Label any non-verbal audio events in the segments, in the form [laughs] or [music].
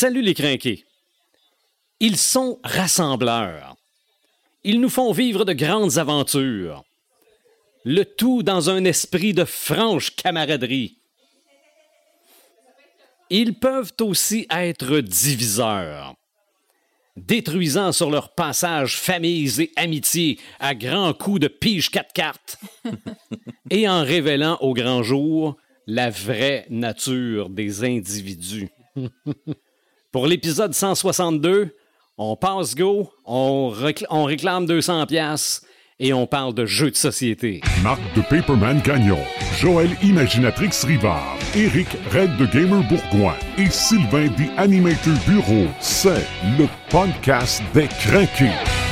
Salut les crinqués. Ils sont rassembleurs. Ils nous font vivre de grandes aventures. Le tout dans un esprit de franche camaraderie. Ils peuvent aussi être diviseurs, détruisant sur leur passage familles et amitiés à grands coups de pige quatre cartes, [laughs] et en révélant au grand jour la vraie nature des individus. [laughs] Pour l'épisode 162, on passe go, on, récl- on réclame 200 pièces et on parle de jeux de société. Marc de Paperman Gagnon, Joël Imaginatrix Rivard, Eric Red de Gamer Bourgoin et Sylvain des Animator Bureau. C'est le podcast des craqués.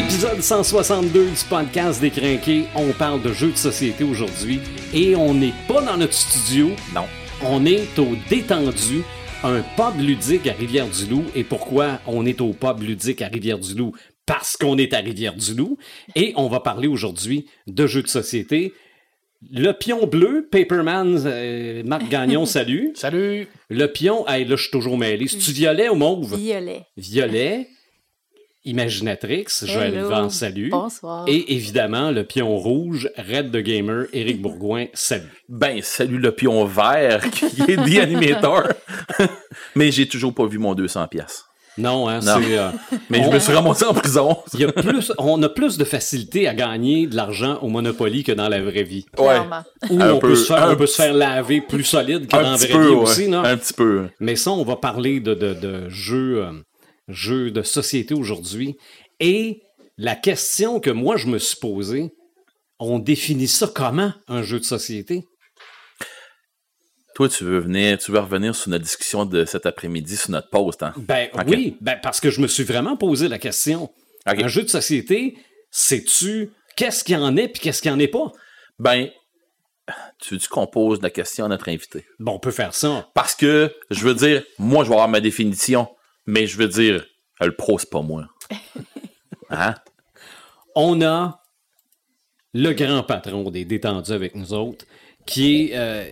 Épisode 162 du podcast des Crinqués. On parle de jeux de société aujourd'hui et on n'est pas dans notre studio. Non. On est au Détendu, un pub ludique à Rivière-du-Loup. Et pourquoi on est au pub ludique à Rivière-du-Loup? Parce qu'on est à Rivière-du-Loup. Et on va parler aujourd'hui de jeux de société. Le pion bleu, Paperman, euh, Marc Gagnon, [laughs] salut. Salut! Le pion, hey, là, je suis toujours mêlé. C'est-tu violet ou mauve? Violet. Violet, Imaginatrix, Joël Hello. Yvan, salut. Bonsoir. Et évidemment, le pion rouge, Red de Gamer, Éric [laughs] Bourgoin, salut. Ben, salut le pion vert qui est The Animator. [laughs] Mais j'ai toujours pas vu mon 200 pièces. Non, hein, Non. c'est... euh, [laughs] Mais je me suis ramassé en prison. il y a plus, on a plus de facilité à gagner de l'argent au Monopoly que dans la vraie vie. Clairement. Ou on, peut peu, se faire, on peut se faire laver plus solide que dans la vraie peu, vie ouais. aussi, non? Un petit peu. Mais ça, on va parler de, de, de jeux, euh, jeux de société aujourd'hui. Et la question que moi, je me suis posée, on définit ça comment, un jeu de société? Toi, tu veux venir, tu veux revenir sur notre discussion de cet après-midi sur notre post, hein? Ben oui, ben parce que je me suis vraiment posé la question. Un jeu de société, sais-tu qu'est-ce qu'il y en est puis qu'est-ce qu'il y en est pas? Ben, tu veux qu'on pose la question à notre invité? Bon, on peut faire ça. Parce que, je veux dire, moi, je vais avoir ma définition, mais je veux dire, le pro, c'est pas moi. [laughs] Hein? On a le grand patron des détendus avec nous autres, qui est... euh,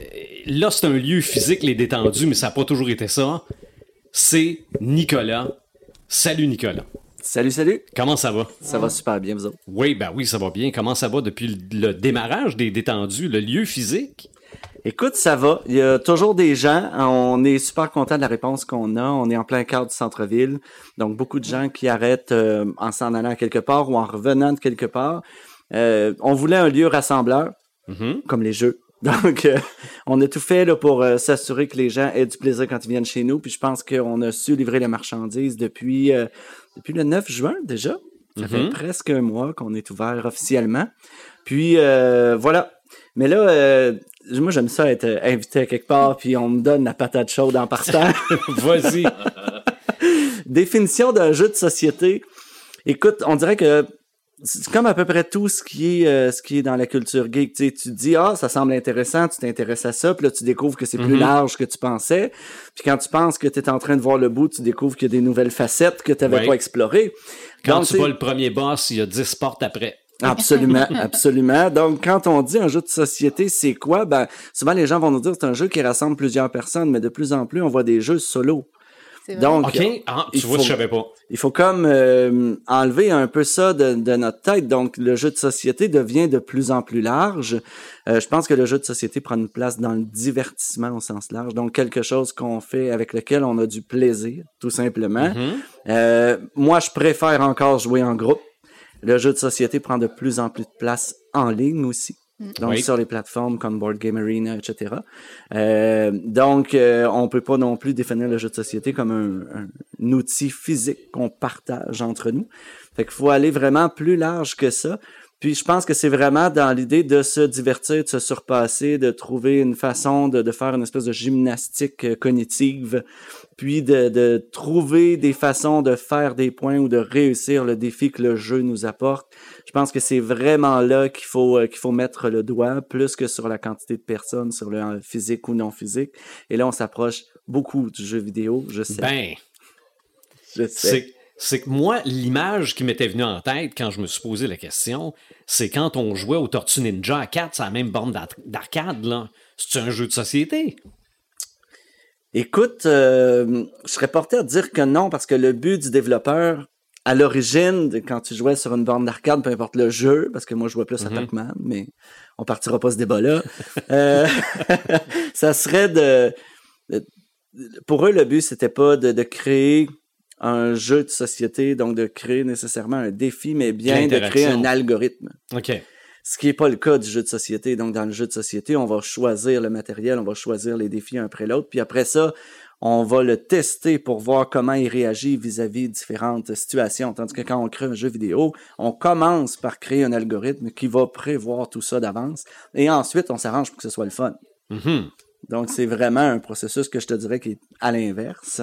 là, c'est un lieu physique, les détendus, mais ça n'a pas toujours été ça. C'est Nicolas. Salut Nicolas. Salut, salut. Comment ça va? Ça va super bien, vous autres? Oui, ben oui, ça va bien. Comment ça va depuis le, le démarrage des détendus, le lieu physique? Écoute, ça va. Il y a toujours des gens. On est super content de la réponse qu'on a. On est en plein cœur du centre-ville. Donc, beaucoup de gens qui arrêtent euh, en s'en allant quelque part ou en revenant de quelque part. Euh, on voulait un lieu rassembleur, Mhm. comme les jeux. [laughs] Donc, euh, on a tout fait là, pour s'assurer que les gens aient du plaisir quand ils viennent chez nous. Puis je pense qu'on a su livrer la marchandise depuis, depuis le 9 juin déjà. Ça fait Mhm. presque un mois qu'on est ouvert officiellement. Puis voilà. Mais là, euh, moi j'aime ça être euh, invité à quelque part, puis on me donne la patate chaude en partant. [laughs] Vas-y. [laughs] Définition d'un jeu de société. Écoute, on dirait que c'est comme à peu près tout ce qui est euh, ce qui est dans la culture geek. Tu, sais, tu te dis ah ça semble intéressant, tu t'intéresses à ça, puis là tu découvres que c'est plus Mhm. large que tu pensais. Puis quand tu penses que tu es en train de voir le bout, tu découvres qu'il y a des nouvelles facettes que tu n'avais Ouais. pas explorées. Quand Donc, tu vas le premier boss, il y a 10 portes après. Absolument, [laughs] absolument. Donc, quand on dit un jeu de société, c'est quoi? Ben, souvent, les gens vont nous dire que c'est un jeu qui rassemble plusieurs personnes, mais de plus en plus, on voit des jeux solo. Donc, OK? Ah, tu il vois, faut- je savais pas. il faut comme euh, enlever un peu ça de, de notre tête. Donc, le jeu de société devient de plus en plus large. Euh, je pense que le jeu de société prend une place dans le divertissement au sens large. Donc, quelque chose qu'on fait avec lequel on a du plaisir, tout simplement. Mhm. Euh, moi, je préfère encore jouer en groupe. Le jeu de société prend de plus en plus de place en ligne aussi. Donc, Oui. sur les plateformes comme Board Game Arena, etc. Euh, donc, euh, on peut pas non plus définir le jeu de société comme un, un outil physique qu'on partage entre nous. Fait qu'il faut aller vraiment plus large que ça. Puis je pense que c'est vraiment dans l'idée de se divertir, de se surpasser, de trouver une façon de, de faire une espèce de gymnastique euh, cognitive, puis de, de trouver des façons de faire des points ou de réussir le défi que le jeu nous apporte. Je pense que c'est vraiment là qu'il faut euh, qu'il faut mettre le doigt, plus que sur la quantité de personnes, sur le physique ou non physique. Et là, on s'approche beaucoup du jeu vidéo, je sais. Ben, je sais. C'est que moi, l'image qui m'était venue en tête quand je me suis posé la question, c'est quand on jouait au Tortue Ninja à 4, c'est la même borne d'ar- d'arcade, là. C'est un jeu de société? Écoute, euh, je serais porté à dire que non, parce que le but du développeur, à l'origine, quand tu jouais sur une borne d'arcade, peu importe le jeu, parce que moi je jouais plus à Mhm. Pac-Man, mais on partira pas ce débat-là, [laughs] euh, [laughs] ça serait de, de- Pour eux, le but, c'était pas de, de créer un jeu de société, donc de créer nécessairement un défi, mais bien de créer un algorithme. OK. Ce qui n'est pas le cas du jeu de société. Donc, dans le jeu de société, on va choisir le matériel, on va choisir les défis un après l'autre, puis après ça, on va le tester pour voir comment il réagit vis-à-vis différentes situations. Tandis que quand on crée un jeu vidéo, on commence par créer un algorithme qui va prévoir tout ça d'avance, et ensuite, on s'arrange pour que ce soit le fun. Mhm. Donc, c'est vraiment un processus que je te dirais qui est à l'inverse.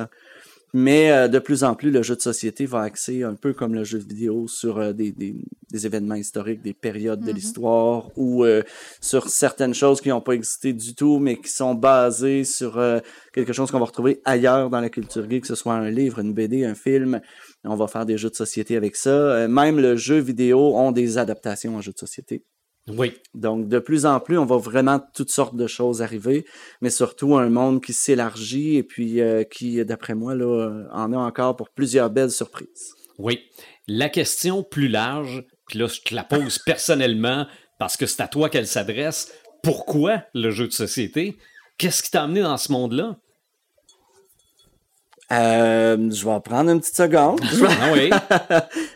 Mais euh, de plus en plus, le jeu de société va axer un peu comme le jeu vidéo sur euh, des, des, des événements historiques, des périodes de l'histoire ou euh, sur certaines choses qui n'ont pas existé du tout, mais qui sont basées sur euh, quelque chose qu'on va retrouver ailleurs dans la culture geek, que ce soit un livre, une BD, un film. On va faire des jeux de société avec ça. Même le jeu vidéo ont des adaptations en jeu de société. Oui. Donc, de plus en plus, on va vraiment toutes sortes de choses arriver, mais surtout un monde qui s'élargit et puis euh, qui, d'après moi, là, euh, en a encore pour plusieurs belles surprises. Oui. La question plus large, puis là, je te la pose [laughs] personnellement parce que c'est à toi qu'elle s'adresse. Pourquoi le jeu de société? Qu'est-ce qui t'a amené dans ce monde-là? Euh, je vais prendre une petite seconde. Ah oui. [laughs]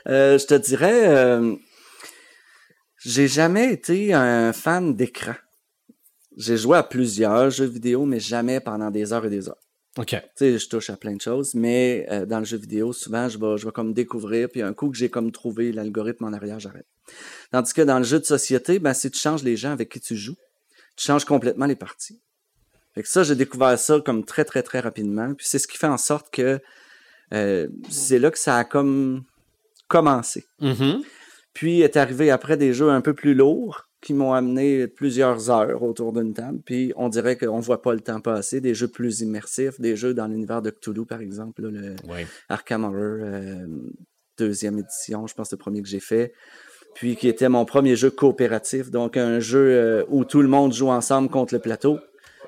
Euh, je te dirais, j'ai jamais été un fan d'écran. J'ai joué à plusieurs jeux vidéo, mais jamais pendant des heures et des heures. OK. Tu sais, je touche à plein de choses, mais euh, dans le jeu vidéo, souvent, je vais, je vais comme découvrir, puis un coup que j'ai comme trouvé l'algorithme en arrière, j'arrête. Tandis que dans le jeu de société, ben, si tu changes les gens avec qui tu joues, tu changes complètement les parties. Fait que ça, j'ai découvert ça comme très, très, très rapidement. Puis c'est ce qui fait en sorte que euh, c'est là que ça a comme commencé. Mhm. Puis est arrivé après des jeux un peu plus lourds qui m'ont amené plusieurs heures autour d'une table. Puis on dirait qu'on voit pas le temps passer. Des jeux plus immersifs, des jeux dans l'univers de Cthulhu, par exemple, là, le. Arkham Horror, euh, deuxième édition, je pense le premier que j'ai fait. Puis qui était mon premier jeu coopératif, donc un jeu euh, où tout le monde joue ensemble contre le plateau.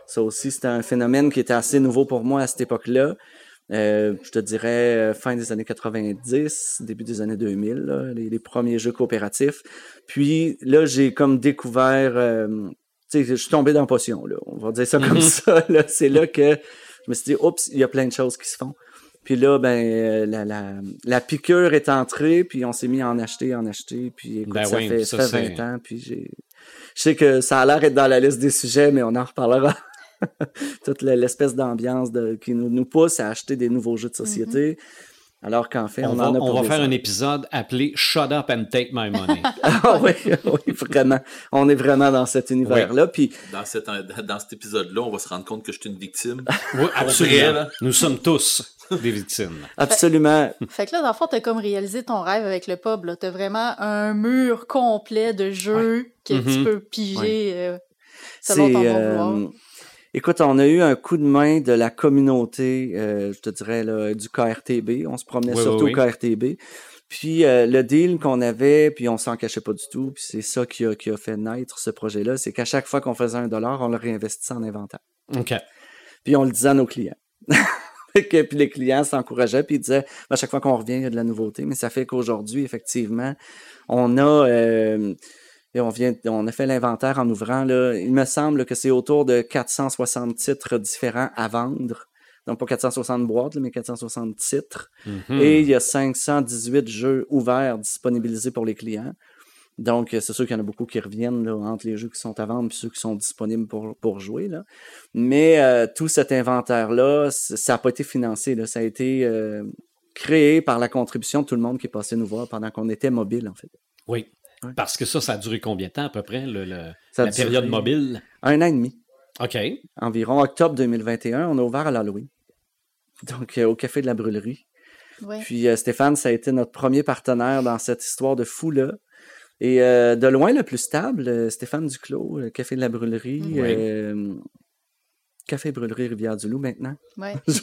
Ça aussi, c'était un phénomène qui était assez nouveau pour moi à cette époque-là. Euh, je te dirais euh, fin des années 90, début des années 2000, là, les, les premiers jeux coopératifs. Puis là, j'ai comme découvert, euh, tu sais, je suis tombé dans Potion, là, on va dire ça comme [laughs] ça. là. C'est là que je me suis dit, oups, il y a plein de choses qui se font. Puis là, ben, euh, la, la, la piqûre est entrée, puis on s'est mis à en acheter, en acheter. Puis écoute, Ben ça, oui, fait, ça, ça fait c'est- 20 ans, puis j'ai... Je sais que ça a l'air d'être dans la liste des sujets, mais on en reparlera. [laughs] Toute le- l'espèce d'ambiance de, qui nous, nous pousse à acheter des nouveaux jeux de société, alors qu'en fait, on, On, va, en a on pour va faire un épisode appelé Shut Up and Take My Money. [laughs] Ah oui, [laughs] oui, vraiment. On est vraiment dans cet univers-là. Puis Dans, cet épisode-là, on va se rendre compte que je suis une victime. Oui, absolument. Nous sommes tous des victimes. absolument, Fait que là, dans le fond, t'as comme réalisé ton rêve avec le pub. là. T'as vraiment un mur complet de jeux que tu Mhm. peux piger euh, selon c'est... ton bon euh, vouloir. Écoute, on a eu un coup de main de la communauté, euh, je te dirais, là, du KRTB. On se promenait Oui, surtout oui, au KRTB. Puis euh, le deal qu'on avait, puis on s'en cachait pas du tout, puis c'est ça qui a, qui a fait naître ce projet-là, c'est qu'à chaque fois qu'on faisait un dollar, on le réinvestissait en inventaire. OK. Puis on le disait à nos clients. [laughs] Puis les clients s'encourageaient, puis ils disaient, à chaque fois qu'on revient, il y a de la nouveauté. Mais ça fait qu'aujourd'hui, effectivement, on a, euh, et on vient, on a fait l'inventaire en ouvrant, là, il me semble que c'est autour de 460 titres différents à vendre. Donc pas 460 boîtes, mais 460 titres. Mhm. Et il y a 518 jeux ouverts disponibilisés pour les clients. Donc, c'est sûr qu'il y en a beaucoup qui reviennent là, entre les jeux qui sont à vendre et ceux qui sont disponibles pour, pour jouer. Là. Mais euh, tout cet inventaire-là, ça n'a pas été financé. Là. Ça a été euh, créé par la contribution de tout le monde qui est passé nous voir pendant qu'on était mobile, en fait. Oui. Ouais. Parce que ça, ça a duré combien de temps à peu près, le, la période mobile? Un an et demi. OK. Environ octobre 2021, on a ouvert à l'Halloween. Donc, euh, au Café de la Brûlerie. Ouais. Puis euh, Stéphane, ça a été notre premier partenaire dans cette histoire de fou-là. Et euh, de loin le plus stable, Stéphane Duclos, le Café de la Brûlerie. Euh, Café Brûlerie Rivière-du-Loup maintenant. Ouais. [laughs] je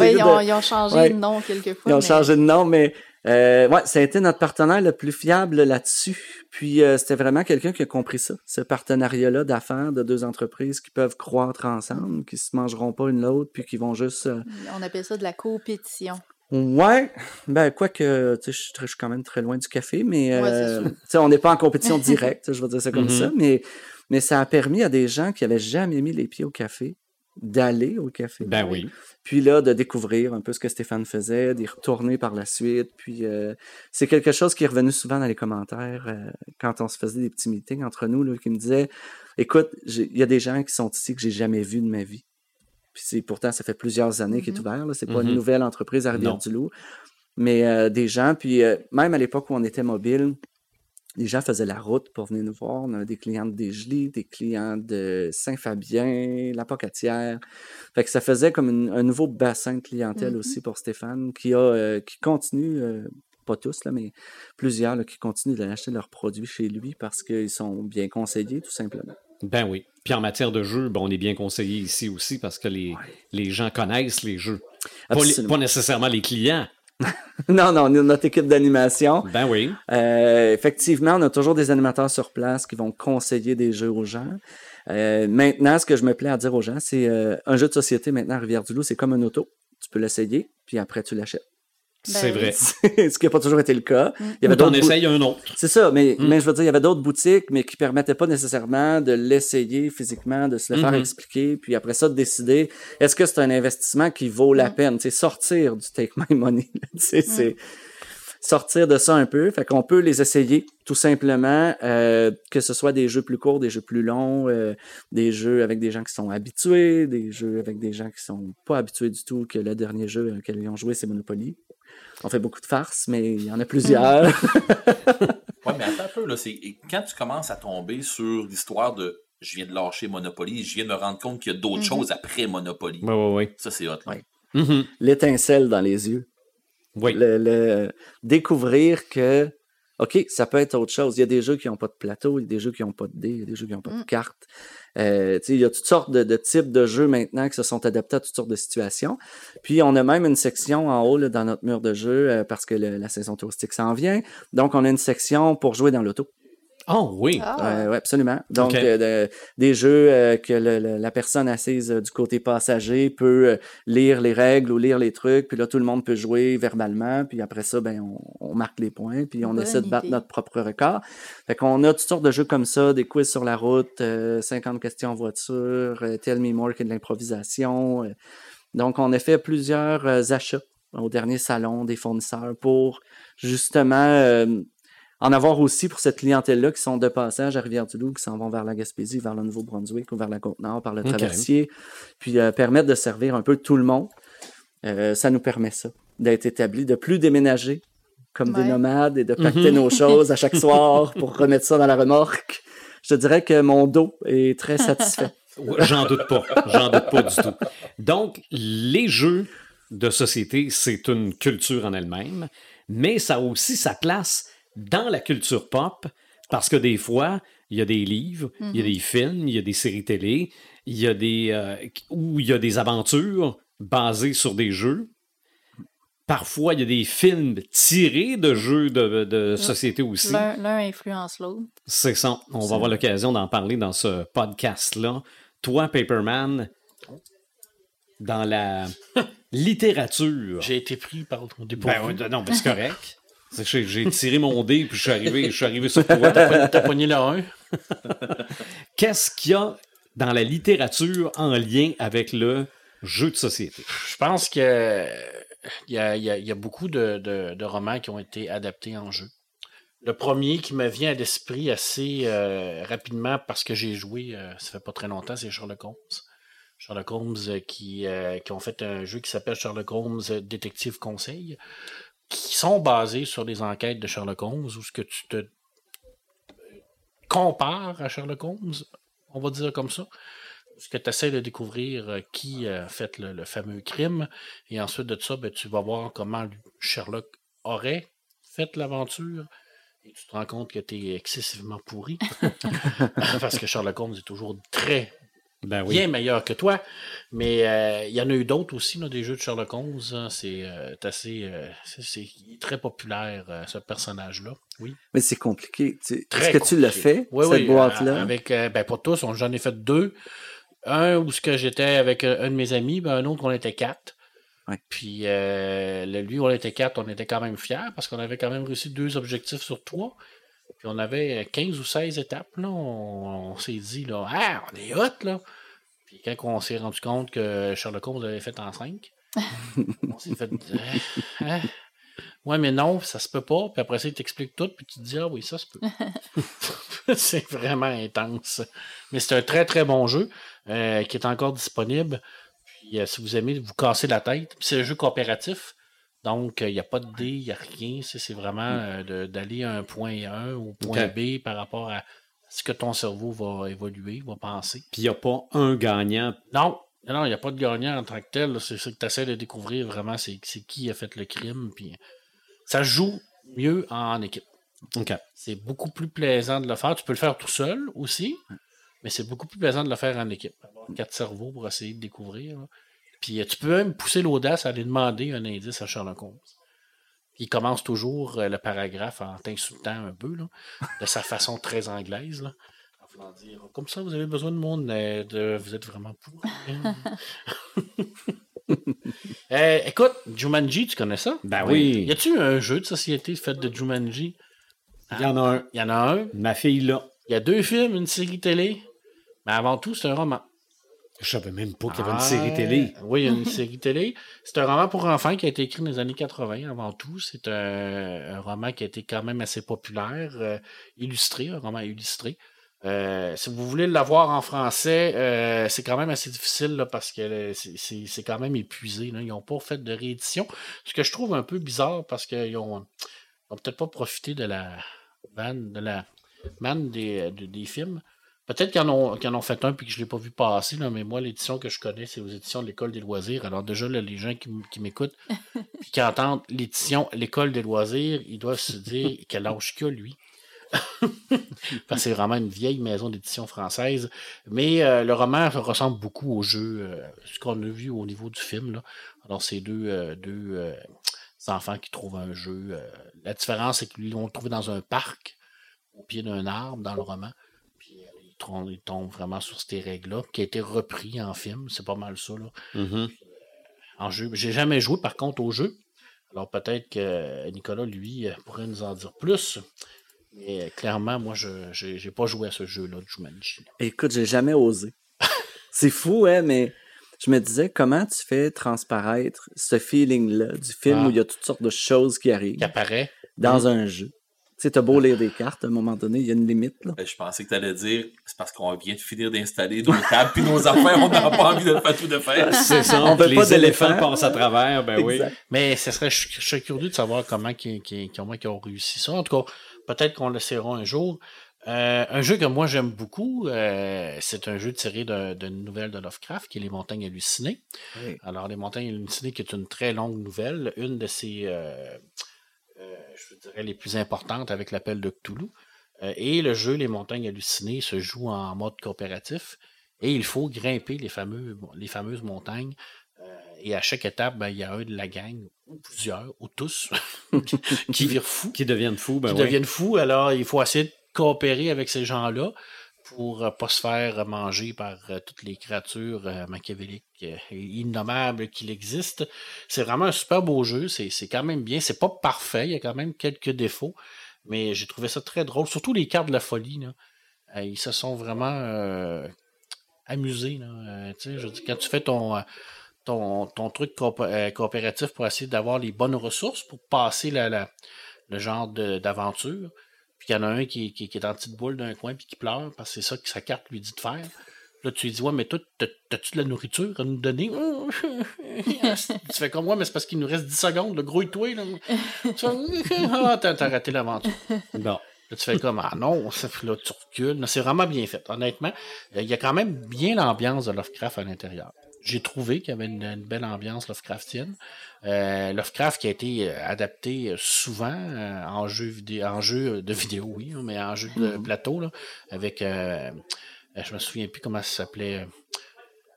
Ouais, ils, ont, de- ils ont changé Ouais. de nom quelques fois. Ils ont mais- changé de nom, mais euh, ouais, ça a été notre partenaire le plus fiable là-dessus. Puis euh, c'était vraiment quelqu'un qui a compris ça, ce partenariat-là d'affaires de deux entreprises qui peuvent croître ensemble, qui se mangeront pas une l'autre, puis qui vont juste. euh, On appelle ça de la compétition. Ouais, ben quoique, tu sais, je suis très- je suis quand même très loin du café, mais Ouais, euh, tu sais, on n'est pas en compétition [laughs] directe, je vais dire ça comme Mhm. ça, mais mais ça a permis à des gens qui avaient jamais mis les pieds au café d'aller au café. Ben oui. Puis là, de découvrir un peu ce que Stéphane faisait, d'y retourner par la suite. Puis euh, c'est quelque chose qui est revenu souvent dans les commentaires euh, quand on se faisait des petits meetings entre nous, là, qui me disaient Écoute, il y a des gens qui sont ici que j'ai jamais vus de ma vie. Puis c'est pourtant, ça fait plusieurs années qu'il est Mhm. ouvert. C'est pas une nouvelle entreprise à Rivière-du-Loup. Mais euh, des gens, puis euh, même à l'époque où on était mobile, les gens faisaient la route pour venir nous voir. On avait des clients de Desjely, des clients de Saint-Fabien, La Pocatière. Fait que ça faisait comme une- un nouveau bassin de clientèle Mhm. aussi pour Stéphane, qui a euh, qui continue, euh, pas tous, là, mais plusieurs là, qui continuent d'acheter leurs produits chez lui parce qu'ils sont bien conseillés, tout simplement. Ben oui. Puis en matière de jeu, ben, on est bien conseillé ici aussi parce que les, les gens connaissent les jeux. Pas, les- pas nécessairement les clients. [laughs] non, non, notre équipe d'animation. Ben oui. Euh, effectivement, on a toujours des animateurs sur place qui vont conseiller des jeux aux gens. Euh, maintenant, ce que je me plais à dire aux gens, c'est euh, un jeu de société maintenant à Rivière-du-Loup, c'est comme un auto. Tu peux l'essayer, puis après tu l'achètes. Ben c'est vrai. [laughs] ce qui n'a pas toujours été le cas. Il y avait d'autres essayes un autre. C'est ça, mais, Mm. mais je veux dire, il y avait d'autres boutiques, mais qui permettaient pas nécessairement de l'essayer physiquement, de se le faire Mhm. expliquer, puis après ça, de décider est-ce que c'est un investissement qui vaut la Mm. peine, tu sais, sortir du take my money, sais, c'est sortir de ça un peu, fait qu'on peut les essayer tout simplement, euh, que ce soit des jeux plus courts, des jeux plus longs, euh, des jeux avec des gens qui sont habitués, des jeux avec des gens qui sont pas habitués du tout, que le dernier jeu auquel ils ont joué, c'est Monopoly. On fait beaucoup de farces, mais il y en a plusieurs. [laughs] Ouais, mais attends un peu, là. c'est- Quand tu commences à tomber sur l'histoire de je viens de lâcher Monopoly, je viens de me rendre compte qu'il y a d'autres Mhm. choses après Monopoly. Oui, oui, oui. Ça, c'est hot. Ouais. Mhm. L'étincelle dans les yeux. Oui. le, le- découvrir que, OK, ça peut être autre chose. Il y a des jeux qui n'ont pas de plateau, il y a des jeux qui n'ont pas de dés, il y a des jeux qui n'ont pas de Mm. cartes. Euh, tu sais, il y a toutes sortes de, de types de jeux maintenant qui se sont adaptés à toutes sortes de situations. Puis, on a même une section en haut là, dans notre mur de jeu euh, parce que le- la saison touristique s'en vient. Donc, on a une section pour jouer dans l'auto. Oh oui. Ah, Euh, ouais, absolument. Donc, euh, de- des jeux euh, que le- le- la personne assise euh, du côté passager peut euh, lire les règles ou lire les trucs, puis là, tout le monde peut jouer verbalement, puis après ça, ben, on, on marque les points, puis on Bonne essaie de battre notre propre record. Fait qu'on a toutes sortes de jeux comme ça, des quiz sur la route, euh, 50 questions en voiture, euh, Tell Me More qui est de l'improvisation. euh. donc, on a fait plusieurs euh, achats au dernier salon des fournisseurs pour justement euh, en avoir aussi pour cette clientèle-là qui sont de passage à Rivière-du-Loup, qui s'en vont vers la Gaspésie, vers le Nouveau-Brunswick ou vers la Côte-Nord par le traversier, puis euh, permettre de servir un peu tout le monde. Euh, ça nous permet ça, d'être établi, de plus déménager comme des nomades et de pacter Mhm. nos [laughs] choses à chaque soir pour remettre ça dans la remorque. Je te dirais que mon dos est très satisfait. [laughs] J'en doute pas. J'en doute pas du tout. Donc, les jeux de société, c'est une culture en elle-même, mais ça a aussi sa place dans la culture pop parce que des fois, il y a des livres, il y a des films, il y a des séries télé, il y a des euh, où il y a des aventures basées sur des jeux. Parfois, il y a des films tirés de jeux de, de société aussi. L'un l'un influence l'autre. C'est ça. On va avoir l'occasion d'en parler dans ce podcast-là. Toi, Paperman, dans la [laughs] littérature. J'ai été pris par le dépourvu. Ben non, mais c'est correct. J'ai tiré mon dé puis je suis arrivé, je suis arrivé sur toi. T'as pogné le 1. [laughs] Qu'est-ce qu'il y a dans la littérature en lien avec le jeu de société? Je pense que il y a, il y a- il y a beaucoup de, de- de romans qui ont été adaptés en jeu. Le premier qui me vient à l'esprit assez euh, rapidement parce que j'ai joué, euh, ça fait pas très longtemps, c'est Sherlock Holmes. Sherlock Holmes qui, euh, qui ont fait un jeu qui s'appelle Sherlock Holmes Détective Conseil, qui sont basés sur les enquêtes de Sherlock Holmes où ce que tu te compare à Sherlock Holmes, on va dire comme ça. Parce que tu essaies de découvrir euh, qui a fait le, fameux crime. Et ensuite de ça, ben, tu vas voir comment Sherlock aurait fait l'aventure. Et tu te rends compte que tu es excessivement pourri. [laughs] Parce que Sherlock Holmes est toujours très Ben oui. bien meilleur que toi. Mais euh, il y en a eu d'autres aussi, là, des jeux de Sherlock Holmes. hein. C'est euh, assez. euh, c'est- c'est très populaire, ce personnage-là. Oui. Mais c'est compliqué. Est-ce que tu l'as fait, Oui, cette oui, boîte-là? Avec, ben, pas tous, j'en ai fait deux. Un où j'étais avec un de mes amis, ben, un autre on était quatre. Ouais. Puis euh, lui, on était quatre, on était quand même fiers parce qu'on avait quand même réussi deux objectifs sur trois. Puis on avait euh, 15 ou 16 étapes. Là. On, on s'est dit, là, ah, on est hot, là. Puis quand on s'est rendu compte que Sherlock Holmes l'avait fait en 5, on s'est fait. [laughs] euh, hein? Ouais, mais non, ça se peut pas. Puis après ça, il t'explique tout, puis tu te dis, ah oui, ça se peut. [laughs] [laughs] c'est vraiment intense. Mais c'est un très, très bon jeu euh, qui est encore disponible. Puis euh, si vous aimez vous casser la tête, puis c'est un jeu coopératif. Donc, euh, il n'y a pas de dés, il n'y a rien. C'est vraiment euh, de- d'aller à un point A ou point. B par rapport à ce que ton cerveau va évoluer, va penser. Puis il n'y a pas un gagnant? Non, non, il n'y a pas de gagnant en tant que tel. C'est ça que tu essaies de découvrir vraiment, c'est qui a fait le crime. Puis ça joue mieux en équipe. C'est beaucoup plus plaisant de le faire. Tu peux le faire tout seul aussi, mais c'est beaucoup plus plaisant de le faire en équipe. Avoir quatre cerveaux pour essayer de découvrir. Puis euh, tu peux même pousser l'audace à aller demander un indice à Sherlock Holmes. Il commence toujours euh, le paragraphe en t'insultant un peu, là, de sa façon très anglaise. Là, en voulant dire Comme ça, vous avez besoin de mon aide, vous êtes vraiment pourri. [laughs] [laughs] Euh, écoute, Jumanji, tu connais ça? Ben oui. Y a-tu un jeu de société fait de Jumanji? Il y en a un. Il y en a un. Ma fille, là. Il y a deux films, une série télé. Mais avant tout, c'est un roman. Je savais même pas qu'il y avait une Ah, série télé. Oui, il y a une série télé. C'est un roman pour enfants qui a été écrit dans les années 80 avant tout. C'est un, un roman qui a été quand même assez populaire, euh, illustré, un roman illustré. Euh, si vous voulez l'avoir en français, euh, c'est quand même assez difficile là, parce que c'est- quand même épuisé. Là. Ils n'ont pas fait de réédition. Ce que je trouve un peu bizarre parce qu'ils ont, ont peut-être pas profité de la vanne, de la manne des, de- des films. Peut-être qu'ils en, ont- qu'ils en ont fait un puis que je ne l'ai pas vu passer, là, mais moi, l'édition que je connais, c'est aux éditions de l'École des loisirs. Alors, déjà, là, les gens qui, m'écoutent [laughs] puis qui entendent l'édition L'École des loisirs, ils doivent se dire [laughs] quel âge qu'il a, lui. [laughs] Parce que c'est vraiment une vieille maison d'édition française. Mais euh, le roman ressemble beaucoup au jeu, euh, ce qu'on a vu au niveau du film. Là. Alors, c'est deux, euh, deux enfants qui trouvent un jeu. la différence, c'est qu'ils l'ont trouvé dans un parc, au pied d'un arbre, dans le roman. Euh, ils tombent vraiment sur ces règles-là, qui a été repris en film. C'est pas mal ça. Là Mhm. en jeu. J'ai jamais joué par contre au jeu. Alors peut-être que Nicolas, lui, euh, pourrait nous en dire plus. Mais euh, clairement, moi, je j'ai j'ai pas joué à ce jeu-là de Jumanji. Écoute, j'ai jamais osé. [laughs] c'est fou, hein, mais je me disais, comment tu fais transparaître ce feeling-là du film Ah. où il y a toutes sortes de choses qui arrivent Qui apparaît. dans un jeu? Tu sais, t'as beau lire des cartes, à un moment donné, il y a une limite, là. Ben, je pensais que tu allais dire c'est parce qu'on vient de finir d'installer nos tables puis nos affaires, on n'a pas envie de faire tout de [laughs] faire. C'est ça. On veut les pas éléphants d'éléphants. passent à travers. Ben oui. Mais ce serait, je, curieux de savoir comment, ils ont réussi ça. En tout cas, peut-être qu'on l'essaiera un jour. Euh, un jeu que moi j'aime beaucoup, euh, c'est un jeu tiré d'un- d'une nouvelle de Lovecraft qui est Les Montagnes hallucinées. Oui. Alors, Les Montagnes hallucinées, qui est une très longue nouvelle, une de ces, euh, euh, je dirais, les plus importantes avec l'appel de Cthulhu. Euh, et le jeu Les Montagnes hallucinées se joue en mode coopératif et il faut grimper les, fameux, les fameuses montagnes. Euh, et à chaque étape, ben, il y a un de la gang, ou plusieurs, ou tous, [laughs] qui virent Qui deviennent fous. Ben qui deviennent fous. Alors, il faut essayer de coopérer avec ces gens-là pour ne pas se faire manger par euh, toutes les créatures euh, machiavéliques euh, et innommables qu'il existe. C'est vraiment un super beau jeu. C'est quand même bien. C'est pas parfait. Il y a quand même quelques défauts. Mais j'ai trouvé ça très drôle. Surtout les cartes de la folie. Euh, ils se sont vraiment euh, amusés. Euh, je dire, quand tu fais ton, euh, ton, ton truc coop- euh, coopératif pour essayer d'avoir les bonnes ressources pour passer le genre d'aventure. Puis il y en a un qui, qui- qui est en petite boule d'un coin puis qui pleure parce que c'est ça que sa carte lui dit de faire. Là, tu lui dis, ouais, mais toi, t'as- t'as-tu de la nourriture à nous donner? [laughs] tu fais comme moi, mais c'est parce qu'il nous reste 10 secondes, le gros et toi, là. Tu fais, [laughs] ah, t'as t'as raté l'aventure. Bon. Là, tu fais comme, ah non, ça fait là, tu recules. C'est vraiment bien fait. Honnêtement, euh, il y a quand même bien l'ambiance de Lovecraft à l'intérieur. J'ai trouvé qu'il y avait une, une belle ambiance Lovecraftienne. Euh, Lovecraft qui a été euh, adapté euh, souvent euh, en jeu vidéo, en jeu de vidéo, oui, hein, mais en jeu de plateau, là, avec, euh, je me souviens plus comment ça s'appelait,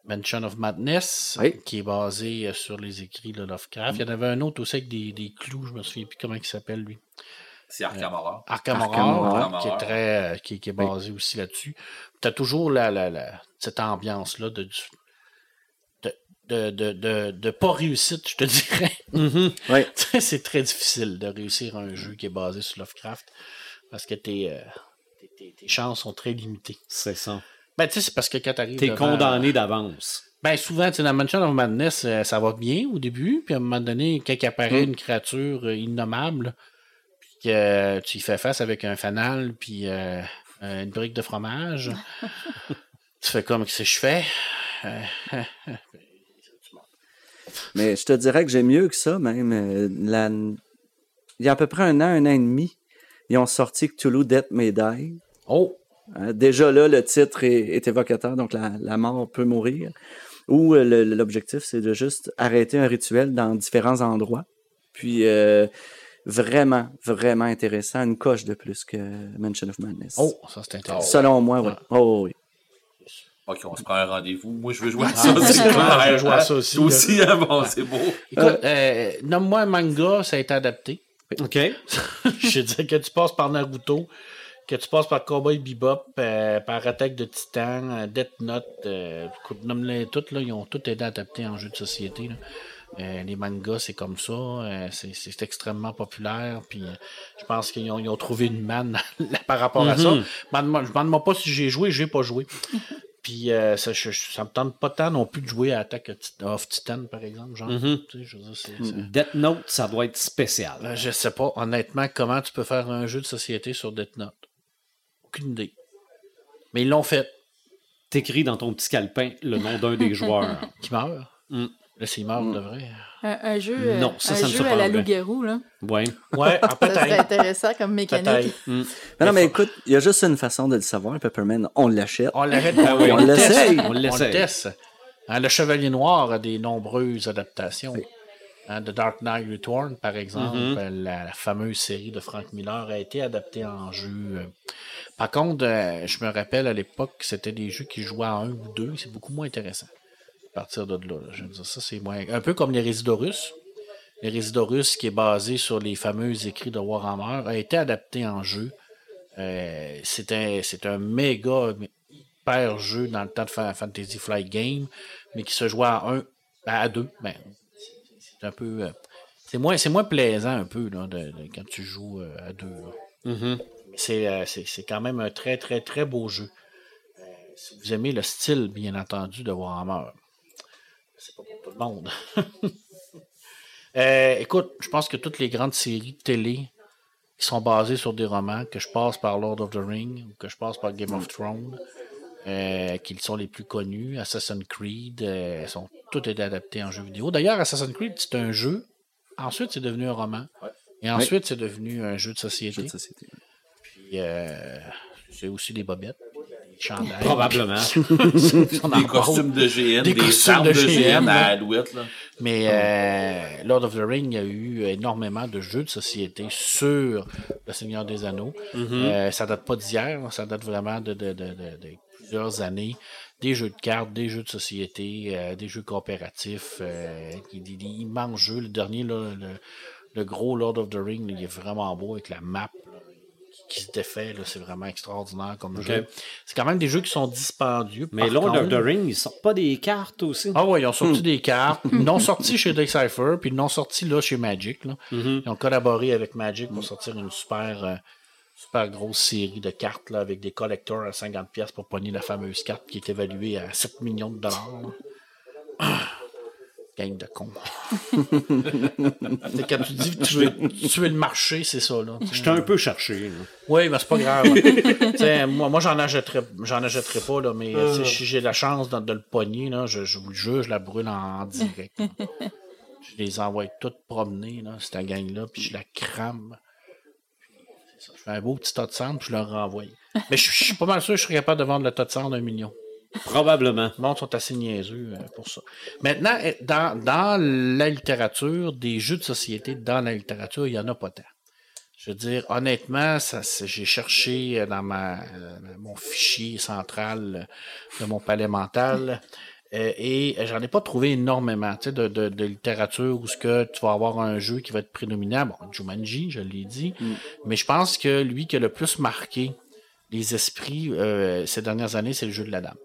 Mansion of Madness, Oui. qui est basé sur les écrits de Lovecraft. Il y en avait un autre aussi avec des, des clous, je me souviens plus comment il s'appelle, lui. C'est Arkham Horror. Arkham Arkham Horror, qui est très, qui, qui est basé aussi là-dessus. Tu as toujours la, la, la- cette ambiance-là de, du- de, de, de, de, pas réussite, je te [laughs] dirais. Mhm. [laughs] Sais, c'est très difficile de réussir un jeu qui est basé sur Lovecraft parce que tes, euh, tes, tes- chances sont très limitées. C'est ça. Ben, tu sais, c'est parce que quand t'arrives. T'es condamné d'avance. Ben, souvent, tu sais, dans Mansion of Madness, euh, ça va bien au début, puis à un moment donné, quand il apparaît Mm. une créature euh, innommable, puis que tu y fais face avec un fanal, puis euh, une brique de fromage, [laughs] tu fais comme, qu'est-ce que je fais? Mais je te dirais que j'ai mieux que ça, même. Euh, la- Il y a à peu près un an, un an et demi, ils ont sorti Cthulhu Death May Die. Oh! Euh, déjà là, le titre est, est évocateur, donc la, la mort peut mourir. Où euh, l'objectif, c'est de juste arrêter un rituel dans différents endroits. Puis euh, vraiment, vraiment intéressant, une coche de plus que Mansion of Madness. Oh, ça c'est intéressant. Selon moi, oui. Oh, oui. Ok, on se prend un rendez-vous. Moi, je veux jouer à [laughs] ça. je veux jouer à ça aussi, aussi, hein, bon, c'est beau. Écoute, euh, nomme-moi un manga, ça a été adapté. OK? [laughs] je veux dire que tu passes par Naruto, que tu passes par Cowboy Bebop, euh, par Attaque de Titan, euh, Death Note, euh, écoute, nomme-les toutes, là, ils ont tous été adaptés en jeu de société. là. Euh, les mangas, c'est comme ça, euh, c'est c'est extrêmement populaire, puis euh, je pense qu'ils ont, ils ont trouvé une manne [laughs] par rapport à ça. Mhm. Demande-moi- Je ne demande pas si j'ai joué, j'ai pas joué. Puis euh, ça, je- je- ça me tente pas tant non plus de jouer à Attack of Titan, par exemple. Genre, Mhm. Tu sais, je veux dire, c'est- c'est- Death Note, ça doit être spécial. euh, Je sais pas, honnêtement, comment tu peux faire un jeu de société sur Death Note? Aucune idée. Mais ils l'ont fait. T'écris dans ton petit calepin le nom d'un des [laughs] joueurs. Qui meurt? Mm. Là, s'il meurt de vrai. Un, un jeu, euh, Non, ça, un ça me jeu à la loup-garou, là. Ouais. Ouais, ah, Ça serait peut-être. intéressant comme mécanique. Peut-être. Mais non, mais écoute, il y a juste une façon de le savoir. Pepperman, on l'achète. On l'arrête. Ah oui, on le l'essaye. On On le l'essaye. teste. Hein, le Chevalier Noir a des nombreuses adaptations. Hein, The Dark Knight Return, par exemple, Mm-hmm. euh, la, la fameuse série de Frank Miller a été adaptée en jeu. euh. Par contre, je me rappelle à l'époque, c'était des jeux qui jouaient à un ou deux. C'est beaucoup moins intéressant. À partir de là, là. je veux dire, ça c'est moins. Un peu comme les Résidorus. Les Résidorus, qui est basé sur les fameux écrits de Warhammer, a été adapté en jeu. Euh, c'est un, c'est un méga hyper jeu dans le temps de Fa- Fantasy Flight Game, mais qui se jouait à un, à deux. Ben, c'est- un peu. euh, c'est moins, c'est moins plaisant un peu là, de- de- quand tu joues euh, à deux. Mhm. Mais c'est, c'est, c'est quand même un très, très, très beau jeu. Si vous aimez le style, bien entendu, de Warhammer, c'est pas pour tout le monde. [laughs] Euh, écoute, je pense que toutes les grandes séries de télé qui sont basées sur des romans, que je passe par Lord of the Ring ou que je passe par Game of Thrones, euh, qui sont les plus connus, Assassin's Creed, euh, sont toutes été adaptées en jeu vidéo. D'ailleurs, Assassin's Creed, c'est un jeu. Ensuite, c'est devenu un roman. Et ensuite, c'est devenu un jeu de société. Jeu de société. Puis, euh, c'est aussi des bobettes, chandails. Probablement. [laughs] Des costumes de GN, Des des, costumes de de, GN, GN à là. Alouette. Là. Mais euh, Lord of the Ring, il y a eu énormément de jeux de société sur Le Seigneur des Anneaux. Euh, ça date pas d'hier, ça date vraiment de, de- de- de- de plusieurs années. Des jeux de cartes, des jeux de société, euh, des jeux coopératifs, euh, des, des- des immenses jeux. Le dernier, là, le, le gros Lord of the Ring, là, il est vraiment beau avec la map là, qui se défait. là, C'est vraiment extraordinaire comme jeu. C'est quand même des jeux qui sont dispendieux. Mais Lord of contre- the Ring, ils sortent pas des cartes aussi. ah ouais, ils ont sorti des cartes. [laughs] Ils l'ont sorti chez Decipher, puis ils l'ont sorti là chez Magic. Là. Ils ont collaboré avec Magic pour sortir une super, euh, super grosse série de cartes là, avec des collectors à 50$ pièces pour pogner la fameuse carte qui est évaluée à 7 millions de dollars. Gang de cons. C'est quand tu dis que tu veux tuer le marché, c'est ça. Là, Je t'ai un peu cherché. là. oui, mais c'est pas grave. [laughs] Moi, moi j'en achèterais, j'en achèterais pas, là, mais sais, si j'ai la chance de, de le pogner, là, je, je vous le jure, je la brûle en, en direct. là. [laughs] je les envoie toutes promener, là, cette gang-là, puis je la crame. Je fais un beau petit tas de cendre, puis je leur renvoie. Mais je, je suis pas mal sûr que je serais capable de vendre le tas de cendre à un million. Probablement. Le monde sont assez niaiseux euh, pour ça. Maintenant, eh, dans, dans la littérature, des jeux de société dans la littérature, il n'y en a pas tant. Je veux dire, honnêtement, ça, j'ai cherché euh, dans ma, euh, mon fichier central de mon palais mental et j'en ai pas trouvé énormément tu sais, de, de, de littérature où ce que tu vas avoir un jeu qui va être prédominant. Bon, Jumanji, je l'ai dit, mais je pense que lui qui a le plus marqué les esprits euh, ces dernières années, c'est le jeu de la dame.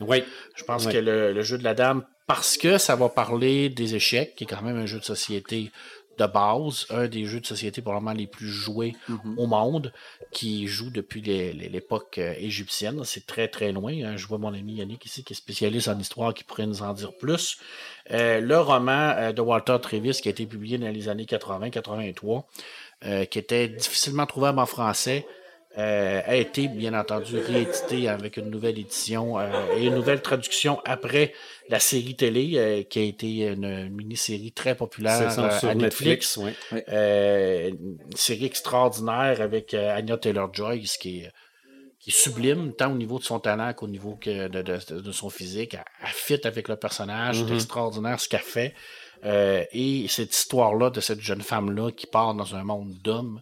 Oui. Je pense que le, le jeu de la dame, parce que ça va parler des échecs, qui est quand même un jeu de société de base, un des jeux de société probablement les plus joués au monde, qui joue depuis l'époque euh, égyptienne. C'est très très loin. hein. Je vois mon ami Yannick ici qui est spécialiste en histoire, qui pourrait nous en dire plus. Euh, le roman euh, de Walter Travis qui a été publié dans les années 80-83, euh, qui était difficilement trouvable en français, euh, a été bien entendu réédité avec une nouvelle édition euh, et une nouvelle traduction après la série télé euh, qui a été une, mini-série très populaire euh, sur à Netflix. Netflix. oui. Euh, une série extraordinaire avec euh, Anya Taylor-Joy qui est, qui est sublime tant au niveau de son talent qu'au niveau que de, de- de son physique. Elle, elle fit avec le personnage, c'est extraordinaire ce qu'elle fait. Euh, et cette histoire-là de cette jeune femme-là qui part dans un monde d'hommes,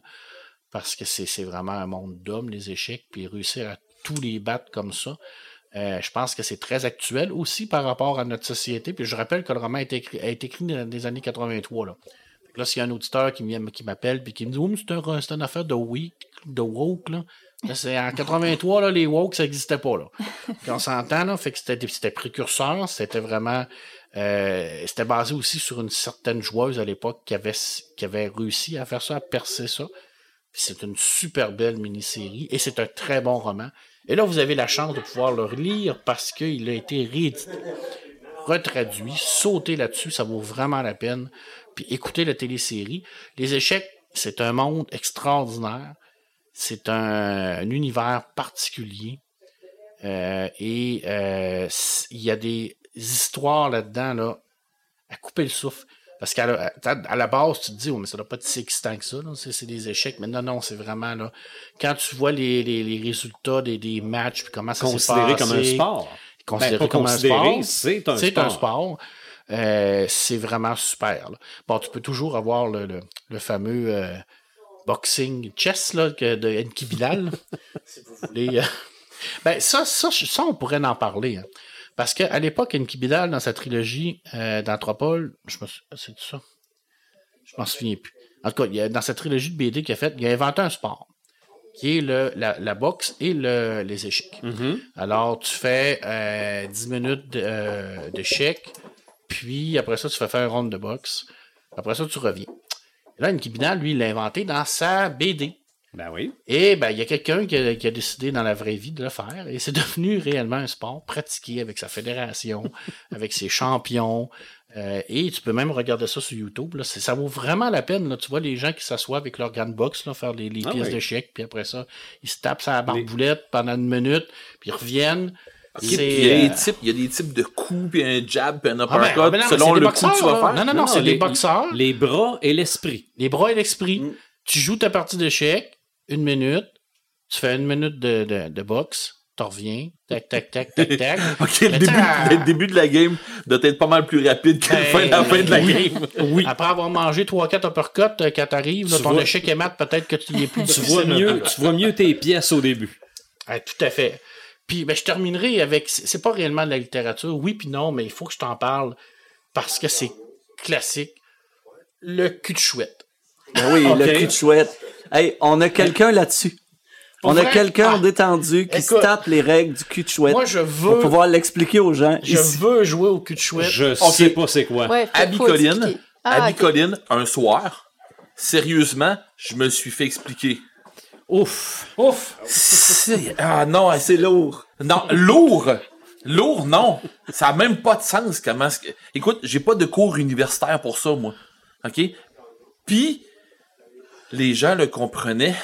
parce que c'est vraiment un monde d'hommes, les échecs, puis réussir à tous les battre comme ça. euh, je pense que c'est très actuel aussi par rapport à notre société. Puis je rappelle que le roman a été écrit, dans les années 83. Là, là s'il y a un auditeur qui m'appelle puis qui me dit Oh, c'est un- une affaire de week, de woke, là. C'est en 83, là, les woke, ça n'existait pas. Là. Puis on s'entend, là, fait que c'était précurseur, c'était vraiment. euh, c'était basé aussi sur une certaine joueuse à l'époque qui avait, qui avait réussi à faire ça, à percer ça. C'est une super belle mini-série et c'est un très bon roman. Et là, vous avez la chance de pouvoir le relire parce qu'il a été réédité, retraduit, sauter là-dessus, ça vaut vraiment la peine. Puis écoutez la télésérie. Les échecs, c'est un monde extraordinaire. C'est un, un univers particulier. Euh, et euh, il y a des histoires là-dedans là, à couper le souffle. Parce qu'à la, à- à la base, tu te dis, oh, mais ça doit pas être si excitant que ça, là. C'est, c'est des échecs. Mais non, non, c'est vraiment là. Quand tu vois les, les, les résultats des, des matchs, puis comment ça s'est Considéré passé, comme un sport. Considéré Ben, comme un considéré, sport. c'est un C'est sport. un sport. Euh, c'est vraiment super. là. Bon, tu peux toujours avoir le, le, le fameux euh, boxing chess là, de Enki Bilal, [laughs] si vous voulez. euh. Ben, ça, ça, ça, on pourrait en parler. hein. Parce qu'à l'époque, Enki Bilal, dans sa trilogie euh, d'Anthropole, je me c'est ça? Je m'en souviens plus. En tout cas, il y a- dans sa trilogie de BD qu'il a faite, il a inventé un sport qui est le, la, la boxe et le, les échecs. Mhm. Alors, tu fais euh, 10 minutes euh, d'échecs, puis après ça, tu fais faire un round de boxe. Après ça, tu reviens. Et là, Nkibina, lui, il l'a inventé dans sa BD. Ben oui. Et ben, il y a quelqu'un qui, a- qui a décidé dans la vraie vie de le faire. Et c'est devenu réellement un sport pratiqué avec sa fédération, [laughs] avec ses champions. Euh, et tu peux même regarder ça sur YouTube. Là. Ça vaut vraiment la peine. Là. Tu vois les gens qui s'assoient avec leur grande box, là, faire les, les Ah pièces oui. d'échecs, puis après ça, ils se tapent sa barboulette pendant une minute, puis ils reviennent. Il, y a des euh, types, il y a des types de coups, puis un jab, puis un ah ben, uppercut, ah ben non, selon le coup que tu vas faire. Non, non, non, c'est les- des boxeurs. Les bras et l'esprit. Les bras et l'esprit. Mm. Tu joues ta partie d'échecs, une minute, tu fais une minute de, de, de boxe, tu reviens, tac, tac, tac, tac, [laughs] tac. Ok, le début, le début de la game doit être pas mal plus rapide que le Ben, fin, la fin de la oui. game. Oui. Après avoir mangé 3-4 uppercuts, euh, quand t'arrives, là, ton vois- échec est mat, peut-être que tu y es plus Tu vois mieux, tu vois mieux tes pièces au début. Ah, tout à fait. Puis ben, je terminerai avec. C'est pas réellement de la littérature, oui puis non, mais il faut que je t'en parle parce que c'est classique. Le cul de chouette. Ben oui, le cul de chouette. Hey, on a quelqu'un là-dessus. Pour On a quelqu'un Ah. détendu qui se tape les règles du cul de chouette Moi, je pour veux. pouvoir l'expliquer aux gens. Je ici. veux jouer au cul de chouette. Je sais pas c'est quoi. Ouais, Abby Colline. Ah, Abby. Colline, un soir, sérieusement, je me suis fait expliquer. Ouf. Ouf! C'est- Ah non, c'est lourd. Non, lourd. Lourd, non. Ça a même pas de sens. Comment Écoute, j'ai pas de cours universitaire pour ça, moi. OK? Puis, les gens le comprenaient.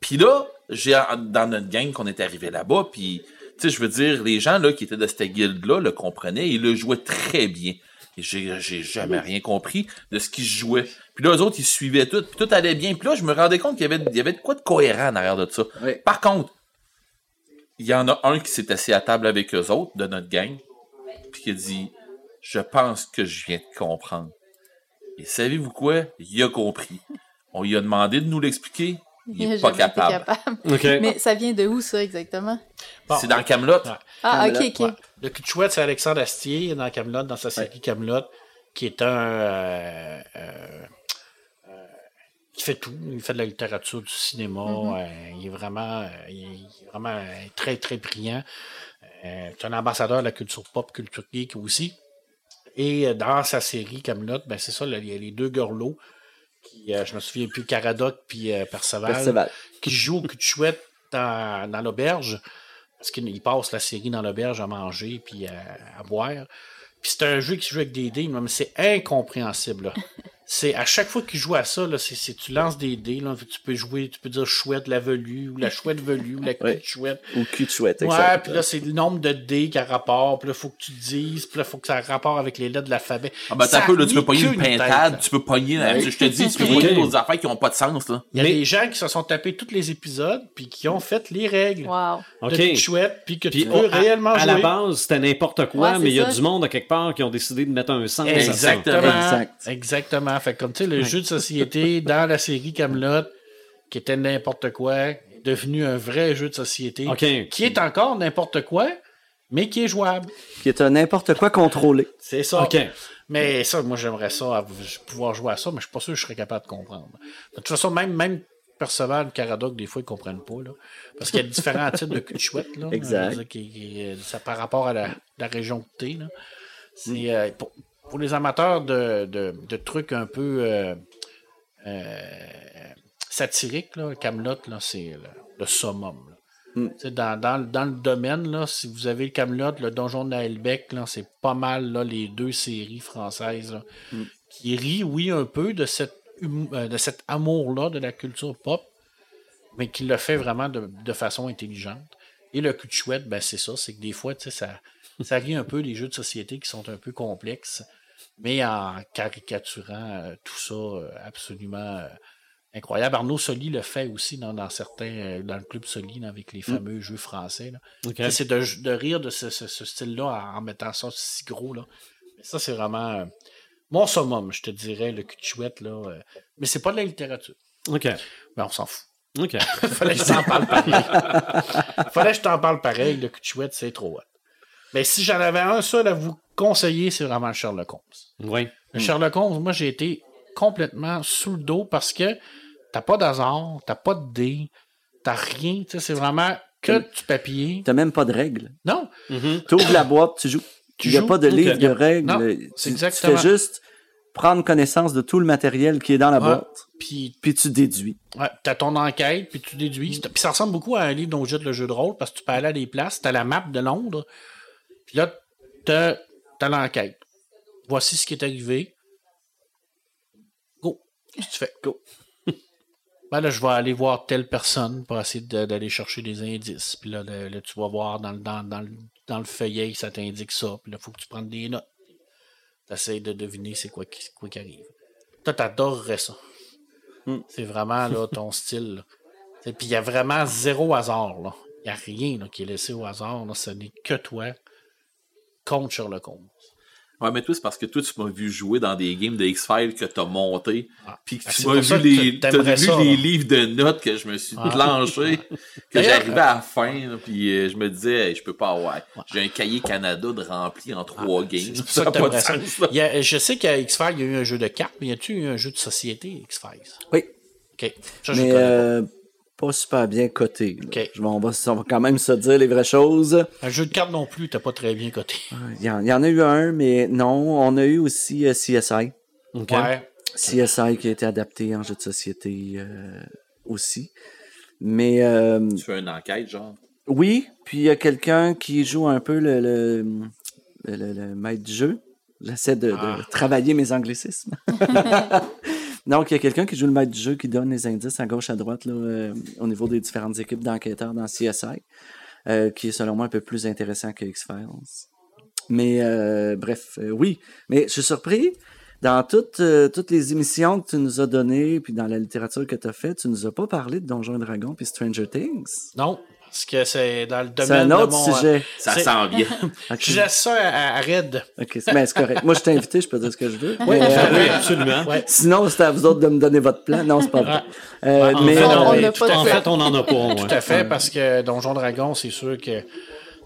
Puis là, j'ai dans notre gang qu'on est arrivé là-bas, puis, tu sais, je veux dire, les gens là, qui étaient de cette guilde-là le comprenaient et le jouaient très bien. Et j'ai, j'ai jamais rien compris de ce qu'ils jouaient. Puis là, eux autres, ils suivaient tout, puis tout allait bien. Puis là, je me rendais compte qu'il y avait, il y avait de quoi de cohérent en arrière de ça. Oui. Par contre, il y en a un qui s'est assis à table avec eux autres, de notre gang, puis qui a dit Je pense que je viens de comprendre. Et savez-vous quoi? Il a compris. On lui a demandé de nous l'expliquer. Il a est pas capable. Mais ça vient de où, ça, exactement? Bon. C'est dans Camelot. Ouais. Ah, Camelot, ok, ok. Ouais. Le cul de chouette, c'est Alexandre Astier dans Camelot, dans sa série Camelot, qui est un euh, euh, euh, qui fait tout. Il fait de la littérature, du cinéma. Mm-hmm. euh, il est vraiment, euh, il est vraiment euh, très très brillant. Euh, c'est un ambassadeur de la culture pop, culture geek aussi. Et euh, dans sa série Camelot, ben c'est ça, il y a les deux gorlots qui, euh, je me souviens plus, Caradoc puis euh, Perceval, Perceval. qui jouent au cul de chouette dans, dans l'auberge. Parce qu'ils passent la série dans l'auberge à manger puis à, à boire. Puis c'est un jeu qui se joue avec des dés, mais c'est incompréhensible. là. [laughs] C'est à chaque fois qu'ils jouent à ça, là, c'est, c'est- tu lances des dés, là, tu peux jouer, tu peux dire chouette la velue, ou la chouette velue, ou la Ouais. petite chouette. Ou cul chouette, Ouais, exact. puis là, c'est le nombre de dés qui a rapport, puis là, faut que tu dises, puis là, faut que ça ait rapport avec les lettres de l'alphabet. Ah ben, Ça t'as un peu, là, tu peux pogner une pintade, tu peux pogner, là, je te dis, tu peux pogner d'autres affaires qui ont pas de sens, là. Il y a Mais- des gens qui se sont tapés tous les épisodes, puis qui ont fait les règles Wow. OK. de chouette, puis que tu peux à- réellement à, jouer. la base, c'était n'importe quoi, Ouais, mais il y a ça. du monde à quelque part qui ont décidé de mettre un sens à. Exactement. Exactement. Exactement. Fait que comme tu sais, le jeu de société dans la série Camelot, qui était n'importe quoi, est devenu un vrai jeu de société, qui est encore n'importe quoi, mais qui est jouable. Qui est un n'importe quoi contrôlé. C'est ça. OK. Mais ça, moi, j'aimerais ça, à- pouvoir jouer à ça, mais je suis pas sûr que je serais capable de comprendre. De toute façon, même, même Perceval, Caradoc, des fois, ils comprennent pas, là. Parce qu'il y a différents [laughs] types de cul de chouette, là. Exact. Qui- qui- ça par rapport à la, la région que t'es, là. C'est, euh, pour, pour les amateurs de, de, de trucs un peu euh, euh, satiriques, là, Camelot, là, c'est le, le summum. Mm. Dans, dans, dans le domaine, là, si vous avez le Camelot, le Donjon de Naelbeck, c'est pas mal là, les deux séries françaises là, qui rient, oui, un peu de, cette, hum- euh, de cet amour-là de la culture pop, mais qui le fait vraiment de, de façon intelligente. Et le cul de chouette, ben, c'est ça, c'est que des fois, ça, ça rit un peu des jeux de société qui sont un peu complexes, mais en caricaturant euh, tout ça euh, absolument euh, incroyable. Arnaud Soli le fait aussi dans, dans certains, dans le club Soli, avec les fameux jeux français. C'est de, de rire de ce, ce- ce style-là en, en mettant ça si gros. Là. Mais ça, c'est vraiment euh, mon summum, je te dirais, le cul de chouette. Là, euh. Mais c'est pas de la littérature. OK. Mais on s'en fout. OK. [laughs] Fallait que je t'en parle pareil. [laughs] Fallait que je t'en parle pareil. Le cul de chouette, c'est trop hot. Mais si j'en avais un seul à vous conseiller, c'est vraiment le Sherlock Holmes. Oui. Le Sherlock Holmes, moi, j'ai été complètement sous le dos parce que t'as pas d'hasard, t'as pas de dés, t'as rien. tu sais, C'est vraiment que du papier. T'as même pas de règles. Non, Mhm. Tu ouvres la boîte, tu joues. Tu Il n'y a joues. pas de livre de règles. Non, Tu- c'est tu, exactement. fais juste prendre connaissance de tout le matériel qui est dans la Ouais. boîte, puis puis tu déduis. Ouais, t'as ton enquête, puis tu déduis. Puis ça ressemble beaucoup à un livre dont jette le jeu de rôle, parce que tu peux aller à des places, t'as la map de Londres, puis là, t'as, t'as l'enquête. Voici ce qui est arrivé. Go. Qu'est-ce que tu fais? Go. [laughs] Ben là, je vais aller voir telle personne pour essayer de- d'aller chercher des indices. Puis là, là, tu vas voir dans, le- dans, dans, le, dans le feuillet, ça t'indique ça. Puis là, il faut que tu prennes des notes. T'essayes de deviner c'est quoi qui, quoi qui arrive. Toi, t'adorerais ça. C'est vraiment là, [laughs] ton style. Puis il y a vraiment zéro hasard. Il n'y a rien là, qui est laissé au hasard. Là. Ce n'est que toi contre Sherlock Holmes. Ouais, mais toi, c'est parce que toi, tu m'as vu jouer dans des games de X-Files que t'as monté, Ah. puis que Ah, tu m'as ça vu les, t'as vu ça, les livres de notes que je me suis Ah. planché, [laughs] que j'arrivais à la fin, puis euh, je me disais, hey, je peux pas avoir. J'ai un cahier Canada de rempli en trois games. Ah, C'est pour [laughs] ça que a pas de ça. sens. Il y a- je sais qu'à X-Files, il y a eu un jeu de cartes, mais y a-tu eu un jeu de société X-Files? Oui. OK. Ça, je Mais connais pas. euh, pas super bien coté. Je on, va, on va quand même se dire les vraies choses. Un jeu de cartes non plus, t'as pas très bien coté. Il y, en, il y en a eu un, mais non. On a eu aussi euh, CSI. Ouais. CSI qui a été adapté en jeu de société euh, aussi. Mais euh, Tu fais une enquête, genre? oui, puis il y a quelqu'un qui joue un peu le, le, le- le- le maître du jeu. J'essaie de, de Ah. travailler mes anglicismes. [laughs] Donc, il y a quelqu'un qui joue le maître du jeu qui donne les indices à gauche, à droite là, euh, au niveau des différentes équipes d'enquêteurs dans CSI, euh, qui est selon moi un peu plus intéressant que X-Files. Mais euh, bref, oui. Mais je suis surpris. Dans toutes, toutes les émissions que tu nous as données, puis dans la littérature que tu as faite, tu nous as pas parlé de Donjons et Dragons puis Stranger Things. Non, parce que c'est dans le C'est domaine un de autre mon... euh, sujet. Ça C'est- sent bien. [laughs] Ok. Je laisse ça à, à Red. Ok, c'est ben, c'est correct. Moi, je t'ai invité, je peux dire ce que je veux. Oui, euh, oui, absolument. Ouais. sinon, c'est à vous autres de me donner votre plan. Non, c'est pas vrai. Euh, En, mais fait, on- non, on mais n'a tout pas en fait, on n'en a pas. ouais. Tout à fait, parce que Donjon Dragon, c'est sûr que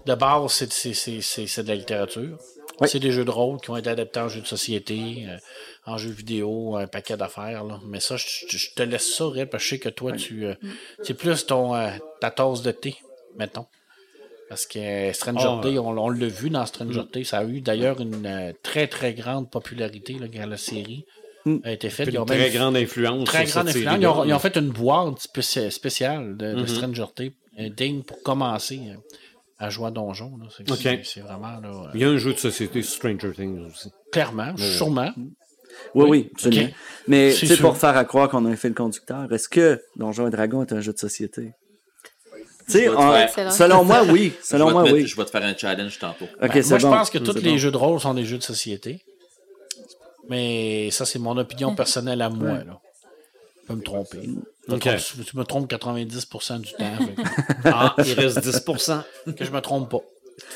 de base, c'est- c'est- c'est c'est- c'est de la littérature. Oui. C'est des jeux de rôle qui ont été adaptés en jeux de société, euh, en jeux vidéo, un paquet d'affaires. là. Mais ça, je, te laisse ça, Red, parce que je sais que toi, tu euh, c'est plus ton euh, ta tasse de thé, mettons. Parce que Stranger Ah, Day, on, on l'a vu dans Stranger Day, ça a eu d'ailleurs une très très grande popularité là, quand la série a été faite. Ils Une ont très même grande influence. très grande influence. Ils ont, ils ont fait une boîte spéci- spéciale de, de Mhm. Stranger Things, un digne pour commencer à jouer à Donjon. là. C'est vraiment là, euh, Il y a un jeu de société Stranger Things aussi. clairement, sûrement. oui, oui, absolument. Ok. Mais C'est tu sais, sûr. pour faire à croire qu'on a un fil conducteur, est-ce que Donjons et Dragons est un jeu de société? On- faire- selon moi, oui. Je Selon vais te moi, mettre- oui. Je vais te faire un challenge tantôt. Ben, moi, je pense que tous les bon. jeux de rôle sont des jeux de société. Mais ça, c'est mon opinion personnelle à moi. Là. Je peux me tromper. Je me Ok. trompe- je me trompe 90% du temps. fait Ah, il reste 10 que- que je me trompe pas.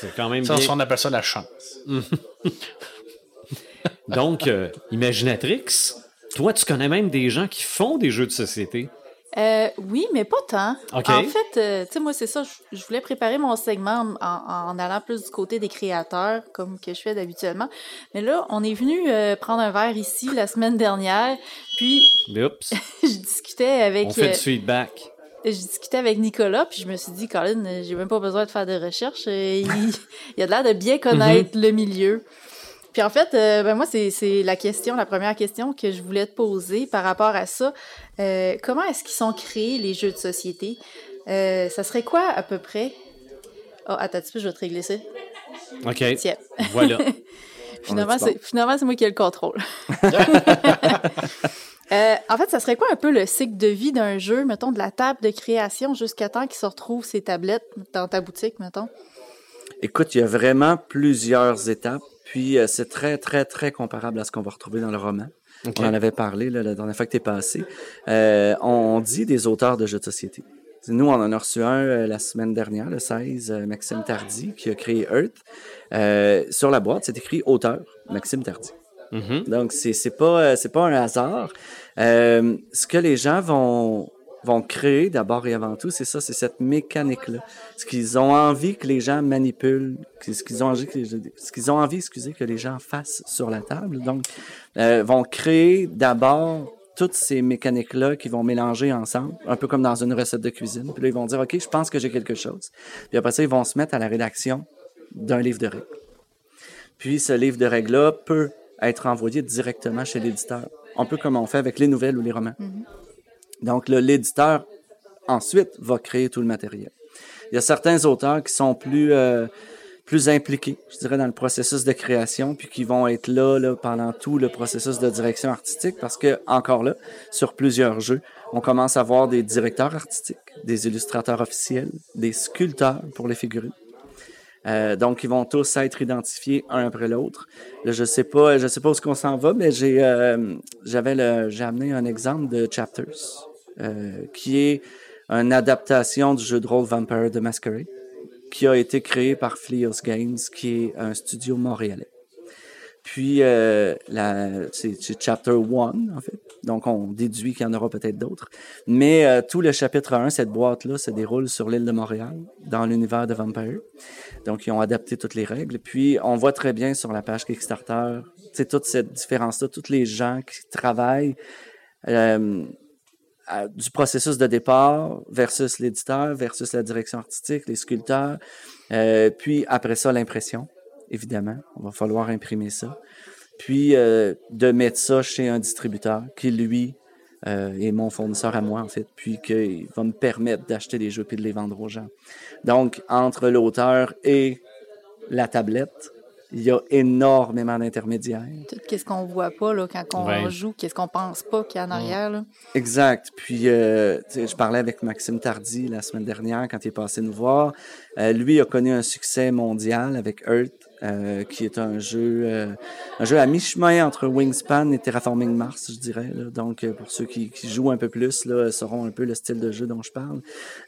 C'est quand même Ça, bien. on appelle ça la chance. [laughs] Donc, euh, Imaginatrix, toi, tu connais même des gens qui font des jeux de société. Euh, oui, mais pas tant. OK. En fait, euh, tu sais, moi, c'est ça. Je, voulais préparer mon segment en, en allant plus du côté des créateurs, comme que je fais d'habituellement. Mais là, on est venu euh, prendre un verre ici la semaine dernière, puis Oups, [laughs] je discutais avec. on fait du feedback. je discutais avec Nicolas, puis je me suis dit, Colin, j'ai même pas besoin de faire de recherche. Il, [laughs] il a l'air de bien connaître le milieu. Puis en fait, euh, ben moi, c'est c'est la question, la première question que je voulais te poser par rapport à ça. Euh, comment est-ce qu'ils sont créés, les jeux de société? Euh, ça serait quoi, à peu près? Oh, attends un petit peu, je vais te régler ça. OK, Tiens. voilà. [laughs] Finalement, c'est finalement, c'est moi qui ai le contrôle. [laughs] Euh, en fait, ça serait quoi un peu le cycle de vie d'un jeu, mettons, de la table de création jusqu'à temps qu'il se retrouve ses tablettes dans ta boutique, mettons? Écoute, il y a vraiment plusieurs étapes. Puis euh, c'est très, très, très comparable à ce qu'on va retrouver dans le roman. On en avait parlé là, la dernière fois que tu es passé. Euh, on dit des auteurs de jeux de société. Nous, on en a reçu un euh, la semaine dernière, le 16, euh, Maxime Tardy, qui a créé Earth. Sur la boîte, c'est écrit auteur, Maxime Tardy. Mhm. Donc, c'est pas, pas un hasard. Ce que les gens vont, vont créer d'abord et avant tout, c'est ça, c'est cette mécanique-là. Ce qu'ils ont envie que les gens manipulent, ce qu'ils ont envie, que les, ce qu'ils ont envie, excusez, que les gens fassent sur la table. Donc, euh, vont créer d'abord toutes ces mécaniques-là qui vont mélanger ensemble, un peu comme dans une recette de cuisine. Puis là, ils vont dire, OK, je pense que j'ai quelque chose. Puis après ça, ils vont se mettre à la rédaction d'un livre de règles. Puis ce livre de règles-là peut être envoyé directement chez l'éditeur. Un peu comme on fait avec les nouvelles ou les romans. Donc, l'éditeur, ensuite, va créer tout le matériel. Il y a certains auteurs qui sont plus, euh, plus impliqués, je dirais, dans le processus de création, puis qui vont être là, là pendant tout le processus de direction artistique, parce que, encore là, sur plusieurs jeux, on commence à voir des directeurs artistiques, des illustrateurs officiels, des sculpteurs pour les figurines. Euh, donc, ils vont tous être identifiés un après l'autre. Je sais pas, je sais pas où est-ce qu'on s'en va, mais j'ai, euh, j'ai amené un exemple de Chapters, qui est une adaptation du jeu de rôle Vampire the Masquerade, qui a été créé par Fleos Games, qui est un studio montréalais. Puis, euh, c'est, Chapter 1, en fait. Donc, on déduit qu'il y en aura peut-être d'autres. Mais euh, tout le chapitre 1, cette boîte-là, se déroule sur l'île de Montréal, dans l'univers de Vampire. Donc, ils ont adapté toutes les règles. Puis, on voit très bien sur la page Kickstarter, toute cette différence-là, tous les gens qui travaillent euh, du processus de départ versus l'éditeur, versus la direction artistique, les sculpteurs. Euh, puis, après ça, l'impression, évidemment. On va falloir imprimer ça. Puis, euh, de mettre ça chez un distributeur qui, lui, euh, est mon fournisseur à moi, en fait, puis qu'il va me permettre d'acheter des jeux puis de les vendre aux gens. Donc, entre l'auteur et la tablette, il y a énormément d'intermédiaires. Tout qu'est-ce qu'on voit pas là, quand on Ouais. joue, qu'est-ce qu'on pense pas qu'il y a en arrière. Là. Exact. Puis, euh, je parlais avec Maxime Tardy la semaine dernière quand il est passé nous voir. Euh, lui a connu un succès mondial avec Earth euh, qui est un jeu, euh, un jeu à mi-chemin entre Wingspan et Terraforming Mars, je dirais. là. Donc, euh, pour ceux qui, qui jouent un peu plus, là, sauront un peu le style de jeu dont je parle.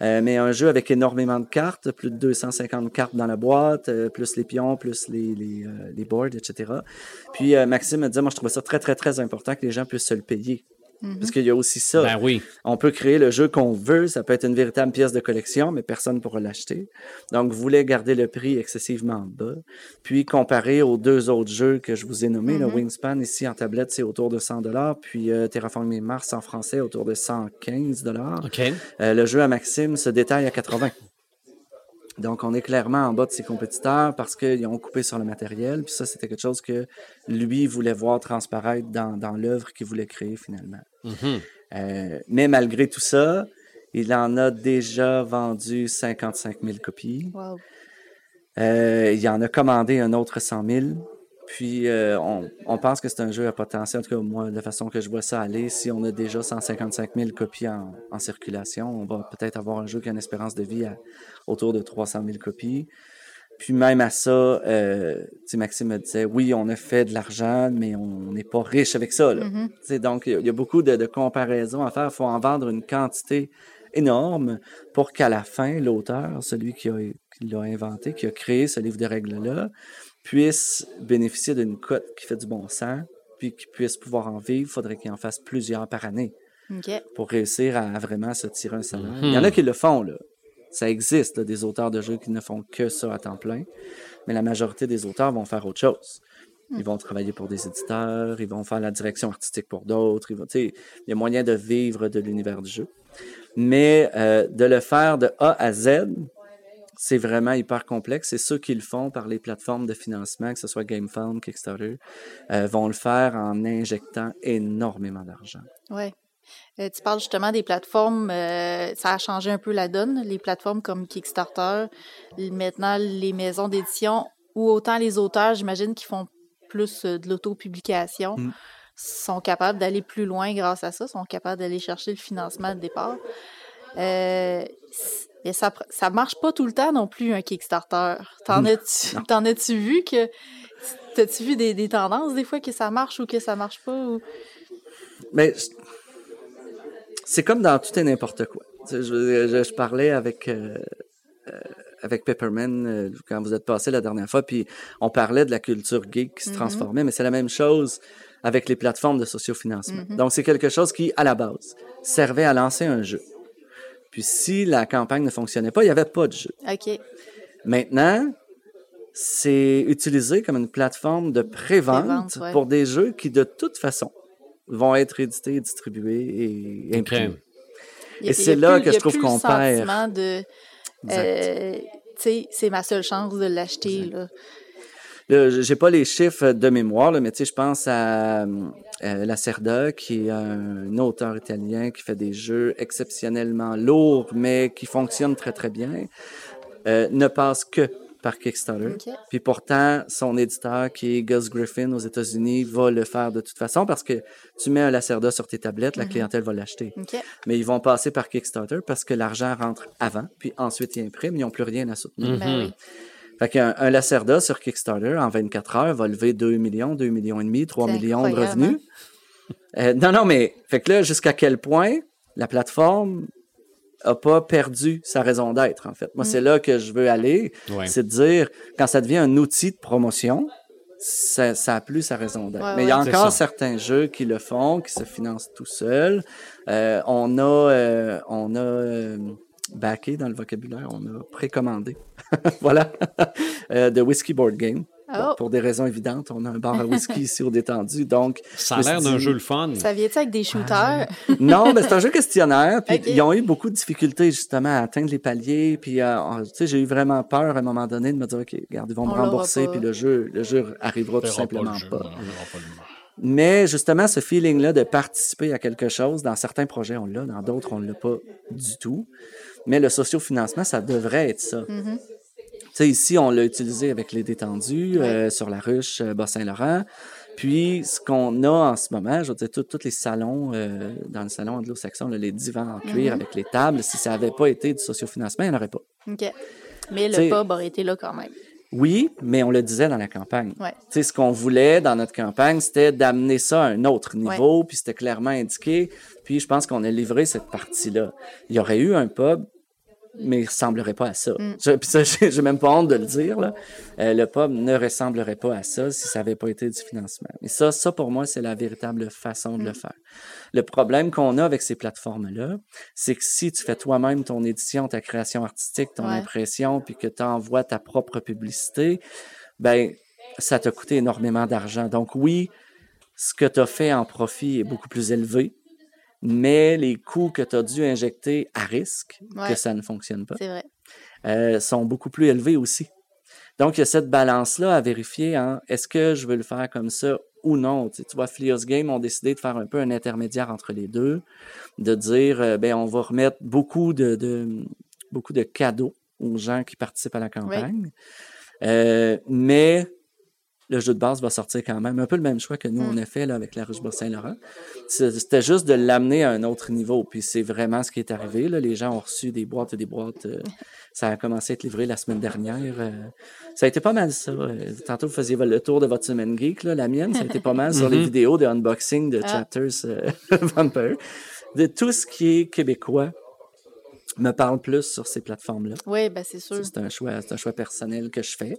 Euh, mais un jeu avec énormément de cartes, plus de 250 cartes dans la boîte, euh, plus les pions, plus les, les, euh, les boards, etc. Puis Maxime me disait, moi, je trouvais ça très, très, très important que les gens puissent se le payer. Parce qu'il y a aussi ça. Ben oui. On peut créer le jeu qu'on veut, ça peut être une véritable pièce de collection, mais personne ne pourra l'acheter. Donc, vous voulez garder le prix excessivement bas. Puis, comparé aux deux autres jeux que je vous ai nommés, le Wingspan ici en tablette, c'est autour de 100 puis euh, Terraforming Mars en français autour de 115 OK. euh, le jeu à Maxime se détaille à 80. Donc, on est clairement en bas de ses compétiteurs parce qu'ils ont coupé sur le matériel. Puis ça, c'était quelque chose que lui voulait voir transparaître dans, dans l'œuvre qu'il voulait créer finalement. Mhm. Euh, mais malgré tout ça, il en a déjà vendu 55 000 copies. Wow. Euh, il en a commandé un autre 100 000. Puis euh, on, on pense que c'est un jeu à potentiel. En tout cas, moi, de la façon que je vois ça aller, si on a déjà 155 000 copies en, en circulation, on va peut-être avoir un jeu qui a une espérance de vie à autour de 300 000 copies. Puis même à ça, euh, Maxime me disait, oui, on a fait de l'argent, mais on n'est pas riche avec ça. Là. Mhm. Sais, Donc, il y a- il y, a beaucoup de, de comparaisons à faire. Il faut en vendre une quantité énorme pour qu'à la fin, l'auteur, celui qui l'a inventé, qui a créé ce livre de règles-là, puisse bénéficier d'une cote qui fait du bon sens, puis qu'il puisse pouvoir en vivre. Il faudrait qu'il en fasse plusieurs par année pour réussir à vraiment se tirer un salaire. Il y en a qui le font, là. Ça existe, là, des auteurs de jeux qui ne font que ça à temps plein, mais la majorité des auteurs vont faire autre chose. Ils vont travailler pour des éditeurs, ils vont faire la direction artistique pour d'autres. Il y a moyen de vivre de l'univers du jeu. Mais euh, de le faire de A à Z, c'est vraiment hyper complexe. Et ceux qui le font par les plateformes de financement, que ce soit GameFound, Kickstarter, euh, vont le faire en injectant énormément d'argent. Ouais. Euh, tu parles justement des plateformes, euh, ça a changé un peu la donne. Les plateformes comme Kickstarter, maintenant les maisons d'édition, ou autant les auteurs, j'imagine, qui font plus de l'autopublication, Mm. sont capables d'aller plus loin grâce à ça, sont capables d'aller chercher le financement de départ. Euh, mais ça, ça marche pas tout le temps non plus, un Kickstarter. T'en as-tu, Non. t'en as-tu vu que. T'as-tu vu des, des tendances des fois que ça marche ou que ça marche pas? Ou... Mais c'est comme dans tout et n'importe quoi. Je, je- je parlais avec euh, euh, avec Pepperman euh, quand vous êtes passé la dernière fois, puis on parlait de la culture geek qui se Mhm. transformait, mais c'est la même chose avec les plateformes de sociofinancement. Mhm. Donc c'est quelque chose qui, à la base, servait à lancer un jeu. Puis si la campagne ne fonctionnait pas, il n'y avait pas de jeu. OK. Maintenant, c'est utilisé comme une plateforme de prévente ouais. pour des jeux qui, de toute façon, vont être édités, distribués et imprimés. Ok. Il y a- Et c'est là plus- que je trouve qu'on perd. de. Euh, tu sais, c'est ma seule chance de l'acheter. J'ai pas les chiffres de mémoire, là, mais tu sais, je pense à euh, Lacerda, qui est un auteur italien qui fait des jeux exceptionnellement lourds, mais qui fonctionnent très, très bien, euh, ne passe que par Kickstarter. Puis pourtant, son éditeur, qui est Gus Griffin aux États-Unis, va le faire de toute façon parce que tu mets un Lacerda sur tes tablettes, la clientèle va l'acheter. Mais ils vont passer par Kickstarter parce que l'argent rentre avant, puis ensuite ils impriment, ils n'ont plus rien à soutenir. Ben oui. Fait qu'un un Lacerda sur Kickstarter, en 24 heures, va lever 2 millions, 2 millions et demi, 3 C'est millions de revenus. Euh, non, non, mais, fait que là, jusqu'à quel point la plateforme a pas perdu sa raison d'être, en fait? Moi, Mm. c'est là que je veux aller. Ouais. C'est de dire, quand ça devient un outil de promotion, ça, ça a plus sa raison d'être. Ouais, Mais il y a encore certains jeux qui le font, qui se financent tout seuls. Euh, on a, euh, on a euh, backé dans le vocabulaire, on a précommandé. [laughs] voilà, euh, de Whiskey Board Game. Bon, Oh. pour des raisons évidentes, on a un bar à whisky ici au détendu, donc Ça a l'air d'un jeu le fun. Ça vient-tu avec des shooters? non, mais c'est un jeu questionnaire. Puis ils ont eu beaucoup de difficultés justement à atteindre les paliers. Puis euh, tu sais, j'ai eu vraiment peur à un moment donné de me dire ok, regarde, ils vont me On rembourser, puis le jeu, le jeu arrivera On tout pas simplement le jeu, pas. Mais justement, ce feeling-là de participer à quelque chose, dans certains projets, on l'a, dans d'autres, on l'a pas du tout. Mais le sociofinancement, ça devrait être ça. Mhm. Tu sais, ici, on l'a utilisé avec les détendus euh, sur la ruche euh, Bas-Saint-Laurent. Puis, ce qu'on a en ce moment, je veux dire, tous les salons, euh, dans le salon anglo-saxon, les divans en cuir avec les tables, si ça n'avait pas été du sociofinancement, il n'y en aurait pas. OK. Mais le T'sais- pub aurait été là quand même. Oui, mais on le disait dans la campagne. Ouais. Tu sais, ce qu'on voulait dans notre campagne, c'était d'amener ça à un autre niveau, puis c'était clairement indiqué. Puis je pense qu'on a livré cette partie-là. Il y aurait eu un pub, mais il ressemblerait pas à ça. Je- Puis ça, [laughs] j'ai même pas honte de le dire. Là. Euh, le pub ne ressemblerait pas à ça si ça n'avait pas été du financement. Et ça, ça pour moi, c'est la véritable façon de le faire. Le problème qu'on a avec ces plateformes-là, c'est que si tu fais toi-même ton édition, ta création artistique, ton Ouais. impression, puis que tu envoies ta propre publicité, ben ça t'a coûté énormément d'argent. Donc oui, ce que tu as fait en profit est beaucoup plus élevé, mais les coûts que tu as dû injecter à risque Ouais. que ça ne fonctionne pas vrai. euh, sont beaucoup plus élevés aussi. Donc, il y a cette balance-là à vérifier. Hein, Est-ce que je veux le faire comme ça ou non? Tu, sais, tu vois, Fleos Game ont décidé de faire un peu un intermédiaire entre les deux, de dire, euh, ben, on va remettre beaucoup de, de- beaucoup de cadeaux aux gens qui participent à la campagne. Euh, mais le jeu de base va sortir quand même. Un peu le même choix que nous, Mm. on a fait là, avec la Roche-Bourg-Saint-Laurent. C'est- C'était juste de l'amener à un autre niveau. Puis c'est vraiment ce qui est arrivé. Là. Les gens ont reçu des boîtes et des boîtes. euh, ça a commencé à être livré la semaine dernière. euh, ça a été pas mal ça. Tantôt, vous faisiez le tour de votre semaine geek. Là. La mienne, ça a été pas mal sur [laughs] les Mhm. vidéos de unboxing de Ah. Chapters euh, [laughs] Vampire. De tout ce qui est québécois me parle plus sur ces plateformes-là. Oui, ben c'est sûr. C'est un choix, c'est un choix personnel que je fais.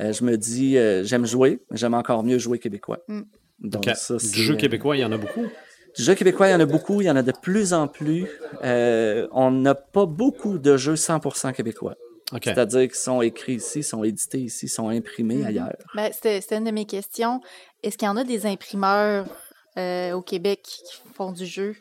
Euh, je me dis, euh, j'aime jouer, mais j'aime encore mieux jouer québécois. Mm. Donc Ok. ça, c'est, Du jeu euh, québécois, il y en a beaucoup? Du jeu québécois, il y en a beaucoup, il y en a de plus en plus. Euh, on n'a pas beaucoup de jeux 100% québécois. C'est-à-dire qu'ils sont écrits ici, sont édités ici, sont imprimés Mhm. ailleurs. Ben, c'était c'était une de mes questions. Est-ce qu'il y en a des imprimeurs euh, au Québec qui font du jeu?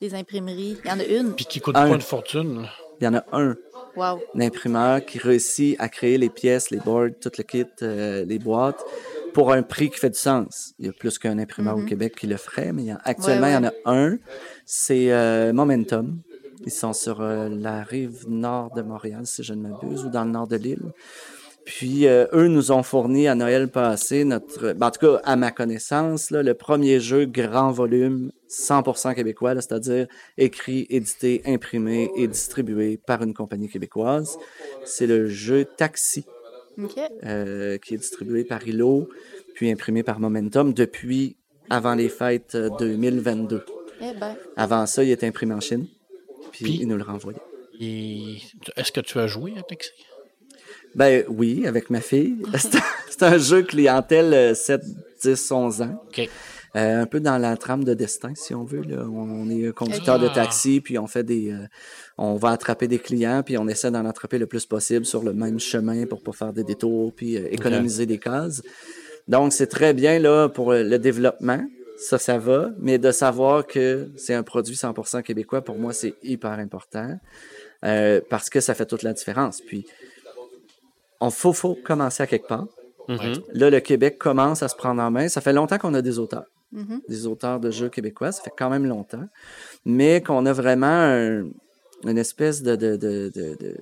Des imprimeries? Il y en a une? Puis qui coûte Un. pas une fortune. Il y en a un, Wow. un imprimeur qui réussit à créer les pièces, les boards, tout le kit, euh, les boîtes, pour un prix qui fait du sens. Il y a plus qu'un imprimeur au Mhm. Québec qui le ferait, mais il y a- actuellement, Ouais, il y en a un. C'est euh, Momentum. Ils sont sur euh, la rive nord de Montréal, si je ne m'abuse, ou dans le nord de l'île. Puis, euh, eux nous ont fourni à Noël passé notre, ben, en tout cas, à ma connaissance, là, le premier jeu grand volume 100% québécois, là, c'est-à-dire écrit, édité, imprimé et distribué par une compagnie québécoise. C'est le jeu Taxi, OK. euh, qui est distribué par Hilo, puis imprimé par Momentum depuis avant les fêtes euh, 2022. Eh ben, Avant ça, il était imprimé en Chine, puis, Puis- ils nous le renvoyaient. Et Est-ce que tu as joué à Taxi? Ben oui, avec ma fille. [laughs] C'est un- jeu clientèle euh, 7, 10, 11 ans. OK. Euh, un peu dans la trame de destin, si on veut. Là. On est conducteur de Ah. taxi, puis on fait des, euh, on va attraper des clients, puis on essaie d'en attraper le plus possible sur le même chemin pour pas faire des détours, puis euh, économiser des cases. Donc c'est très bien là pour euh, le développement, ça ça va, mais de savoir que c'est un produit 100% québécois pour moi c'est hyper important euh, parce que ça fait toute la différence. Puis on faut faut commencer à quelque part. Mhm. Là, le Québec commence à se prendre en main. Ça fait longtemps qu'on a des auteurs, mhm. des auteurs de jeux québécois. Ça fait quand même longtemps. Mais qu'on a vraiment un- une espèce de, de, de, de, de-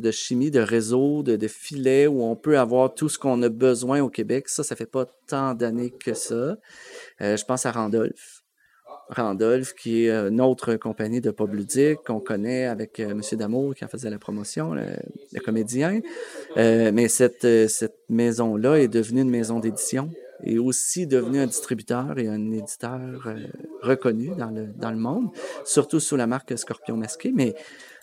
de chimie, de réseau, de, de filet où on peut avoir tout ce qu'on a besoin au Québec. Ça, ça fait pas tant d'années que ça. Euh, je pense à Randolph. Randolph, qui est euh, une autre compagnie de pub ludique qu'on connaît avec euh, Monsieur Damour qui en faisait la promotion, le, le comédien. Euh, mais cette, euh, cette maison-là est devenue une maison d'édition et aussi devenue un distributeur et un éditeur euh, reconnu dans le, dans le monde, surtout sous la marque Scorpion Masqué. Mais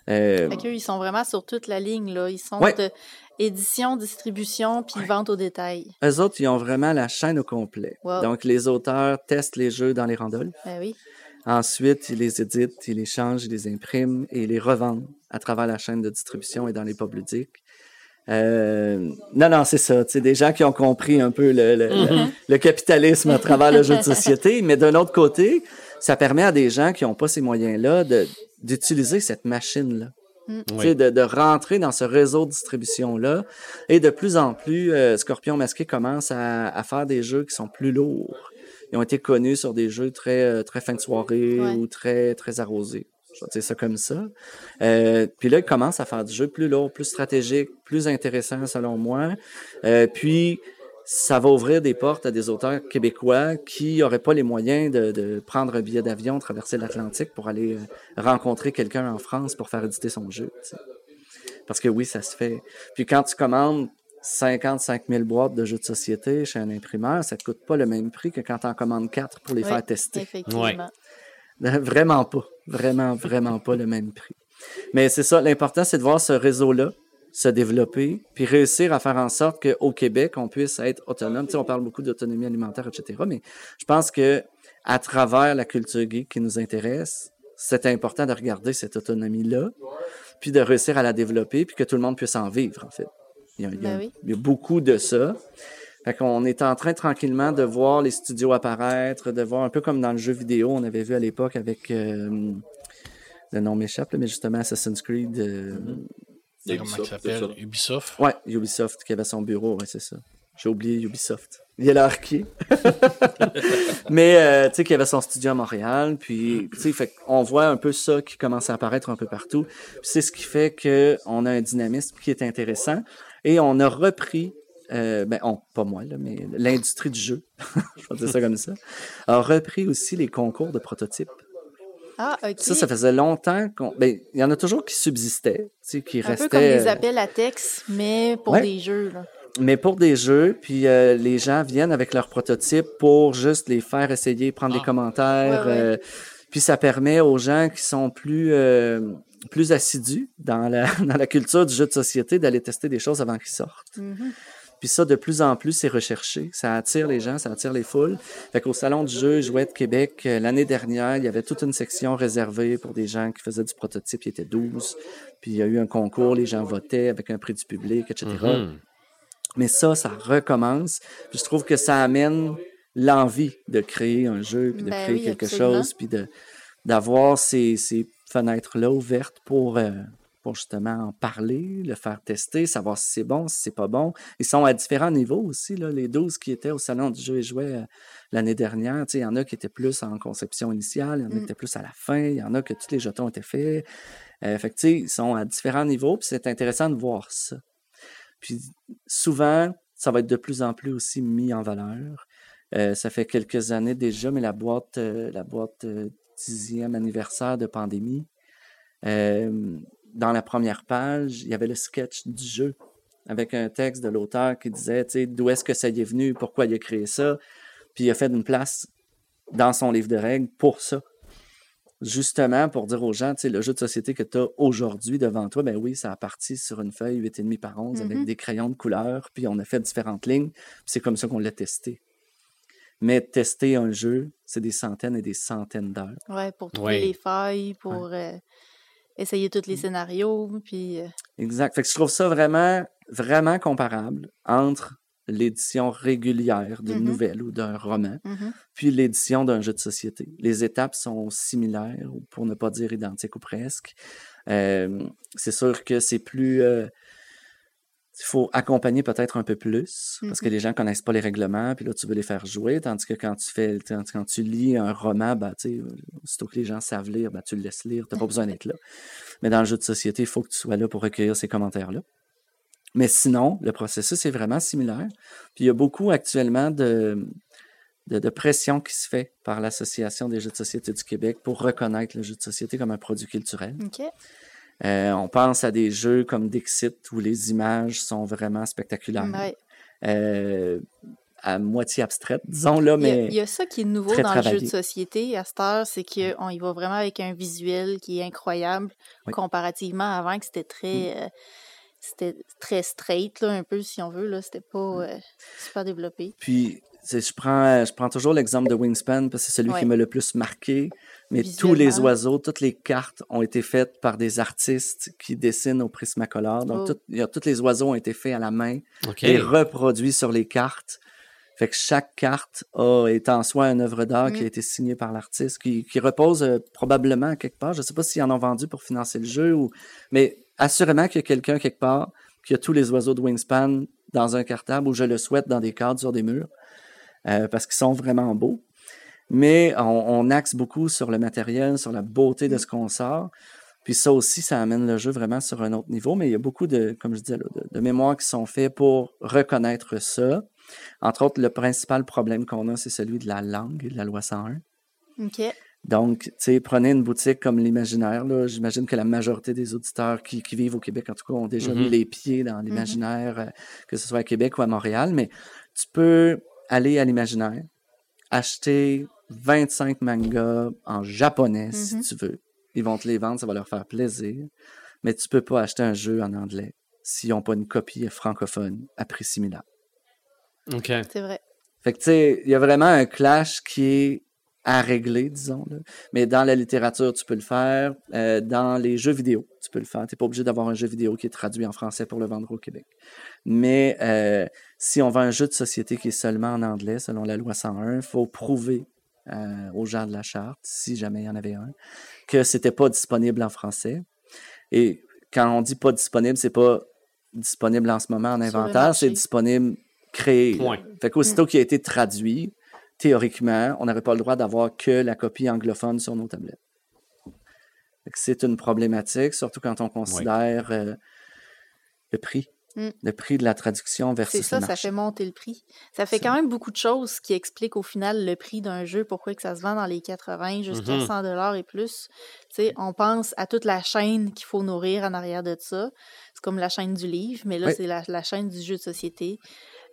euh, Fait qu'eux, ils sont vraiment sur toute la ligne, là. Ils sont Ouais. de édition, distribution, puis vente au détail. eux autres, ils ont vraiment la chaîne au complet. Wow. Donc, les auteurs testent les jeux dans les Randolph. Ben oui. Ensuite, ils les éditent, ils les changent, ils les impriment et ils les revendent à travers la chaîne de distribution et dans les pubs ludiques. Euh, non, non, c'est ça. C'est des gens qui ont compris un peu le, le- le- le capitalisme à travers le jeu de société. Mais d'un autre côté, ça permet à des gens qui n'ont pas ces moyens-là de- d'utiliser cette machine-là. Oui. de, de rentrer dans ce réseau de distribution-là. Et de plus en plus, euh, Scorpion Masqué commence à, à faire des jeux qui sont plus lourds. Ils ont été connus sur des jeux très, euh, très fin de soirée Ouais. ou très, très arrosés. Je vais ça comme ça. Euh, puis là, ils commencent à faire du jeu plus lourd, plus stratégique, plus intéressant selon moi. Euh, puis, ça va ouvrir des portes à des auteurs québécois qui n'auraient pas les moyens de, de prendre un billet d'avion, traverser l'Atlantique pour aller euh, rencontrer quelqu'un en France pour faire éditer son jeu. Parce que oui, ça se fait. Puis quand tu commandes 55 000 boîtes de jeux de société chez un imprimeur, ça ne coûte pas le même prix que quand tu en commandes 4 pour les Oui, faire tester. Ouais. [laughs] Vraiment pas. Vraiment, vraiment pas le même prix. Mais c'est ça, l'important, c'est de voir ce réseau-là se développer, puis réussir à faire en sorte qu'au Québec, on puisse être autonome. Tu sais, on parle beaucoup d'autonomie alimentaire, etc. Mais je pense que à travers la culture geek qui nous intéresse, c'est important de regarder cette autonomie-là, puis de réussir à la développer, puis que tout le monde puisse en vivre, en fait. Il y a, il y a- Ben oui. il y a beaucoup de ça. Fait qu'on est en train tranquillement de voir les studios apparaître, de voir un peu comme dans le jeu vidéo, on avait vu à l'époque avec euh, le nom m'échappe, mais justement Assassin's Creed. euh, comment Ubisoft, ça s'appelle? Ubisoft. Ouais, Ubisoft qui avait son bureau, ouais, c'est ça. J'ai oublié Ubisoft. Il a l'air qui? [laughs] Mais euh, tu sais qu'il y avait son studio à Montréal, puis tu sais fait on voit un peu ça qui commence à apparaître un peu partout. Puis c'est ce qui fait que on a un dynamisme qui est intéressant et on a repris euh, ben, on, pas moi, là, mais l'industrie du jeu, [laughs] je vais dire ça comme ça, a repris aussi les concours de prototypes. Ah, OK. Ça, ça faisait longtemps qu'on. Ben, il y en a toujours qui subsistaient, tu sais, qui Un restaient. peu comme des euh, appels à texte, mais pour Ouais. des jeux. Là. mais pour des jeux, puis euh, les gens viennent avec leurs prototypes pour juste les faire essayer, prendre des Ah. commentaires. Ouais, ouais. euh, puis ça permet aux gens qui sont plus plus assidus dans la [laughs] dans la culture du jeu de société d'aller tester des choses avant qu'ils sortent. Mhm. Puis ça, de plus en plus, c'est recherché. Ça attire les gens, ça attire les foules. Fait qu'au Salon du jeu Jouet de Québec, euh, l'année dernière, il y avait toute une section réservée pour des gens qui faisaient du prototype. Il était 12. Puis il y a eu un concours, les gens votaient avec un prix du public, etc. Mhm. Mais ça, ça recommence. Puis je trouve que ça amène l'envie de créer un jeu, puis de Ben créer oui, quelque absolument. chose, puis de d'avoir ces, ces fenêtres-là ouvertes pour, euh, pour justement en parler, le faire tester, savoir si c'est bon, si c'est pas bon. Ils sont à différents niveaux aussi, là, les 12 qui étaient au Salon du jeu et jouets euh, l'année dernière. Il y en a qui étaient plus en conception initiale, il y en a qui Mm. étaient plus à la fin, il y en a que tous les jetons étaient faits. Euh, fait que, ils sont à différents niveaux, puis c'est intéressant de voir ça. Puis souvent, ça va être de plus en plus aussi mis en valeur. Euh, ça fait quelques années déjà, mais la boîte, euh, la boîte euh, dixième anniversaire de pandémie, euh, dans la première page, il y avait le sketch du jeu avec un texte de l'auteur qui disait, tu sais, d'où est-ce que ça y est venu, pourquoi il a créé ça, puis il a fait une place dans son livre de règles pour ça. Justement, pour dire aux gens, tu sais, le jeu de société que tu as aujourd'hui devant toi, ben oui, ça a parti sur une feuille 8,5 par 11 avec Mhm. des crayons de couleur, puis on a fait différentes lignes, puis c'est comme ça qu'on l'a testé. Mais tester un jeu, c'est des centaines et des centaines d'heures. Ouais, pour trouver Ouais. les failles, pour euh, essayer tous les Mm. scénarios. Puis, euh, Exact. Fait que je trouve ça vraiment, vraiment comparable entre l'édition régulière d'une Mhm. nouvelle ou d'un roman, mhm. puis l'édition d'un jeu de société. Les étapes sont similaires, ou pour ne pas dire identiques ou presque. Euh, c'est sûr que c'est plus... euh, il faut accompagner peut-être un peu plus, parce que Mhm. les gens connaissent pas les règlements, puis là, tu veux les faire jouer, tandis que quand tu fais, quand tu lis un roman, ben, tu sais, aussitôt que les gens savent lire, ben, tu le laisses lire, tu pas besoin d'être là. Mais dans le jeu de société, il faut que tu sois là pour recueillir ces commentaires-là. Mais sinon, le processus est vraiment similaire. Puis il y a beaucoup actuellement de, de, de pression qui se fait par l'Association des jeux de société du Québec pour reconnaître le jeu de société comme un produit culturel. Euh, on pense à des jeux comme Dixit où les images sont vraiment spectaculaires, Ouais. euh, à moitié abstraites, disons-là, Il y, a, mais il y a ça qui est nouveau dans le jeu de société à cette heure, c'est qu'on y va vraiment avec un visuel qui est incroyable Oui. comparativement avant que c'était très euh, c'était très straight là, un peu si on veut là, c'était pas euh, super développé. Puis, je prends, je prends toujours l'exemple de Wingspan parce que c'est celui Ouais. qui m'a le plus marqué. Mais tous les oiseaux, toutes les cartes ont été faites par des artistes qui dessinent au Prismacolor. Donc, Oh. tout- il y a- tous les oiseaux ont été faits à la main et reproduits sur les cartes. Fait que chaque carte a, est en soi une œuvre d'art qui Mm. a été signée par l'artiste, qui, qui repose euh, probablement à quelque part. Je ne sais pas s'ils en ont vendu pour financer le jeu, ou... mais assurément qu'il y a quelqu'un quelque part qui a tous les oiseaux de Wingspan dans un cartable, ou je le souhaite dans des cadres sur des murs, euh, parce qu'ils sont vraiment beaux. Mais on, on axe beaucoup sur le matériel, sur la beauté de ce qu'on sort. Puis ça aussi, ça amène le jeu vraiment sur un autre niveau. Mais il y a beaucoup de, comme je disais, de, de mémoires qui sont faits pour reconnaître ça. Entre autres, le principal problème qu'on a, c'est celui de la langue, de la loi 101. OK. Donc, tu sais, prenez une boutique comme l'Imaginaire. J'imagine que la majorité des auditeurs qui, qui vivent au Québec, en tout cas, ont déjà mis les pieds dans l'Imaginaire, euh, que ce soit à Québec ou à Montréal. Mais tu peux aller à l'Imaginaire, acheter 25 mangas en japonais, si Mhm. tu veux. Ils vont te les vendre, ça va leur faire plaisir. Mais tu peux pas acheter un jeu en anglais s'ils n'ont pas une copie francophone à prix similaire. OK. C'est vrai. Fait que, tu sais, il y a vraiment un clash qui est à régler, disons. Là. Mais dans la littérature, tu peux le faire. Euh, dans les jeux vidéo, tu peux le faire. Tu n'es pas obligé d'avoir un jeu vidéo qui est traduit en français pour le vendre au Québec. Mais euh, si on vend un jeu de société qui est seulement en anglais, selon la loi 101, il faut prouver euh, aux gens de la charte, si jamais il y en avait un, que c'était pas disponible en français. Et quand on dit pas disponible, c'est pas disponible en ce moment en inventaire, c'est disponible créé. Point. Fait qu'aussitôt qu'il a été traduit, théoriquement, on n'aurait pas le droit d'avoir que la copie anglophone sur nos tablettes. Fait que c'est une problématique, surtout quand on considère euh, le prix. Mm. Le prix de la traduction versus C'est ça, le ça fait monter le prix. Ça fait quand même beaucoup de choses qui expliquent au final le prix d'un jeu, pourquoi que ça se vend dans les 80 jusqu'à Mhm. 100 dollars et plus. On pense à toute la chaîne qu'il faut nourrir en arrière de ça. C'est comme la chaîne du livre, mais là, Oui. c'est la, la chaîne du jeu de société.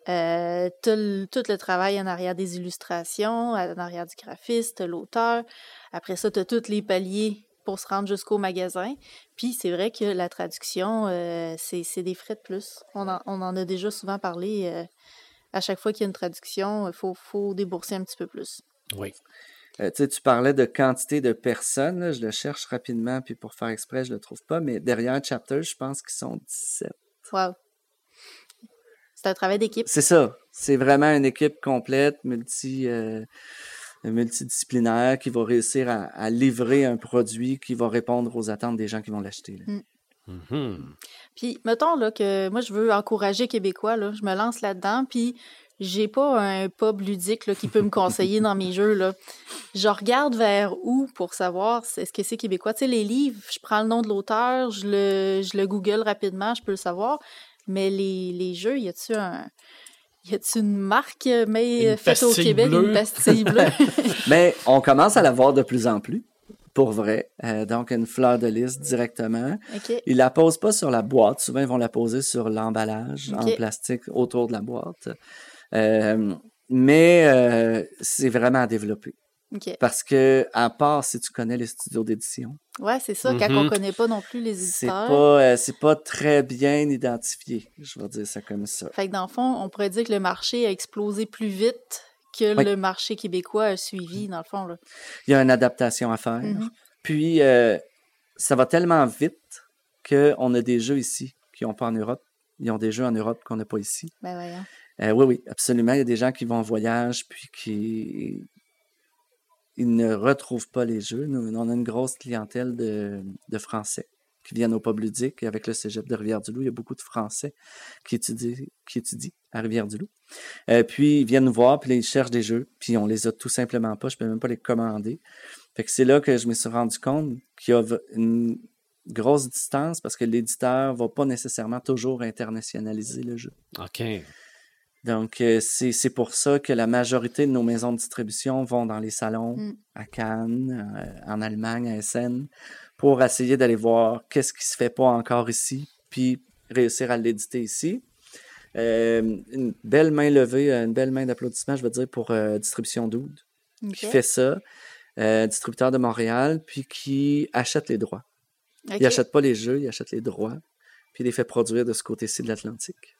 Euh, le- tout le travail en arrière des illustrations, en arrière du graphiste, l'auteur. Après ça, tu as tous les paliers pour se rendre jusqu'au magasin. Puis c'est vrai que la traduction, euh, c'est des frais de plus. On en, on en a déjà souvent parlé. euh, à chaque fois qu'il y a une traduction, il faut, faut débourser un petit peu plus. Oui. Euh, tu sais, tu parlais de quantité de personnes. là, je le cherche rapidement, puis pour faire exprès, je le trouve pas. Mais derrière Chapter, je pense qu'ils sont 17. Wow. C'est un travail d'équipe. C'est ça. C'est vraiment une équipe complète, multi, euh, multidisciplinaire, qui va réussir à, à livrer un produit qui va répondre aux attentes des gens qui vont l'acheter. là. Mhm. Puis, mettons là, que moi, je veux encourager Québécois. Là, je me lance là-dedans. Puis, j'ai pas un pub ludique là, qui peut me conseiller dans mes jeux. Là. Je regarde vers où pour savoir c'est- est-ce que c'est québécois? Tu sais, les livres, je prends le nom de l'auteur, je le, je le google rapidement, je peux le savoir. Mais les, les jeux, y a-tu un. Y a-tu une marque euh, mais Une faite au pastille Québec, bleue? une pastille bleue? Mais [laughs] [laughs] on commence à la voir de plus en plus, pour vrai. Euh, donc, une fleur de lys directement. OK. Ils la posent pas sur la boîte. Souvent, ils vont la poser sur l'emballage en plastique autour de la boîte. Euh, mais euh, c'est vraiment à développer. Parce que, à part si tu connais les studios d'édition, Ouais, c'est ça, quand Mhm. on connaît pas non plus les c'est éditeurs. pas, euh, c'est pas très bien identifié. Je vais dire ça comme ça. Fait que dans le fond, on pourrait dire que le marché a explosé plus vite que Oui. le marché québécois a suivi, dans le fond. Là. Il y a une adaptation à faire. Mhm. Puis, euh, ça va tellement vite qu'on a des jeux ici qui n'ont pas en Europe. Ils ont des jeux en Europe qu'on n'a pas ici. Ben voyons. Euh, oui, oui, absolument. Il y a des gens qui vont en voyage puis qui ils ne retrouvent pas les jeux. Nous, on a une grosse clientèle de, Français qui viennent au pub ludique. Avec le cégep de Rivière-du-Loup, il y a beaucoup de Français qui étudient, qui étudient à Rivière-du-Loup. Euh, puis ils viennent nous voir, puis ils cherchent des jeux, puis on les a tout simplement pas. Je peux même pas les commander. Fait que c'est là que je me suis rendu compte qu'il y a une grosse distance parce que l'éditeur va pas nécessairement toujours internationaliser le jeu. OK. Donc, euh, c'est pour ça que la majorité de nos maisons de distribution vont dans les salons Mm. à Cannes, euh, en Allemagne, à Essen, pour essayer d'aller voir qu'est-ce qui se fait pas encore ici, puis réussir à l'éditer ici. Euh, une belle main levée, une belle main d'applaudissement, je veux dire, pour euh, Distribution Dude, qui fait ça, euh, distributeur de Montréal, puis qui achète les droits. Il achète pas les jeux, il achète les droits, puis il les fait produire de ce côté-ci de l'Atlantique.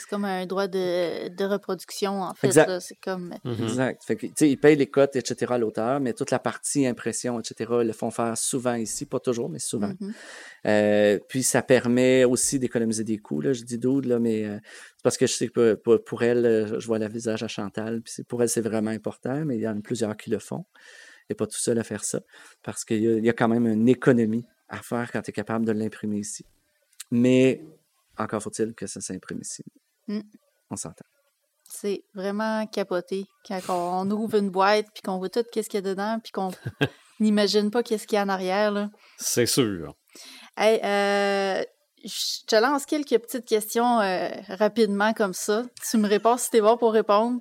C'est comme un droit de, de reproduction, en fait. Exact. C'est comme. Exact. Fait que, tu sais, ils payent les cotes, etc. à l'auteur, mais toute la partie impression, etc., ils le font faire souvent ici, pas toujours, mais souvent. Mhm. Euh, puis ça permet aussi d'économiser des coûts. Là. Je dis dude, là, mais euh, c'est parce que je sais que pour, pour- pour elle, euh, je vois le visage à Chantal, puis pour elle, c'est vraiment important, mais il y en a plusieurs qui le font. Et pas tout seul à faire ça, parce qu'il y, y a quand même une économie à faire quand tu es capable de l'imprimer ici. Mais encore faut-il que ça s'imprime ici. Mm. On s'entend. C'est vraiment capoté quand on ouvre une boîte puis qu'on voit tout qu'est-ce qu'il y a dedans puis qu'on [laughs] n'imagine pas qu'est-ce qu'il y a en arrière. C'est sûr. Hey, euh, je te lance quelques petites questions euh, rapidement comme ça. Tu me réponds si t'es bon pour répondre.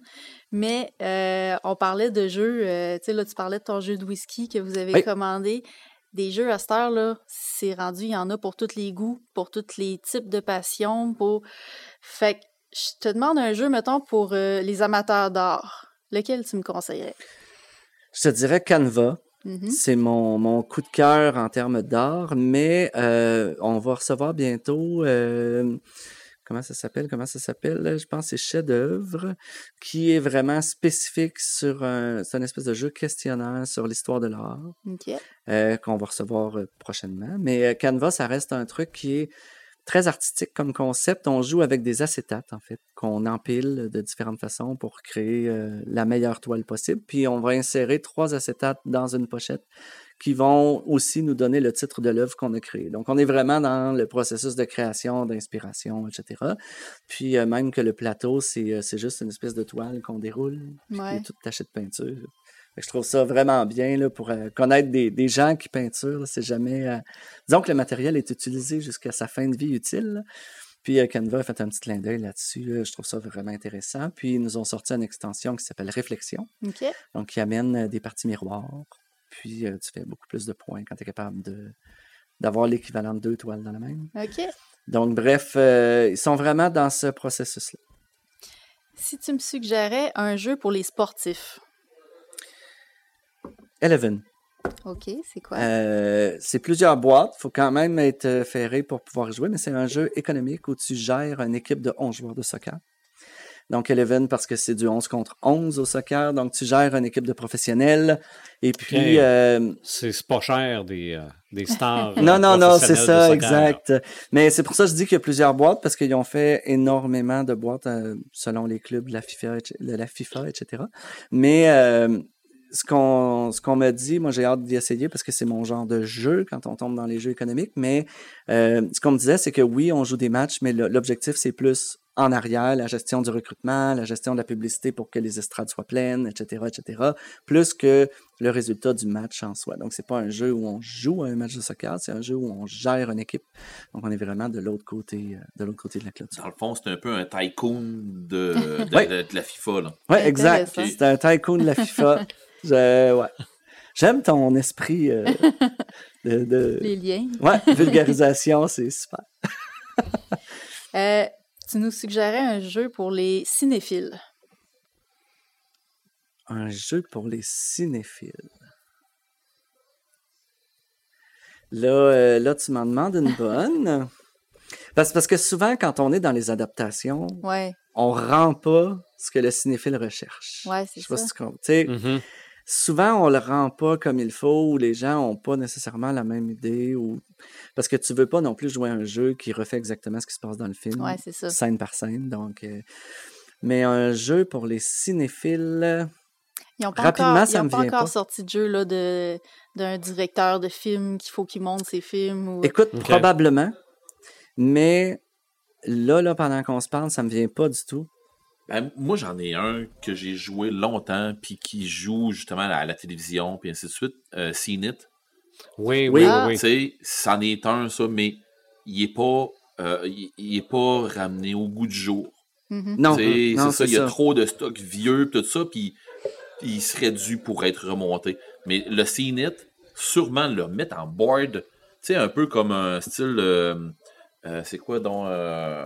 Mais euh, on parlait de jeux, euh, tu sais, là, tu parlais de ton jeu de whisky que vous avez Oui. commandé. Des jeux à cette heure-là, c'est rendu, il y en a pour tous les goûts, pour tous les types de passions. Pour... Fait que je te demande un jeu, mettons, pour euh, les amateurs d'art. Lequel tu me conseillerais? Je te dirais Canva. Mhm. C'est mon, mon coup de cœur en termes d'art, mais euh, on va recevoir bientôt. euh, comment ça s'appelle? Comment ça s'appelle? Je pense que c'est chef-d'œuvre, qui est vraiment spécifique sur un. C'est une espèce de jeu questionnaire sur l'histoire de l'art. OK. euh, qu'on va recevoir prochainement. Mais Canva, ça reste un truc qui est très artistique comme concept. On joue avec des acétates, en fait, qu'on empile de différentes façons pour créer euh, la meilleure toile possible. Puis on va insérer trois acétates dans une pochette qui vont aussi nous donner le titre de l'œuvre qu'on a créée. Donc, on est vraiment dans le processus de création, d'inspiration, etc. Puis, euh, même que le plateau, c'est euh, c'est juste une espèce de toile qu'on déroule, puis qui Ouais. est toute tachée de peinture. Je trouve ça vraiment bien là, pour euh, connaître des, des gens qui peinturent. C'est jamais. euh, Disons que le matériel est utilisé jusqu'à sa fin de vie utile. là. Puis euh, Canva a fait un petit clin d'œil là-dessus. là. Je trouve ça vraiment intéressant. Puis ils nous ont sorti une extension qui s'appelle Réflexion, donc qui amène des parties miroirs. Puis tu fais beaucoup plus de points quand tu es capable de d'avoir l'équivalent de deux toiles dans la même. OK. Donc, bref, ils sont vraiment dans ce processus-là. Si tu me suggérais un jeu pour les sportifs. Eleven. OK, c'est quoi? Euh, c'est plusieurs boîtes. Il faut quand même être euh, ferré pour pouvoir jouer, mais c'est un jeu économique où tu gères une équipe de 11 joueurs de soccer. Donc, Eleven, parce que c'est du 11 contre 11 au soccer. Donc, tu gères une équipe de professionnels. Et puis, euh, C'est pas cher des, euh, des stars. [laughs] non, non, non, c'est ça, soccer, exact. Mais c'est pour ça que je dis qu'il y a plusieurs boîtes, parce qu'ils ont fait énormément de boîtes euh, selon les clubs de la FIFA, etc. de la FIFA, etc. Mais euh, ce qu'on ce qu'on m'a dit, moi j'ai hâte d'y essayer parce que c'est mon genre de jeu quand on tombe dans les jeux économiques. Mais euh, ce qu'on me disait, c'est que oui, on joue des matchs, mais l'objectif c'est plus en arrière, la gestion du recrutement, la gestion de la publicité pour que les estrades soient pleines, etc., etc., plus que le résultat du match en soi. Donc, c'est pas un jeu où on joue à un match de soccer, c'est un jeu où on gère une équipe. Donc, on est vraiment de l'autre côté, euh, de l'autre côté de la clôture. Dans le fond, c'est un peu un tycoon de, [laughs] de, Ouais. de- de la FIFA. Ouais, exact. C'est un tycoon de la FIFA. [laughs] Je- ouais. J'aime ton esprit euh, [laughs] de, de- Les liens. Ouais, vulgarisation, [laughs] c'est super. [laughs] Euh, tu nous suggérais un jeu pour les cinéphiles. Un jeu pour les cinéphiles. Là, euh, là tu m'en demandes une bonne. Parce, parce que souvent, quand on est dans les adaptations, Ouais, on rend pas ce que le cinéphile recherche. ouais, c'est Je sais pas si tu comprends. Souvent, on le rend pas comme il faut, ou les gens ont pas nécessairement la même idée, ou parce que tu veux pas non plus jouer à un jeu qui refait exactement ce qui se passe dans le film, Ouais, c'est ça. scène par scène. Donc, euh, mais un jeu pour les cinéphiles. Ils n'ont pas Rapidement, encore, ça ils ont me pas vient encore pas. sorti de jeu là, de, d'un directeur de film qu'il faut qu'il monte ses films. Ou... Écoute, probablement, mais là, là, pendant qu'on se parle, ça me vient pas du tout. Ben, moi, j'en ai un que j'ai joué longtemps, puis qui joue justement à la télévision, puis ainsi de suite. Euh, CNIT. Oui, oui, Oui. oui. Ah. oui. Tu sais, c'en est un, ça, mais il est pas, euh, il, il est pas ramené au goût du jour. Mhm. Non, c'est ça, il y a trop de stocks vieux, tout ça, puis il serait dû pour être remonté. Mais le CNIT, sûrement le mettre en board, tu sais, un peu comme un style, euh, euh, c'est quoi, donc, euh,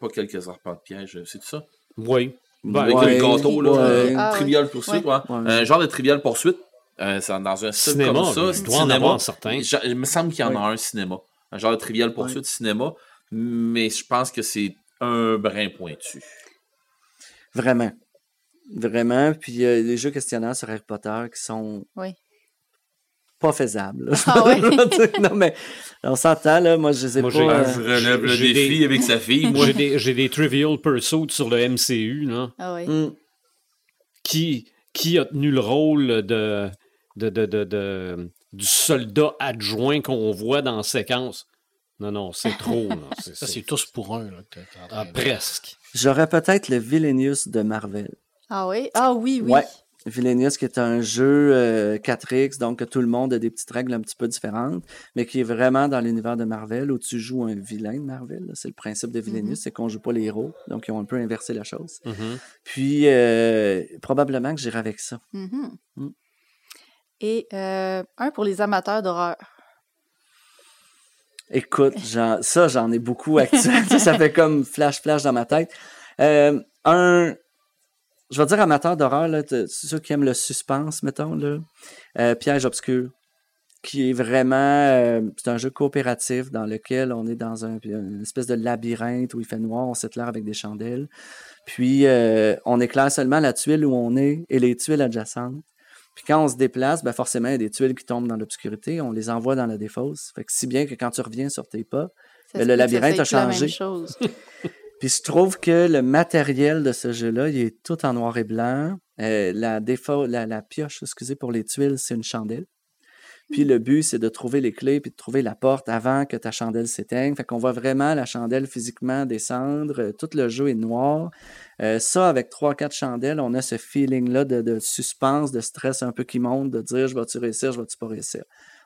pas quelques arpents de piège, c'est ça? Oui. Ben, Avec Ouais, le gâteau, là, ouais. euh, Ah, Trivial Poursuite, ouais. Un genre de Trivial Poursuite, euh, c'est dans un style Cinéma, comme ça. il doit en cinéma. avoir certains. Il me semble qu'il y en a un cinéma. Un genre de Trivial Poursuite cinéma, mais je pense que c'est un brin pointu. Vraiment. Vraiment. Puis euh, les jeux questionnaires sur Harry Potter qui sont Oui. pas faisables. Ah ouais? [laughs] non, mais on s'entend, là. Moi, je les ai Moi, pas. euh, Je relève le défi des- avec sa fille, moi. J'ai des, j'ai des Trivial Pursuit sur le MCU, là. Ah oui. hum, Qui, qui a tenu le rôle de, de, de, de- de- du soldat adjoint qu'on voit dans la séquence? Non, non, c'est trop. là. [laughs] C'est- Ça, c'est- c'est tous pour un. Là, Ah, presque. J'aurais peut-être le Villainius de Marvel. Ah oui? Ah oui, oui. Ouais. Villainous, qui est un jeu euh, 4X, donc que tout le monde a des petites règles un petit peu différentes, mais qui est vraiment dans l'univers de Marvel, où tu joues un vilain de Marvel. C'est le principe de Villainous, c'est qu'on joue pas les héros, donc ils ont un peu inversé la chose. Mhm. Puis, euh, probablement que j'irai avec ça. Mhm. Mm. Et euh, un pour les amateurs d'horreur. Écoute, ça, j'en ai beaucoup actuellement. ça, [laughs] ça fait comme flash-flash dans ma tête. Euh, un, je vais dire amateur d'horreur, ceux qui aiment le suspense, mettons, là. Euh, Piège obscur, qui est vraiment, euh, c'est un jeu coopératif dans lequel on est dans un, une espèce de labyrinthe où il fait noir, on s'éclaire avec des chandelles. Puis, euh, on éclaire seulement la tuile où on est et les tuiles adjacentes. Puis quand on se déplace, ben forcément, il y a des tuiles qui tombent dans l'obscurité. On les envoie dans la défausse. Fait que si bien que quand tu reviens sur tes pas, se le labyrinthe a soit la même changé. [laughs] puis je trouve que le matériel de ce jeu-là, il est tout en noir et blanc. Euh, la, défa- la, la pioche, excusez pour les tuiles, c'est une chandelle. Puis le but, c'est de trouver les clés puis de trouver la porte avant que ta chandelle s'éteigne. Fait qu'on voit vraiment la chandelle physiquement descendre. Euh, Tout le jeu est noir. Euh, ça, avec trois, quatre chandelles, on a ce feeling-là de, de suspense, de stress un peu qui monte, de dire je vais-tu réussir, je vais-tu pas réussir?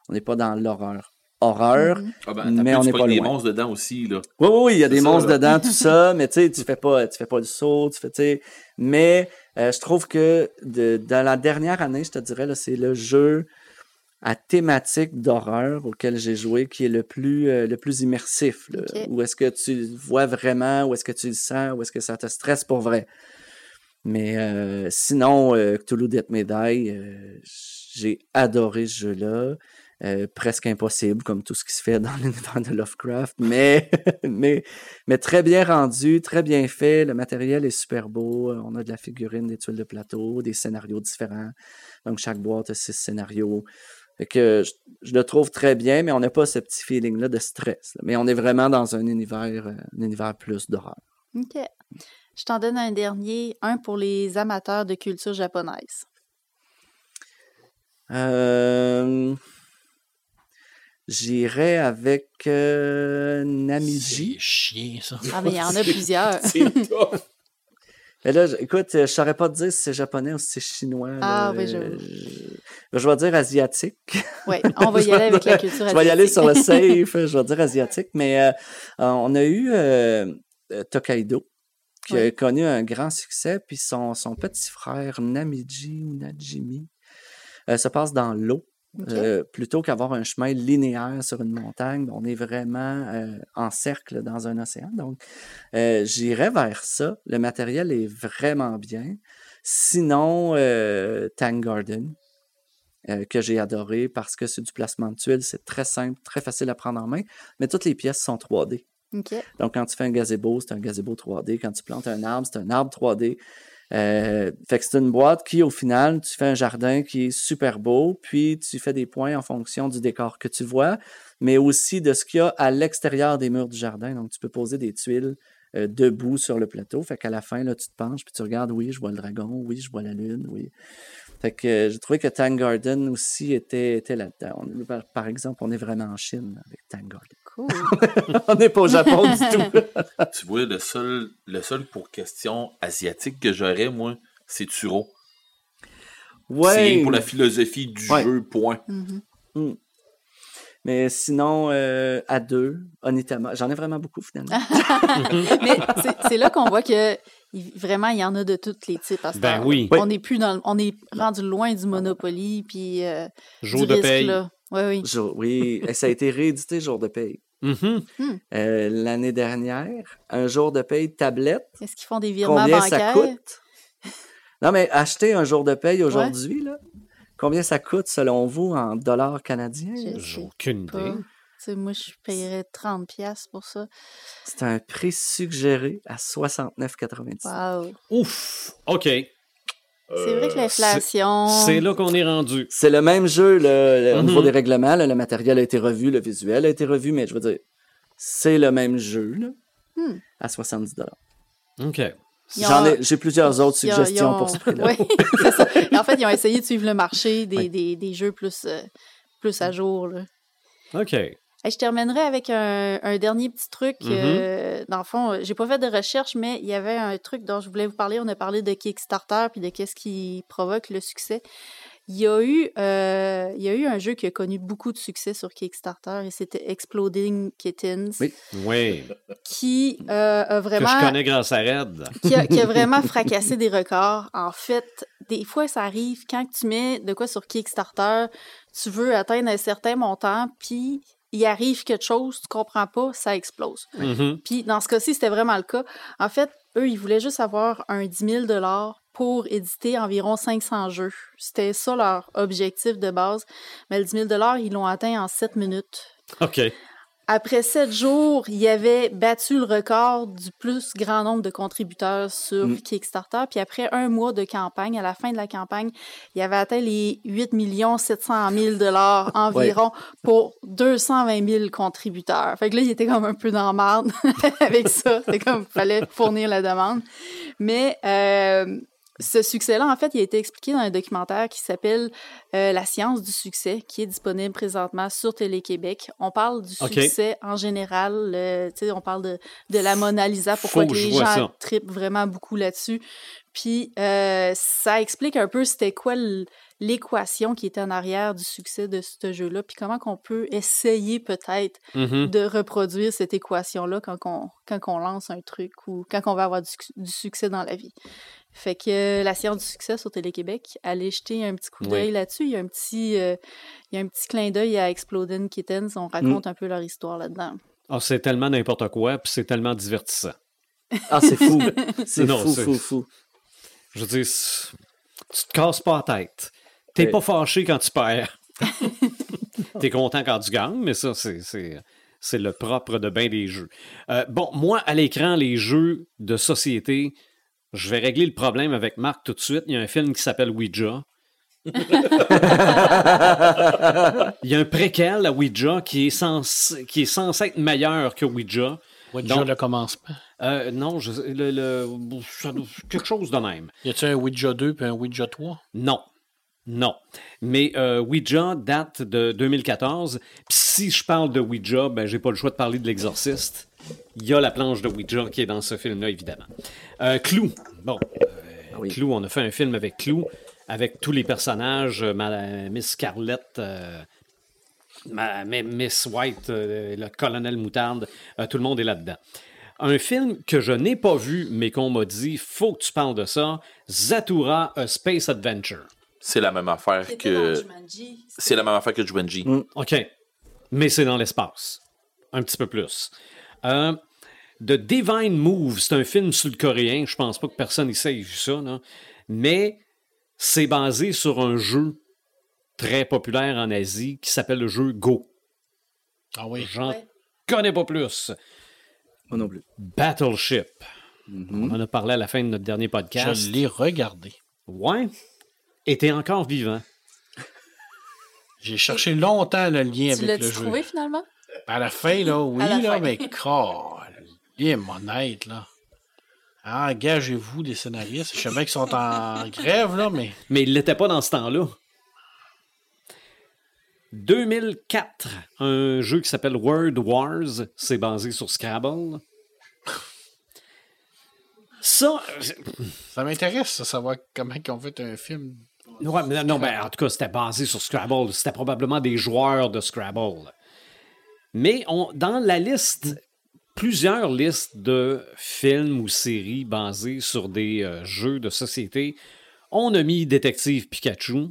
On n'est pas dans l'horreur. Horreur, Mhm. Ah ben, Mais on n'est pas pognes des loin. monstres dedans aussi, là. Oui, oui, oui, il y a des ça, monstres là. dedans, tout [laughs] ça, mais tu sais, tu fais pas, tu fais pas le saut, tu fais, tu sais. Mais euh, je trouve que de, dans la dernière année, je te dirais, c'est le jeu à thématique d'horreur auquel j'ai joué qui est le plus, euh, le plus immersif. Là. Où est-ce que tu le vois vraiment, où est-ce que tu le sens, où est-ce que ça te stresse pour vrai. Mais euh, sinon, euh, Cthulhu Death euh, j'ai adoré ce jeu-là. Euh, presque impossible, comme tout ce qui se fait dans l'univers [laughs] de Lovecraft, mais, [laughs] mais, mais très bien rendu, très bien fait. Le matériel est super beau. On a de la figurine, des tuiles de plateau, des scénarios différents. Donc, chaque boîte a six scénarios. Fait que je, je le trouve très bien, mais on n'a pas ce petit feeling-là de stress. Mais on est vraiment dans un univers, euh, un univers plus d'horreur. OK. Je t'en donne un dernier, un pour les amateurs de culture japonaise. Euh, J'irai avec euh, Namiji. C'est chiant, ça. Ah, mais il y en a [laughs] plusieurs. [laughs] C'est tough. Mais là, je- écoute, je saurais pas te dire si c'est japonais ou si c'est chinois. là. Ah, oui, Je, je vais dire asiatique. Oui, on va y [laughs] aller avec la culture Je vais y aller sur le asiatique. safe, je vais dire asiatique, mais euh, euh, on a eu euh, Tokaido qui a connu un grand succès, puis son, son petit frère Namiji ou Najimi euh, se passe dans l'eau. Euh, plutôt qu'avoir un chemin linéaire sur une montagne, on est vraiment euh, en cercle dans un océan. Donc, euh, j'irais vers ça. Le matériel est vraiment bien. Sinon, Tang Garden, que j'ai adoré parce que c'est du placement de tuiles, c'est très simple, très facile à prendre en main, mais toutes les pièces sont 3D. OK. Donc, quand tu fais un gazebo, c'est un gazebo 3D. Quand tu plantes un arbre, c'est un arbre 3D. Euh, fait que c'est une boîte qui, au final, tu fais un jardin qui est super beau, puis tu fais des points en fonction du décor que tu vois, mais aussi de ce qu'il y a à l'extérieur des murs du jardin. Donc, tu peux poser des tuiles euh, debout sur le plateau. Fait qu'à la fin, là, tu te penches, puis tu regardes, oui, je vois le dragon, oui, je vois la lune, oui. Fait que euh, j'ai trouvé que Tang Garden aussi était, était là-dedans. Par exemple, on est vraiment en Chine avec Tang Garden. Cool. on n'est pas au Japon du tout. [laughs] tu vois, le seul, le seul pour question asiatique que j'aurais, moi, c'est Turo. C'est Ouais. pour la philosophie du Ouais. jeu, point. Mhm. Mais sinon, euh, à deux, honnêtement, j'en ai vraiment beaucoup finalement. [laughs] Mais c'est- c'est là qu'on voit que vraiment, il y en a de tous les types à ce Ben temps-là. oui. On est plus dans le- on est rendu loin du Monopoly puis euh, Jour du de risque, paye. là. Oui, oui. Jour- oui, et ça a été réédité jour de paye. Mhm. Euh, L'année dernière, un jour de paye tablette, Est-ce qu'ils font des virements combien bancaires? ça coûte? Non, mais acheter un jour de paye aujourd'hui, là, combien ça coûte selon vous en dollars canadiens? J'ai aucune pas. idée. Moi, je paierais 30$ piastres pour ça. C'est un prix suggéré à 69,96. Wow. Ouf! OK. C'est vrai que l'inflation. C'est là qu'on est rendu. C'est le même jeu là, le- au Mhm. niveau des règlements. là, le matériel a été revu, le visuel a été revu, mais je veux dire, c'est le même jeu là, Hmm. à 70 OK. J'en ai, j'ai plusieurs autres suggestions ont- pour ce prix-là. [laughs] Oui, c'est ça. [laughs] En fait, ils ont essayé de suivre le marché des, Oui. des, des jeux plus, euh, plus à jour. Là. OK. Je terminerai avec un, un dernier petit truc. Mhm. euh, dans le fond, euh, j'ai pas fait de recherche, mais il y avait un truc dont je voulais vous parler. On a parlé de Kickstarter puis de qu'est-ce qui provoque le succès. Il y, a eu, euh, il y a eu un jeu qui a connu beaucoup de succès sur Kickstarter et c'était Exploding Kittens, Oui. Oui. qui euh, a Que vraiment je connais grâce à Red. qui a, qui a [laughs] vraiment fracassé des records. En fait, des fois, ça arrive quand tu mets de quoi sur Kickstarter, tu veux atteindre un certain montant, puis il arrive quelque chose, tu comprends pas, ça explose. Mhm. Puis dans ce cas-ci, c'était vraiment le cas. En fait, eux, ils voulaient juste avoir un 10 000 pour éditer environ 500 jeux. C'était ça leur objectif de base. Mais le 10 000 ils l'ont atteint en 7 minutes. OK. Après sept jours, il avait battu le record du plus grand nombre de contributeurs sur Mm. Kickstarter. Puis après un mois de campagne, à la fin de la campagne, il avait atteint les 8 700 000 dollars [laughs] environ pour 220 000 contributeurs. Fait que là, il était comme un peu dans la marde [laughs] avec ça. C'est comme, il fallait fournir la demande. Mais euh, ce succès-là, en fait, il a été expliqué dans un documentaire qui s'appelle euh, La science du succès, qui est disponible présentement sur Télé-Québec. On parle du succès en général. euh, tu sais, on parle de, de la Mona Lisa, pourquoi Faut que les gens tripent vraiment beaucoup là-dessus. Puis, euh, ça explique un peu c'était quoi l'équation qui était en arrière du succès de ce jeu-là, puis comment qu'on peut essayer peut-être Mhm. de reproduire cette équation-là quand on, quand on lance un truc ou quand on va avoir du, suc- du succès dans la vie. Fait que euh, la science du succès sur Télé-Québec, allez jeter un petit coup Oui. d'œil là-dessus. Il y a un petit, euh, il y a un petit clin d'œil à Exploding Kittens. On raconte un peu leur histoire là-dedans. Ah, c'est tellement n'importe quoi, puis c'est tellement divertissant. Ah, c'est fou. [laughs] C'est fou, fou, fou. Je veux dire, tu te casses pas la tête. T'es pas fâché quand tu perds. [laughs] T'es content quand tu gagnes, mais ça, c'est, c'est, c'est le propre de bien des jeux. Euh, bon, moi, à l'écran, les jeux de société, je vais régler le problème avec Marc tout de suite. Il y a un film qui s'appelle Ouija. [laughs] Il y a un préquel à Ouija qui est censé, qui est censé être meilleur que Ouija. Ouija Donc- le commencement? Euh, non, je, le, le- ça doit- quelque chose de même. Y a-tu un Ouija 2 puis un Ouija 3? Non. Non. Mais euh, Ouija date de 2014. Puis si je parle de Ouija, ben j'ai pas le choix de parler de l'exorciste. Il y a la planche de Ouija qui est dans ce film-là, évidemment. Euh, Clou. Bon. euh, oui. Clou, on a fait un film avec Clou, avec tous les personnages, euh, Miss Scarlett, euh, ma- ma- Miss White, euh, le colonel Moutarde, euh, tout le monde est là-dedans. Un film que je n'ai pas vu, mais qu'on m'a dit, faut que tu parles de ça, Zatura, A Space Adventure. C'est la même affaire que. C'est la même affaire que Jumanji. Mm. OK. Mais c'est dans l'espace. Un petit peu plus. Euh, The Divine Move, c'est un film sud-coréen. Je pense pas que personne ici ait vu ça, là. Mais c'est basé sur un jeu très populaire en Asie qui s'appelle le jeu Go. Ah oui. J'en Ouais. connais pas plus. Moi non plus. Battleship. Mhm. On en a parlé à la fin de notre dernier podcast. Je l'ai regardé. Ouais. Et t'es encore vivant. [laughs] J'ai cherché longtemps le lien Tu avec le l'as-tu jeu. trouvé finalement? À la fin, là, [laughs] oui, À la là, fin. mais bien honnête, là. Ah, Engagez-vous des scénaristes. Je savais qu'ils sont en [laughs] grève, là, mais Mais il l'était pas dans ce temps-là. 2004, un jeu qui s'appelle Word Wars, c'est basé sur Scrabble. Ça, ça m'intéresse de savoir comment ils ont fait un film. ouais, mais non, ben, en tout cas, c'était basé sur Scrabble. C'était probablement des joueurs de Scrabble. Mais on, dans la liste, plusieurs listes de films ou séries basées sur des euh, jeux de société, on a mis Détective Pikachu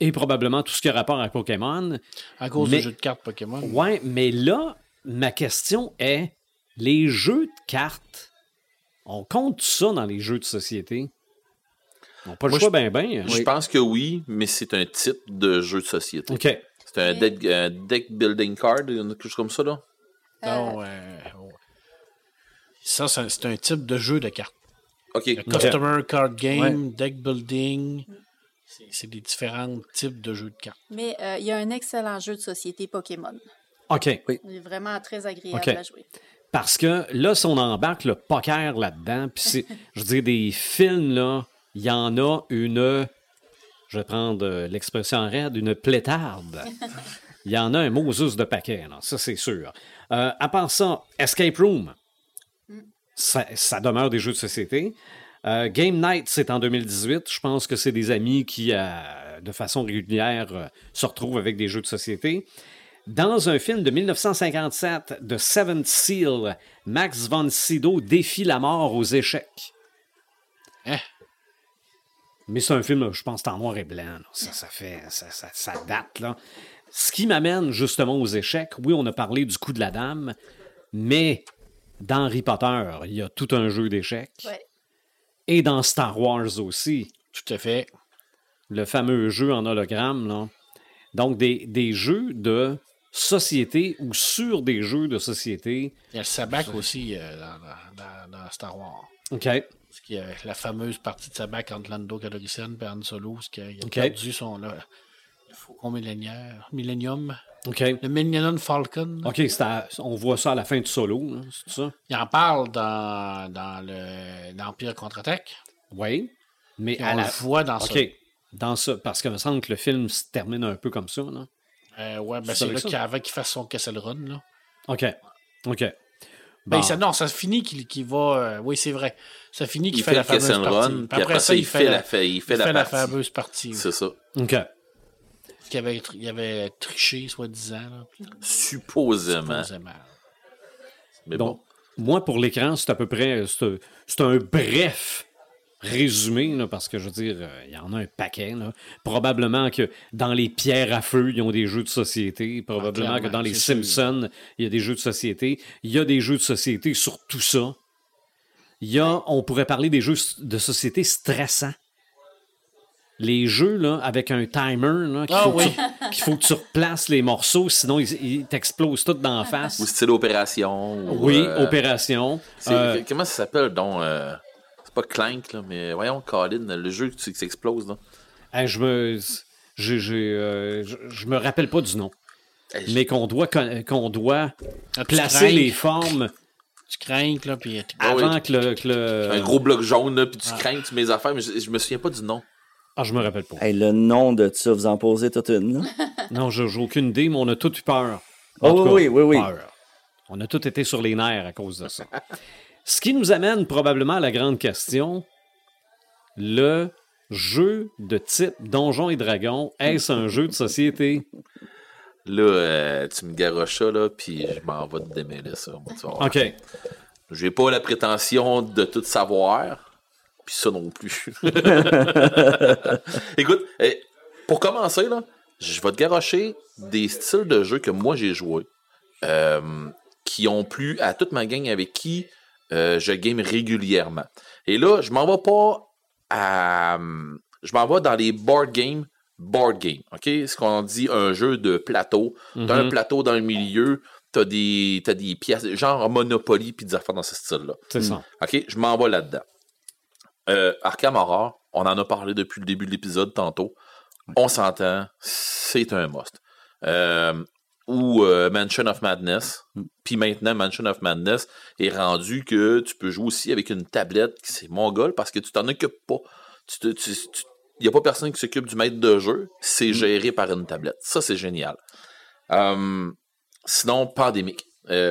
et probablement tout ce qui a rapport à Pokémon. À cause Mais- du jeu de cartes Pokémon. Ouais, mais là, ma question est les jeux de cartes, on compte ça dans les jeux de société? On n'a pas le Moi, choix, ben, ben. Je pense que oui, mais c'est un type de jeu de société. OK. C'est un deck, un deck building card, quelque chose comme ça, là? Non, euh, ouais. Ça, c'est un type de jeu de cartes. OK. Le Customer Card Game, Deck Building. C'est- des différents types de jeux de cartes. Mais euh, il y a un excellent jeu de société Pokémon. OK. Il est vraiment très agréable à jouer. Parce que là, si on embarque le poker là-dedans, puis c'est, [laughs] je veux dire, des films, là, il y en a une, je vais prendre euh, l'expression en raide, une plétarde. [laughs] Il y en a un Moses de paquet, là, ça c'est sûr. Euh, à part ça, Escape Room, ça, ça demeure des jeux de société. Euh, Game Night, c'est en 2018. Je pense que c'est des amis qui, euh, de façon régulière, euh, se retrouvent avec des jeux de société. Dans un film de 1957 de Seventh Seal, Max von Sydow défie la mort aux échecs. Hein? Mais c'est un film, je pense, en noir et blanc. là. Ça, ça fait, ça, ça- ça date. Là. Ce qui m'amène justement aux échecs, oui, on a parlé du coup de la dame, mais dans Harry Potter, il y a tout un jeu d'échecs. Ouais. Et dans Star Wars aussi, Tout à fait. le fameux jeu en hologramme. Là. Donc, des, des jeux de société ou sur des jeux de société. Il y a le sabac aussi euh, dans, dans- dans Star Wars. OK. Parce qu'il y a la fameuse partie de sabac entre Lando Calrissian et Han Solo, ce qui a, il a Ok. perdu son le, le faucon millénaire, Millennium, OK. le Millennium Falcon. là. OK, à- on voit ça à la fin du solo, là, c'est ça? Il en parle dans, dans le l'Empire contre-attaque. Oui. Mais Puis à on la... le voit dans OK. Dans ça, parce qu'il me semble que le film se termine un peu comme ça. Là. ça. Euh, ouais, ben C'est là ça? qu'avant qu'il fasse son Kessel Run. Là. OK. OK. Ben, ça, non, ça finit qu'il qu'il va. euh, oui, c'est vrai. Ça finit qu'il Il fait, fait la fameuse partie. Run, Puis après ça, il fait la, il fait il la fait la partie. fameuse partie. C'est ça. OK. Qu'il avait, il avait triché, soi-disant. Supposément. supposément. Mais Donc, bon. moi, pour l'écran, c'est à peu près. C'est c'est un bref résumé, là, parce que je veux dire, euh, il y en a un paquet. là. Probablement que dans les pierres à feu, ils ont des jeux de société. Probablement clairement, que dans les. Simpsons, il y a des jeux de société. Il y a des jeux de société sur tout ça. Il y a, on pourrait parler des jeux de société stressants. Les jeux là, avec un timer là, qu'il Ah faut, que oui. tu- qu'il faut que tu replaces les morceaux, sinon ils, ils t'explosent tout dans la face. Ou style opération. ou, Oui, euh, opération. c'est- Euh, Comment ça s'appelle, donc euh, C'est pas Clank, là, mais voyons, Colin, le jeu qui s'explose, là. hey, je me, j'ai- j'ai, euh, je, je me rappelle pas du nom, Hey, je- mais qu'on doit, qu'on doit Ah, placer les formes Tu crains, là, puis Ah oui. avant que le, que le- Un gros bloc jaune, là, puis tu crains tu mets mes affaires, mais je, je me souviens pas du nom. Ah, je me rappelle pas. Hey, le nom de ça, vous en posez toute une. [laughs] Non, j'ai aucune idée, mais on a tous eu peur. Oh, tout cas, oui, oui, oui. peur. On a tous été sur les nerfs à cause de ça. Ce qui nous amène probablement à la grande question le jeu de type Donjons et Dragons, est-ce un jeu de société? Là, euh, tu me garoches ça, là, puis je m'en vais te démêler ça. moi, tu vas voir. OK. J'ai pas la prétention de tout savoir, puis ça non plus. [laughs] [laughs] Écoute, eh, pour commencer, là, je vais te garocher des styles de jeu que moi j'ai joué, euh, qui ont plu à toute ma gang avec qui euh, je game régulièrement. Et là, je m'en vais pas à. Je m'en vais dans les board games. Board game, OK? Ce qu'on dit un jeu de plateau. T'as un plateau dans le milieu, t'as des, t'as des pièces, genre Monopoly, puis des affaires dans ce style-là. C'est ça. OK, je m'en vais là-dedans. Euh, Arkham Horror, on en a parlé depuis le début de l'épisode tantôt. On s'entend, c'est un must. Euh, ou euh, Mansion of Madness. Puis maintenant, Mansion of Madness est rendu que tu peux jouer aussi avec une tablette qui c'est mongol parce que tu t'en occupes pas. Tu il n'y a pas personne qui s'occupe du maître de jeu, c'est géré par une tablette. Ça, c'est génial. Euh, sinon, pandémique.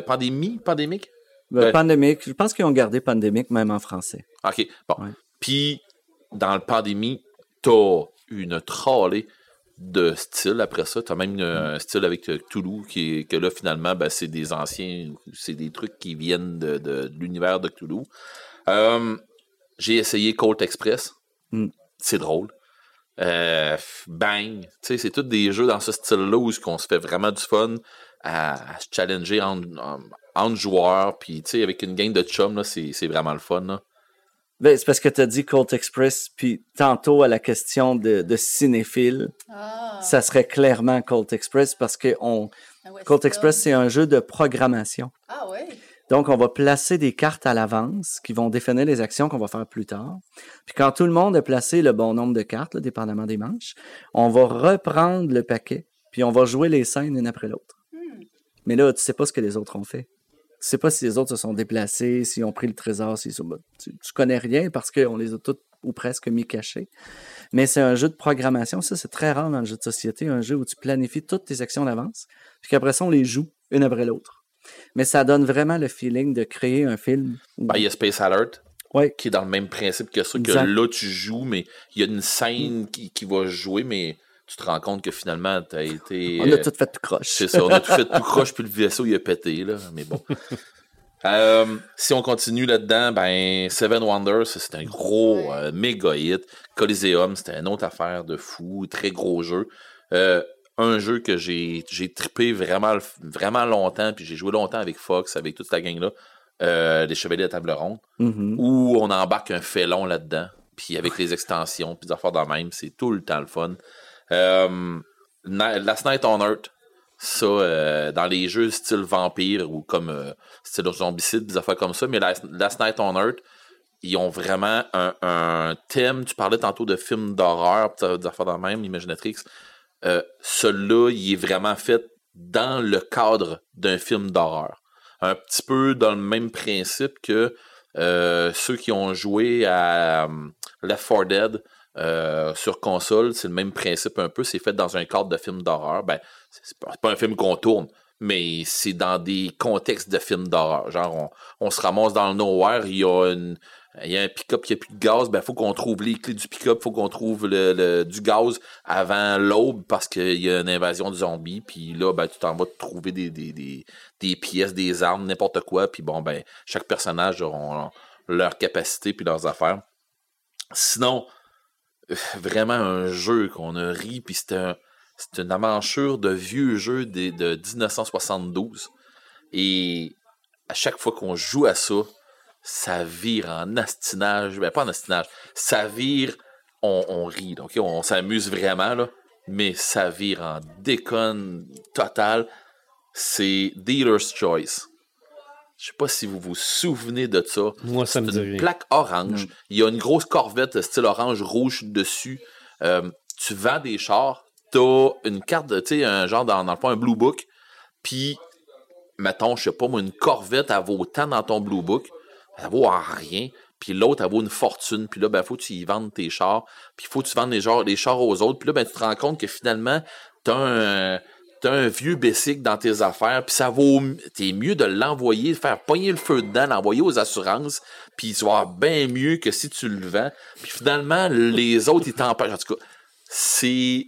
Pandémie, pandémique? Ben, Ouais. Pandémique, je pense qu'ils ont gardé pandémique même en français. OK, bon. Ouais. Puis, dans le pandémie, t'as une trollée de styles après ça. T'as même euh, un style avec euh, Cthulhu, qui est, que là, finalement, ben, c'est des anciens, c'est des trucs qui viennent de, de- de l'univers de Cthulhu. Euh, j'ai essayé Colt Express. Mm. C'est drôle. Euh, bang. Tu c'est tous des jeux dans ce style-là où on se fait vraiment du fun à, à se challenger entre, en- entre joueurs. Puis, tu avec une gang de chums, là, c'est c'est vraiment le fun. là. Ben, c'est parce que tu as dit Colt Express, puis tantôt à la question de, de cinéphile, Ah, ça serait clairement Colt Express parce que on, ah ouais, Colt Express, c'est un jeu de programmation. Ah ouais. Donc, on va placer des cartes à l'avance qui vont définir les actions qu'on va faire plus tard. Puis quand tout le monde a placé le bon nombre de cartes, là, dépendamment des manches, on va reprendre le paquet, puis on va jouer les scènes une après l'autre. Mais là, tu sais pas ce que les autres ont fait. Tu sais pas si les autres se sont déplacés, s'ils ont pris le trésor, s'ils sont... tu, tu connais rien parce qu'on les a toutes ou presque mi-caché. Mais c'est un jeu de programmation. Ça, c'est très rare dans le jeu de société, un jeu où tu planifies toutes tes actions d'avance, puis qu'après ça, on les joue une après l'autre. Mais ça donne vraiment le feeling de créer un film. où- Ben, il y a Space Alert, Ouais. qui est dans le même principe que ça, que là, tu joues, mais il y a une scène qui, qui va jouer, mais tu te rends compte que finalement, tu as été. On a euh, tout fait tout croche. C'est ça, on a tout fait tout croche, puis le vaisseau, il a pété, là. Mais bon. [laughs] Euh, si on continue là-dedans, ben, Seven Wonders, ça, c'est un gros, euh, méga hit. Coliseum, c'était une autre affaire de fou, très gros jeu. Euh, un jeu que j'ai, j'ai trippé vraiment, vraiment longtemps, puis j'ai joué longtemps avec Fox, avec toute la gang-là, euh, les Chevaliers de Table Ronde Mhm. où on embarque un félon là-dedans, puis avec les extensions, puis des affaires de même, c'est tout le temps le fun. Euh, Last Night on Earth, ça, euh, dans les jeux style vampire ou comme euh, style zombicide, des affaires comme ça, mais Last, Night on Earth, ils ont vraiment un, thème. Tu parlais tantôt de films d'horreur, des affaires de même, Imaginatrix. Celui-là, il est vraiment fait dans le cadre d'un film d'horreur. Un petit peu dans le même principe que ceux qui ont joué à Left 4 Dead euh, sur console, c'est le même principe un peu. C'est fait dans un cadre de film d'horreur. Ben, c'est pas, un film qu'on tourne, mais c'est dans des contextes de films d'horreur. Genre, on, se ramasse dans le nowhere, il y a, une, il y a un pick-up qui a plus de gaz, ben, faut qu'on trouve les clés du pick-up, faut qu'on trouve du gaz avant l'aube parce qu'il y a une invasion de zombies. Puis là, ben, tu t'en vas trouver des, pièces, des armes, n'importe quoi. Puis bon, ben, chaque personnage aura leur capacité puis leurs affaires. Sinon, [laughs] vraiment un jeu qu'on a ri, puis c'était un, c'est une avanchure de vieux jeux de, de 1972. Et à chaque fois qu'on joue à ça, ça vire en astinage. Ben, pas en astinage. Ça vire, on, rit. ok? On s'amuse vraiment, là, mais ça vire en déconne totale. C'est Dealer's Choice. Je sais pas si vous vous souvenez de ça. Moi, ça me C'est dit une rien. plaque orange. Il y a une grosse corvette style orange-rouge dessus. Euh, tu vends des chars. T'as une carte, de- tu sais, un genre, dans, dans le fond, un Blue Book. Puis, mettons, je sais pas, moi, une corvette, elle vaut tant dans ton Blue Book. Elle vaut en rien. Puis l'autre, elle vaut une fortune. Puis là, ben, faut que tu y vendes tes chars. Puis il faut que tu vendes les, genres- les chars aux autres. Puis là, ben, tu te rends compte que finalement, t'as un, t'as un vieux basic dans tes affaires. Puis ça vaut, t'es mieux de l'envoyer, de faire pogner le feu dedans, l'envoyer aux assurances. Puis ça va bien mieux que si tu le vends. Puis finalement, les autres, ils t'empêchent. En tout cas, c'est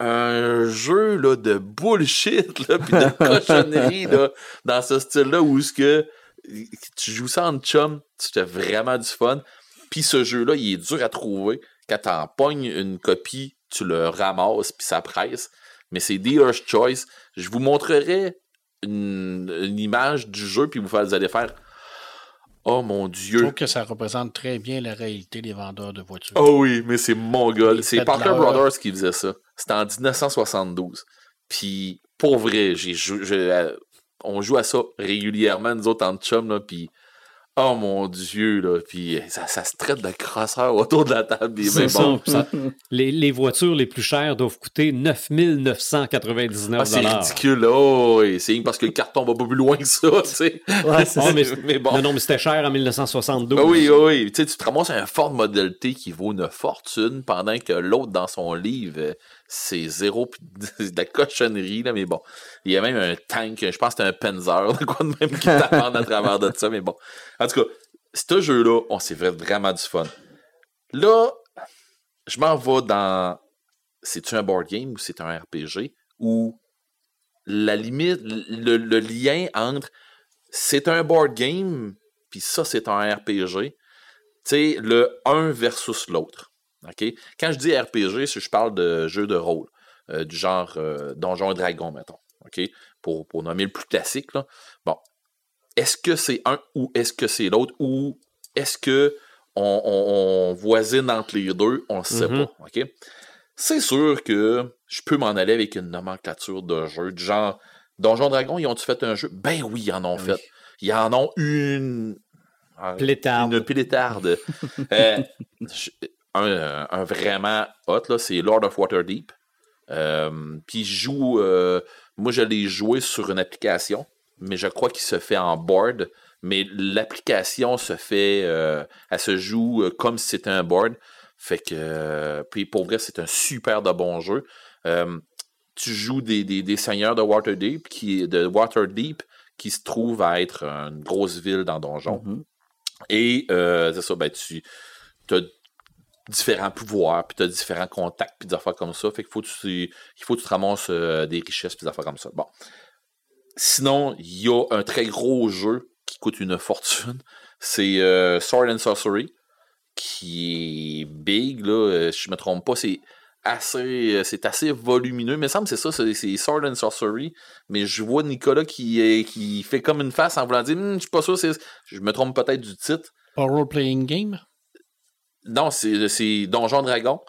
un jeu là, de bullshit, là, puis de [laughs] cochonnerie là, dans ce style-là où ce que tu joues ça en chum, tu fais vraiment du fun. Puis ce jeu-là, il est dur à trouver. Quand t'en pognes une copie, tu le ramasses, puis ça presse. Mais c'est Dealer's Choice. Je vous montrerai une, une image du jeu, puis vous, allez faire Oh mon Je Dieu! trouve que ça représente très bien la réalité des vendeurs de voitures. Oh oui, mais c'est mongol. C'est Parker. Brothers qui faisait ça. C'était en 1972. Puis, pour vrai, j'ai je- euh, on joue à ça régulièrement, nous autres en chum, là, puis oh mon Dieu, là, puis ça, ça se traite de crasseur autour de la table. des C'est mains. ça, Bon, puis ça- [laughs] les, les voitures les plus chères doivent coûter 9999 ah, c'est ridicule, là. Oh, oui, c'est parce que le carton va pas plus loin que ça, tu sais. Ouais, ça. [laughs] mais, Mais bon. Non, non, mais c'était cher en 1972. Ah oui, oui, oui. Tu sais, tu te ramasses un Ford Model T qui vaut une fortune pendant que l'autre, dans son livre, euh, c'est zéro [laughs] de la cochonnerie, là, mais bon. Il y a même un tank, je pense que c'était un Panzer, quoi de même qui [laughs] t'apprend à travers de ça, mais bon. En tout cas, ce jeu-là, on s'est fait vraiment du fun. Là, je m'en vais dans. C'est-tu un board game ou c'est un RPG? Ou la limite, le, le lien entre c'est un board game, puis ça, c'est un RPG. Tu sais, le un versus l'autre. Quand je dis RPG, je parle de jeu de rôle, euh, du genre euh, Donjon et Dragon, mettons. Pour, pour nommer le plus classique, là. Bon. Est-ce que c'est un ou est-ce que c'est l'autre? Ou est-ce que on, on- on voisine entre les deux? On ne sait Mhm. pas. C'est sûr que je peux m'en aller avec une nomenclature de jeu, du genre Donjon Dragon, ils ont-tu fait un jeu? Ben oui, ils en ont fait. Ils en ont une. euh, Plétarde. Une plétarde. [laughs] Euh, je- un, un vraiment hot, là, c'est Lord of Waterdeep. Euh, Puis joue. euh, moi, je l'ai joué sur une application, mais je crois qu'il se fait en board. Mais l'application se fait, euh, elle se joue euh, comme si c'était un board. Fait que, euh, puis pour vrai, c'est un super de bon jeu. Euh, tu joues des, des, des seigneurs de Waterdeep qui, de Waterdeep qui se trouvent à être une grosse ville dans Donjon. Mhm. Et euh, c'est ça, ben tu as différents pouvoirs, puis tu différents contacts, puis des affaires comme ça. Fait qu'il faut que tu, il faut que tu te ramasses euh, des richesses, puis des affaires comme ça. Bon. Sinon, il y a un très gros jeu qui coûte une fortune. C'est euh, Sword and Sorcery, qui est big, là. euh, si je me trompe pas, c'est assez, euh, c'est assez volumineux. Mais il me semble c'est ça, c'est Sword and Sorcery. Mais je vois Nicolas qui, fait comme une face en voulant dire, Hum, je suis pas sûr, je me trompe peut-être du titre. Role-playing game? Non, c'est c'est Donjon Dragon.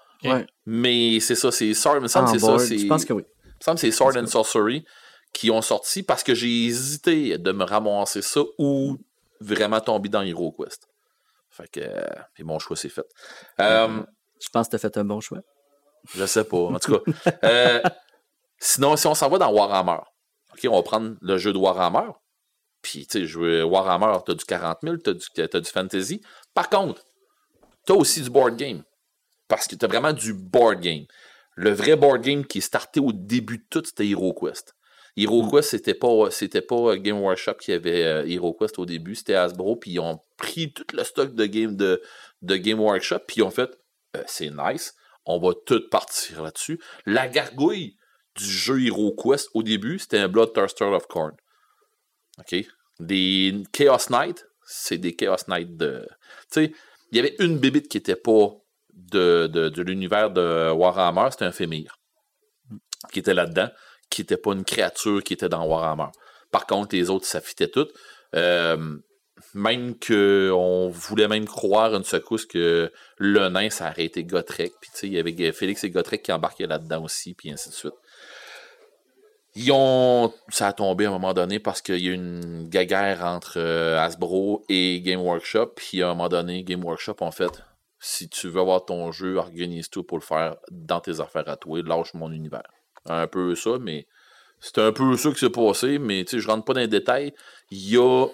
Mais c'est ça, c'est Sword. Me semble c'est ça. c'est- Je pense que oui. il me semble que c'est Sword and Sorcery qui ont sorti parce que j'ai hésité de me ramasser ça ou vraiment tomber dans Hero Quest. Fait que euh, mon choix s'est fait. Euh, Je pense que tu as fait un bon choix. je sais pas. En tout cas. euh, sinon, si on s'en va dans Warhammer, OK, on va prendre le jeu de Warhammer. Puis, tu sais, jouer Warhammer, t'as du 40 000, t'as du, t'as du fantasy. Par contre, t'as aussi du board game. Parce que t'as vraiment du board game. Le vrai board game qui est starté au début de tout, c'était Hero Quest. Hero Quest, c'était pas, c'était pas Game Workshop qui avait euh, Hero Quest au début, c'était Hasbro, puis ils ont pris tout le stock de game de, Game Workshop, puis ils ont fait, euh, c'est nice, on va tout partir là-dessus. La gargouille du jeu Hero Quest au début, c'était un Bloodthirster of Corn. OK? Des Chaos Knight, c'est des Chaos Knight de. Tu sais, il y avait une bébite qui était pas de, de, l'univers de Warhammer, c'était un Fémir. Qui était là-dedans, qui était pas une créature qui était dans Warhammer. Par contre, les autres, ça fitait tout. Euh, même que on voulait même croire une secousse que le nain, ça aurait été Gotrek. Puis il y avait Félix et Gotrek qui embarquaient là-dedans aussi, puis ainsi de suite. Ils ont. Ça a tombé à un moment donné parce qu'il y a eu une guéguerre entre euh, Hasbro et Game Workshop. Puis à un moment donné, Game Workshop ont fait si tu veux avoir ton jeu, organise-toi pour le faire dans tes affaires à toi. Lâche mon univers. Un peu ça, mais c'est un peu ça qui s'est passé. Mais tu sais, je rentre pas dans les détails. Il y a.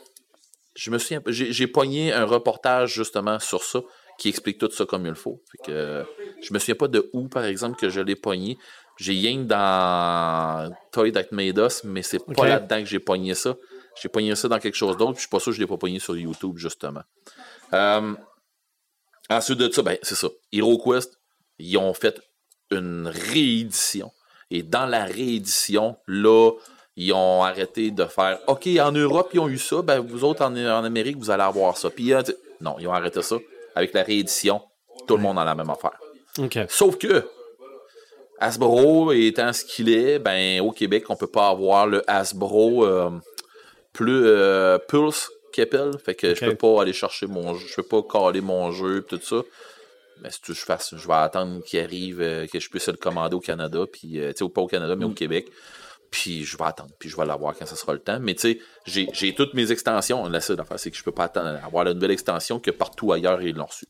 Je me souviens, j'ai j'ai pogné un reportage justement sur ça qui explique tout ça comme il faut. Fait que, euh, je me souviens pas de où, par exemple, que je l'ai pogné. J'ai que dans Toy That Made Us, mais c'est pas là-dedans que j'ai pogné ça. J'ai pogné ça dans quelque chose d'autre, puis je suis pas sûr que je l'ai pas pogné sur YouTube, justement. Euh, ensuite de ça, ben, c'est ça. Hero Quest, ils ont fait une réédition. Et dans la réédition, là, ils ont arrêté de faire OK, en Europe, ils ont eu ça, ben vous autres en, en Amérique, vous allez avoir ça. Puis euh, non, ils ont arrêté ça. Avec la réédition, tout le monde a la même affaire. Sauf que Hasbro étant ce qu'il est, ben au Québec, on peut pas avoir le Hasbro euh, plus euh, Pulse Keppel. Fait que je peux pas aller chercher mon jeu, je peux pas caler mon jeu et tout ça. Mais si tu je fasse, je vais attendre qu'il arrive, euh, que je puisse le commander au Canada, puis tu sais, pas au Canada, mais au Québec. Puis je vais attendre, puis je vais l'avoir quand ça sera le temps. Mais tu sais, j'ai- toutes mes extensions. La seule affaire, c'est que je peux pas attendre, avoir la nouvelle extension que partout ailleurs ils l'ont reçu.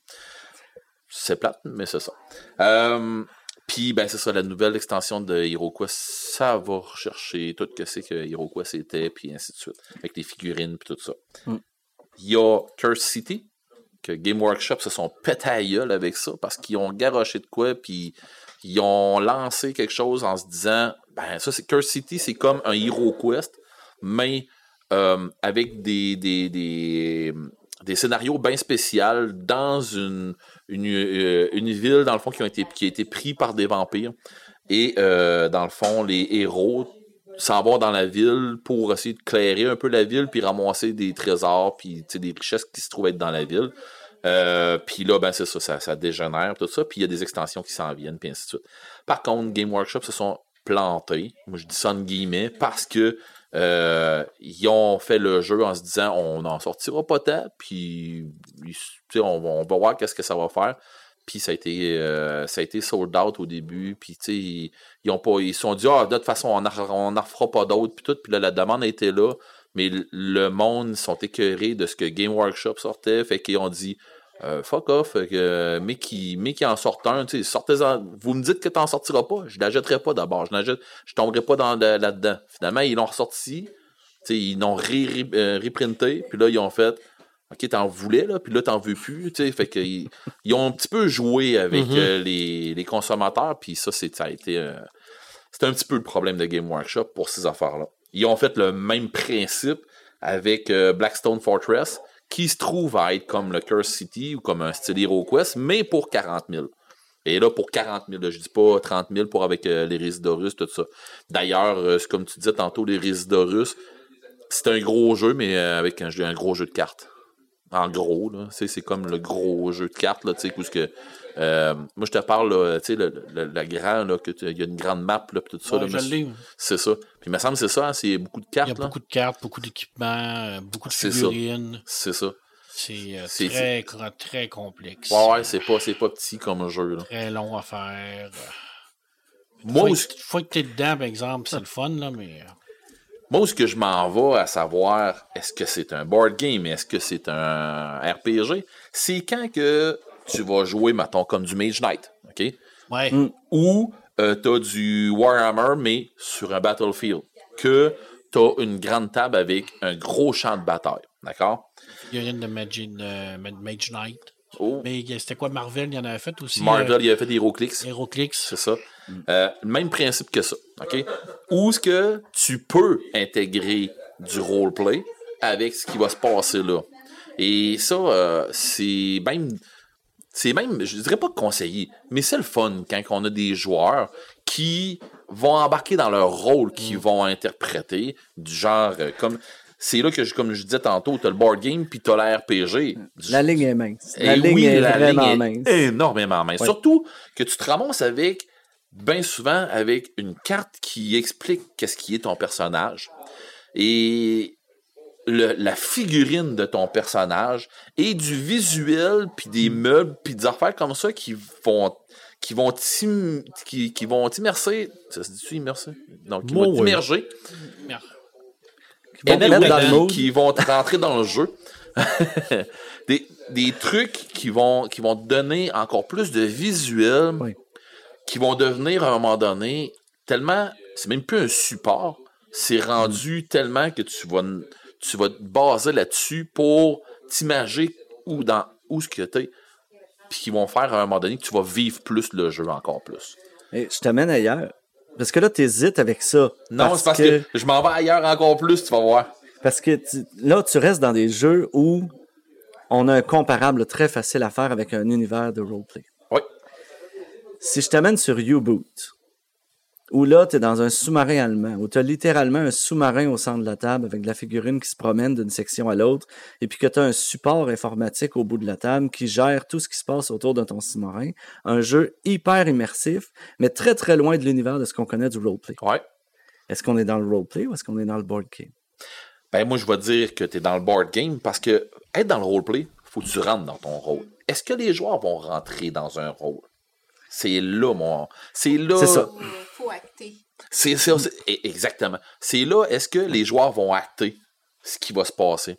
C'est plate, mais c'est ça. Euh, puis, ben, c'est ça, la nouvelle extension de HeroQuest, ça va rechercher tout ce que c'est que HeroQuest était, puis ainsi de suite, avec les figurines, puis tout ça. Mm. Il y a Curse City, que Game Workshop se sont pété à gueule avec ça, parce qu'ils ont garoché de quoi, puis ils ont lancé quelque chose en se disant, ben, ça, c'est Curse City, c'est comme un HeroQuest, mais euh, avec des, des, des, des scénarios bien spéciaux dans une, euh, une ville, dans le fond, qui, ont été, qui a été pris par des vampires. Et euh, dans le fond, les héros s'en vont dans la ville pour essayer de clairer un peu la ville, puis ramasser des trésors, puis des richesses qui se trouvent être dans la ville. Euh, puis là, ben c'est ça, ça, ça dégénère, tout ça. Puis il y a des extensions qui s'en viennent, puis ainsi de suite. Par contre, Game Workshop se sont plantés, moi je dis ça en guillemets, parce que euh, ils ont fait le jeu en se disant on n'en sortira pas tant, puis ils- on, va- on va voir qu'est-ce que ça va faire. Puis ça a été euh, ça a été sold out au début, puis ils, ils ils se sont dit ah de toute façon on n'en on en fera pas d'autres puis tout, puis là la demande été là, mais le- monde sont écœurés de ce que Game Workshop sortait, fait qu'ils ont dit euh, fuck off, que, mais qui mais qui en sortent un, tu sais, sortez-en. Vous me dites que t'en sortiras pas, je l'achèterai pas d'abord, je je tomberai pas dans là-dedans. Finalement, ils l'ont ressorti, sais, ils l'ont euh, reprinté, puis là, ils ont fait OK, t'en voulais, là, puis là, t'en veux plus. tu sais, Fait qu'ils ils ont un petit peu joué avec Mhm. euh, les, les consommateurs, puis ça, c'est, ça a été. euh, c'était un petit peu le problème de Game Workshop pour ces affaires-là. Ils ont fait le même principe avec euh, Blackstone Fortress, qui se trouve à être comme le Curse City ou comme un style HeroQuest, mais pour 40 000. Et là, pour 40 000, là, je dis pas 30 000 pour avec euh, les Résidorus, tout ça. D'ailleurs, euh, comme tu disais tantôt, les Résidorus, c'est un gros jeu, mais euh, avec un, gros jeu de cartes. En gros, là, c'est comme le gros jeu de cartes, là, tu sais, ce que, euh, moi, je te parle, tu sais, le, le, le grand, là, que il y a une grande map, là, tout ça, Ouais, c'est ça. Puis, il me semble que c'est ça, hein, c'est beaucoup de Il y a cartes, là. beaucoup de cartes, beaucoup d'équipements, euh, beaucoup de figurines. C'est ça. C'est euh, très, très complexe. Ouais, ouais, c'est pas, pas petit comme jeu, là. Très long à faire. Moi, Faut où, que- tu es dedans, par exemple, c'est le fun, là, mais. moi, où ce que je m'en vais à savoir, est-ce que c'est un board game, est-ce que c'est un RPG, c'est quand que tu vas jouer, mettons, comme du Mage Knight, OK? Ouais. Mm. Ou euh, t'as du Warhammer, mais sur un battlefield. Que t'as une grande table avec un gros champ de bataille, d'accord? Figurine de Magi- de Ma- Mage Knight. Oh, Mais c'était quoi Marvel? Il y en avait fait aussi. Marvel, il a fait des HeroClix. euh, Heroclix. C'est ça. Euh, le même principe que ça. OK? Où est-ce que tu peux intégrer du roleplay avec ce qui va se passer là? Et ça, euh, c'est même. C'est même, je dirais pas conseillé, mais c'est le fun quand on a des joueurs qui vont embarquer dans leur rôle, qui vont interpréter, du genre euh, comme. C'est là que, je- comme je disais tantôt, t'as le board game puis t'as la RPG. La ligne est mince. La Eh ligne oui, est la vraiment ligne est mince. énormément mince. Ouais. Surtout que tu te ramasses avec, bien souvent, avec une carte qui explique qu'est-ce qui est ton personnage. Et le- la figurine de ton personnage et du visuel, puis des Mm. meubles, puis des affaires comme ça qui vont qui vont qui, qui vont t'immerser. Ça se dit-tu immerser? Donc, qui Moi, vont t'immerger dans le qui- vont te rentrer dans le jeu. [laughs] des, des trucs qui vont, qui vont te donner encore plus de visuel, Oui. qui vont devenir à un moment donné tellement. C'est même plus un support, c'est rendu tellement que tu vas, tu vas te baser là-dessus pour t'imager où, dans, où ce que t'es. Puis qui vont faire à un moment donné que tu vas vivre plus le jeu encore plus. Et je t'amène ailleurs. Parce que là, tu hésites avec ça. Non, c'est parce que, je m'en vais ailleurs encore plus, tu vas voir. Parce que tu- là, tu restes dans des jeux où on a un comparable très facile à faire avec un univers de roleplay. Oui. Si je t'amène sur U-Boot, où là, tu es dans un sous-marin allemand, où tu as littéralement un sous-marin au centre de la table avec de la figurine qui se promène d'une section à l'autre, et puis que tu as un support informatique au bout de la table qui gère tout ce qui se passe autour de ton sous-marin. Un jeu hyper immersif, mais très très loin de l'univers de ce qu'on connaît du roleplay. Ouais. Est-ce qu'on est dans le roleplay ou est-ce qu'on est dans le board game? Ben moi, je vais dire que tu es dans le board game parce que être dans le roleplay, faut que tu rentres dans ton rôle. Est-ce que les joueurs vont rentrer dans un rôle? C'est là, mon. C'est là. C'est ça. Il faut acter. C'est ça, c'est- e- exactement. C'est là, est-ce que les joueurs vont acter ce qui va se passer?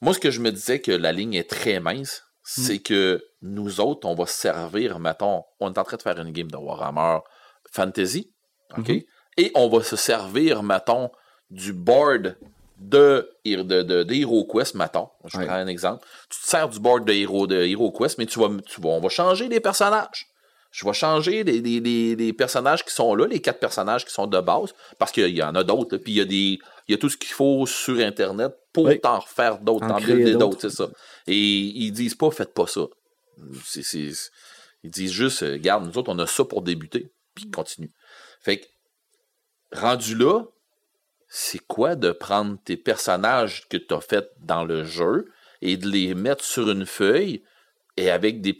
Moi, ce que je me disais que la ligne est très mince, c'est que nous autres, on va se servir, mettons, on est en train de faire une game de Warhammer Fantasy, OK? Et on va se servir, mettons, du board de, de, de, de HeroQuest, mettons. Je Ouais. prends un exemple. Tu te sers du board de, Hero, de HeroQuest, mais tu vas, tu vas, on va changer les personnages. Je vais changer les, les, les, les personnages qui sont là, les quatre personnages qui sont de base, parce qu'il y en a d'autres. Puis il y a des. Il y a tout ce qu'il faut sur Internet pour Oui. t'en refaire d'autres, En t'en builder d'autres. c'est ça. Et ils disent pas faites pas ça. Ils disent juste euh, Regarde, nous autres, on a ça pour débuter. Puis continue. Fait que rendu là, c'est quoi de prendre tes personnages que tu as fait dans le jeu et de les mettre sur une feuille et avec des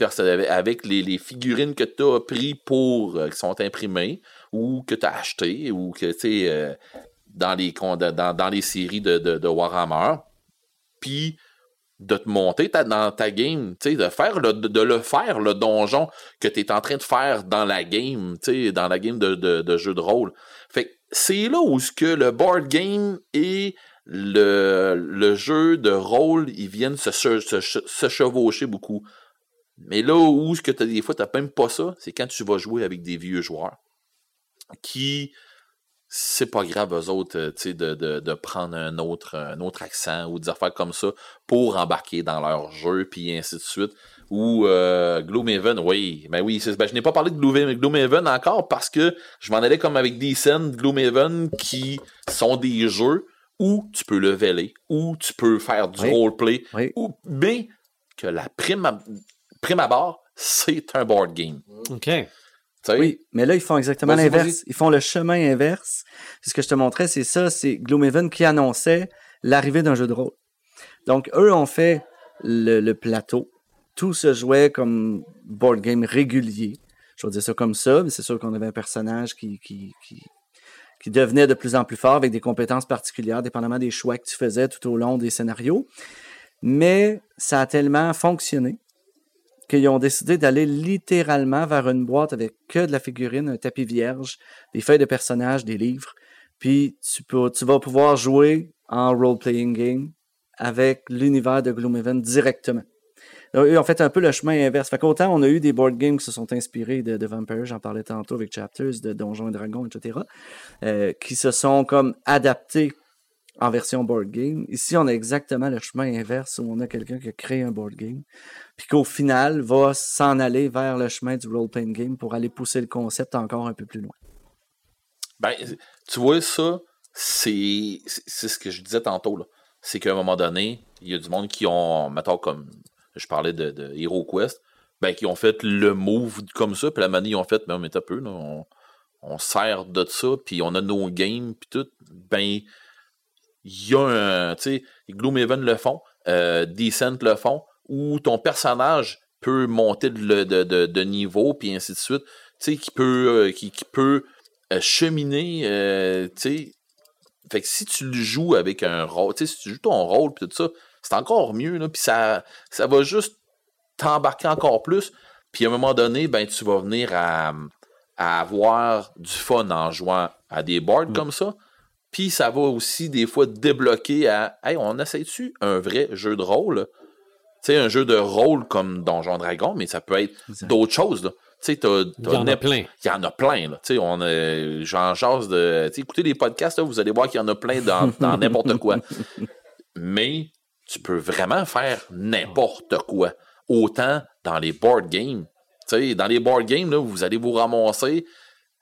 avec les, les figurines que tu as pris pour euh, qui sont imprimées ou que tu as achetées ou que tu sais euh, dans les dans, dans les séries de, de, Warhammer puis de te monter dans ta game, de faire le, de, le faire le donjon que tu es en train de faire dans la game, dans la game de, de, jeu de rôle. Fait c'est là où ce que le board game et le, le jeu de rôle, ils viennent se, se, se chevaucher beaucoup. Mais là où ce que t'as des fois, t'as même pas ça, c'est quand tu vas jouer avec des vieux joueurs qui c'est pas grave, eux autres, euh, tu sais, de, de, de prendre un autre, un autre accent ou des affaires comme ça pour embarquer dans leur jeu, puis ainsi de suite. Ou euh, Gloomhaven, oui, ben oui, ben, je n'ai pas parlé de Gloomhaven, encore parce que je m'en allais comme avec Decent, Gloomhaven, qui sont des jeux où tu peux leveler, où tu peux faire du Oui. roleplay, Oui. ou bien que la prime, prime abord, c'est un board game. OK. Tu sais? Oui, mais là, ils font exactement l'inverse. Ils font le chemin inverse. C'est ce que je te montrais, c'est ça, c'est Gloomhaven qui annonçait l'arrivée d'un jeu de rôle. Donc, eux ont fait le, le plateau. Tout se jouait comme board game régulier. Je vais dire ça comme ça, mais c'est sûr qu'on avait un personnage qui, qui, qui, qui devenait de plus en plus fort avec des compétences particulières, dépendamment des choix que tu faisais tout au long des scénarios. Mais ça a tellement fonctionné qu'ils ont décidé d'aller littéralement vers une boîte avec que de la figurine, un tapis vierge, des feuilles de personnages, des livres. Puis tu, peux, tu vas pouvoir jouer en role-playing game avec l'univers de Gloomhaven directement. Donc, ont fait un peu le chemin inverse. Fait on a eu des board games qui se sont inspirés de, de Vampire, j'en parlais tantôt avec Chapters, de Donjons et Dragons, etc., euh, qui se sont comme adaptés en version board game. Ici, on a exactement le chemin inverse où on a quelqu'un qui a créé un board game, puis qu'au final va s'en aller vers le chemin du role-playing game pour aller pousser le concept encore un peu plus loin. Ben, tu vois, ça, c'est c'est- ce que je disais tantôt. C'est qu'à un moment donné, il y a du monde qui ont, mettons, comme je parlais de, Hero Quest, ben, qui ont fait le move comme ça, puis la manie, ils ont fait, mais t'as peu, là, on, on sert de ça, puis on a nos games, puis tout. Ben, il y a un, tu sais, Gloomhaven le font, euh, Decent le font, où ton personnage peut monter de, de, de, de niveau, puis ainsi de suite, tu sais, qui peut, euh, qui, qui peut euh, cheminer, euh, tu sais. Fait que si tu le joues avec un rôle, tu sais, si tu joues ton rôle pis tout ça, c'est encore mieux, là, puis ça, ça va juste t'embarquer encore plus. Puis à un moment donné, ben, tu vas venir à, à avoir du fun en jouant à des boards comme ça. Puis ça va aussi des fois débloquer à Hey, on essaie-tu un vrai jeu de rôle? Tu sais, un jeu de rôle comme Donjon Dragon, mais ça peut être d'autres choses. là. Tu sais, t'as- Il t'as y en a plein. il y en a plein, là. Tu sais, on a, j'en jase de, tu sais, écoutez les podcasts, là, vous allez voir qu'il y en a plein dans, dans n'importe [laughs] quoi. Mais tu peux vraiment faire n'importe quoi. Autant dans les board games. Tu sais, dans les board games, là, vous allez vous ramasser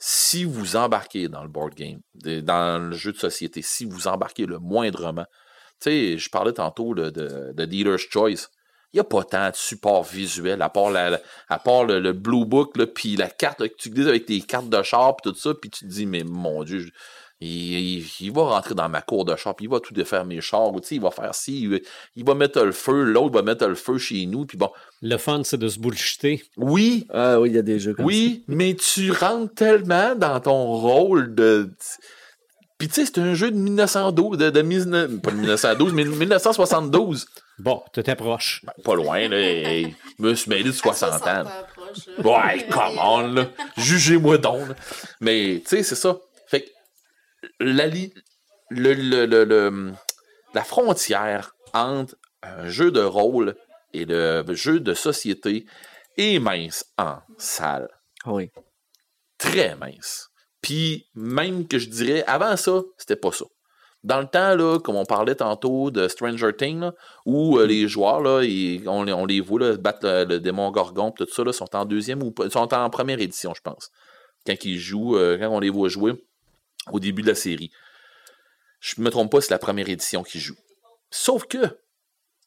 si vous embarquez dans le board game, dans le jeu de société, si vous embarquez le moindrement. Tu sais, je parlais tantôt de, de Dealer's Choice. Il n'y a pas tant de support visuel, à part, à part le, Blue Book, puis la carte tu utilises avec tes cartes de char, puis tout ça, puis tu te dis, mais mon Dieu, il, il- il va rentrer dans ma cour de char, puis il va tout défaire mes chars, ou tu sais, il va faire ci, il, il va mettre le feu, l'autre va mettre le feu chez nous, puis bon, Le fun, c'est de se bullshiter. oui, Ah oui, il y a des jeux comme oui, [laughs] mais tu rentres tellement dans ton rôle de. Puis tu sais, c'est un jeu de 1912, de, de pas de 1912, mais 1972. Bon, tu t'approches. Ben, pas loin, là. Je me suis mêlé de 60 ans. Ouais, come on, là. Jugez-moi donc, là. Mais, tu sais, c'est ça. La, li- le, le- le- le- la frontière entre un jeu de rôle et le jeu de société est mince en salle. Oui. Très mince. Puis, même que je dirais, avant ça, c'était pas ça. Dans le temps, là, comme on parlait tantôt de Stranger Things, là, où euh, les joueurs, là, ils- on, les- on les voit là, battre le, le démon Gorgon, tout ça, là, sont en deuxième ou sont en première édition, je pense. Quand ils jouent, euh, quand on les voit jouer au début de la série. Je me trompe pas, c'est la première édition qu'ils jouent. Sauf que,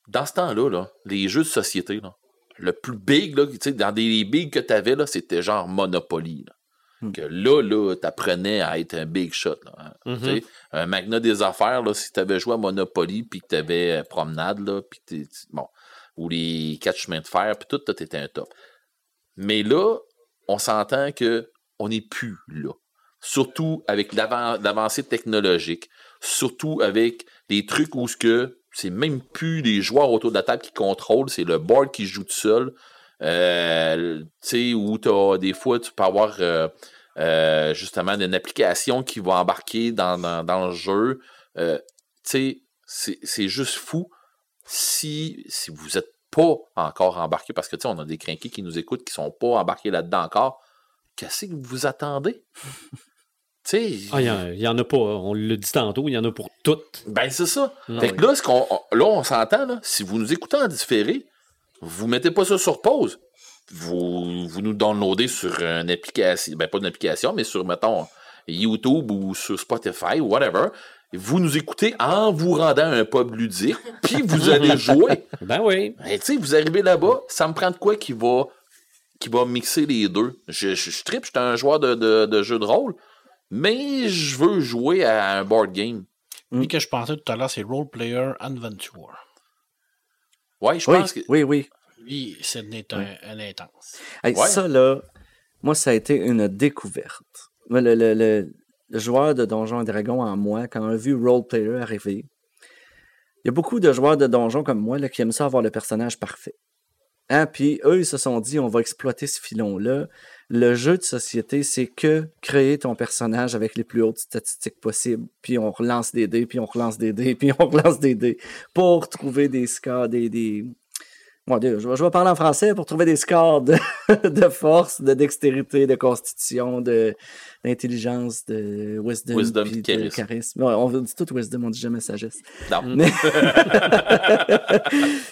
dans ce temps-là, là, les jeux de société, là, le plus big, là, dans des bigs que tu avais, c'était genre Monopoly. là. Hmm. Que là, là, t'apprenais à être un big shot. Là, hein. Mhm. Sais, Un magna des affaires, là, si t'avais joué à Monopoly, puis que t'avais euh, Promenade, là, puis bon, ou les quatre chemins de fer, puis tout, était un top. Mais là, on s'entend que on n'est plus là. Surtout avec l'avan- l'avancée technologique, surtout avec les trucs où ce que c'est même plus les joueurs autour de la table qui contrôlent, c'est le board qui joue tout seul. Euh, tu sais, où t'as des fois, tu peux avoir euh, euh, justement une application qui va embarquer dans, dans, le jeu. Euh, tu sais, c'est juste fou si, si vous n'êtes pas encore embarqué, parce que tu sais, on a des crinqués qui nous écoutent qui sont pas embarqués là-dedans encore. Qu'est-ce que vous attendez? Ah, il y il y, en a pas. On l'a dit tantôt, il y en a pour toutes. ben c'est ça. Ah fait que là, ce qu'on, là, on s'entend, là, si vous nous écoutez en différé, vous mettez pas ça sur pause. Vous, vous nous downloadez sur une application, ben pas une application, mais sur, mettons, YouTube ou sur Spotify ou whatever. Vous nous écoutez en vous rendant à un pub ludique, [laughs] puis vous allez jouer. Ben oui. Ben, tu sais, vous arrivez là-bas, ça me prend de quoi qui va, qui va mixer les deux? Je, je, je tripe, je suis un joueur de, de, de jeu de rôle, mais je veux jouer à un board game. Lui que je pensais tout à l'heure, c'est Role Player Adventure. Ouais, je Oui, pense que. oui, oui. Lui, c'est un, un intense. Hey, Ouais. Ça, là, moi, ça a été une découverte. Le, le- le- le joueur de Donjons et Dragons en moi, quand on a vu Roleplayer arriver, il y a beaucoup de joueurs de Donjons comme moi là, qui aiment ça avoir le personnage parfait. Hein? Puis eux, ils se sont dit, on va exploiter ce filon-là. Le jeu de société, c'est que créer ton personnage avec les plus hautes statistiques possibles. Puis on relance des dés, puis on relance des dés, [laughs] puis on relance des dés pour trouver des scores, des, des, Mon Dieu, je vais, je vais parler en français pour trouver des scores de, [laughs] de force, de dextérité, de constitution, d'intelligence, de wisdom, Wisdom, puis puis de charisme. Ouais, on dit tout wisdom, on dit jamais sagesse. Non. [laughs] Mais,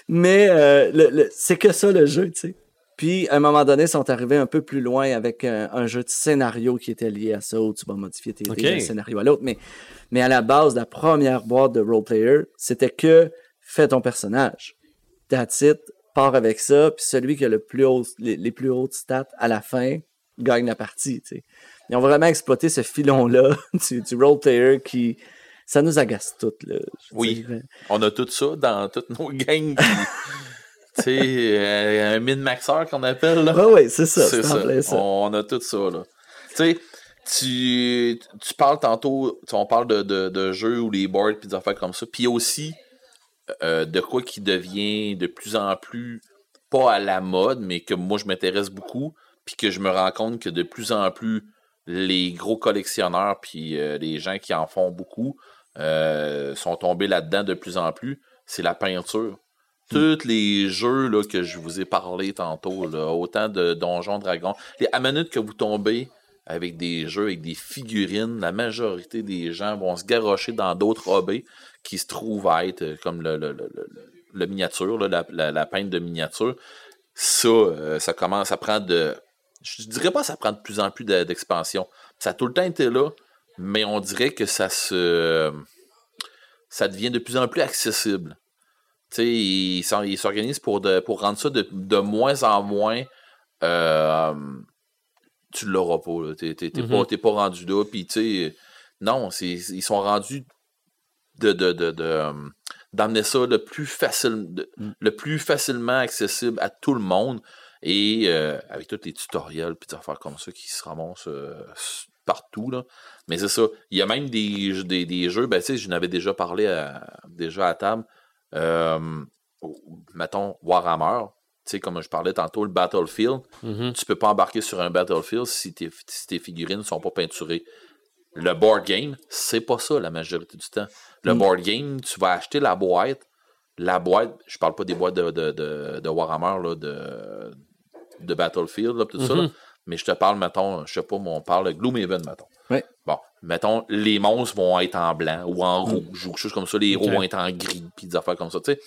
Mais, euh, c'est que ça le jeu, tu sais. Puis, à un moment donné, ils sont arrivés un peu plus loin avec un, un jeu de scénario qui était lié à ça, où tu vas modifier tes dés Ok. d'un scénario à l'autre. Mais, mais à la base, la première boîte de roleplayer, c'était que fais ton personnage. That's it, pars avec ça, puis celui qui a le plus haut, les, les plus hautes stats à la fin gagne la partie. Ils ont vraiment exploité ce filon-là [laughs] du, du roleplayer qui... Ça nous agace toutes, là. Oui. dire. On a tout ça dans toutes nos [laughs] gangs. tu sais, euh, un min-maxeur qu'on appelle. Là. Ouais, ouais, c'est ça. On a tout ça, là. Tu sais, tu, tu parles tantôt, on parle de, de, de jeux ou les boards puis des affaires comme ça. Puis aussi euh, de quoi qui devient de plus en plus, pas à la mode, mais que moi je m'intéresse beaucoup, puis que je me rends compte que de plus en plus les gros collectionneurs puis euh, les gens qui en font beaucoup euh, sont tombés là-dedans de plus en plus, c'est la peinture. Tous les jeux là, que je vous ai parlé tantôt, là, autant de Donjons Dragons, les, à minute que vous tombez avec des jeux, avec des figurines, la majorité des gens vont se garrocher dans d'autres hobbies qui se trouvent à être euh, comme le, le, le, le- miniature, là, la, la, la peinte de miniature. Ça, euh, ça commence à prendre de. Je dirais pas que ça prend de plus en plus de- d'expansion. Ça a tout le temps été là, mais on dirait que ça se. Ça devient de plus en plus accessible. Tu sais, ils s'en- ils s'organisent pour, de- pour rendre ça de, de moins en moins. euh, tu l'auras pas. T'es Mhm. pas, t'es pas rendu là. Puis, tu sais, non, ils sont rendus de, de, de, de, euh, d'amener ça le plus facile, de- le plus facilement accessible à tout le monde et euh, avec tous les tutoriels puis des affaires comme ça qui se ramassent euh, partout là. Mais c'est ça. Il y a même des, jeux- des, des jeux, ben tu sais, je n'avais déjà parlé à, déjà à table. Euh, mettons Warhammer, tu sais, comme je parlais tantôt, le Battlefield, Mhm. tu peux pas embarquer sur un Battlefield si tes, si tes figurines ne sont pas peinturées. Le board game, c'est pas ça la majorité du temps. Le Mm. board game, tu vas acheter la boîte. La boîte, je parle pas des boîtes de, de, de, de Warhammer, là, de, de Battlefield, là, tout ça, là. Mhm. mais je te parle, mettons, je sais pas, on parle de Gloomhaven, mettons. Ouais. Bon, mettons, les monstres vont être en blanc ou en rouge ou quelque chose comme ça, les héros vont être en gris, puis des affaires comme ça, tu sais.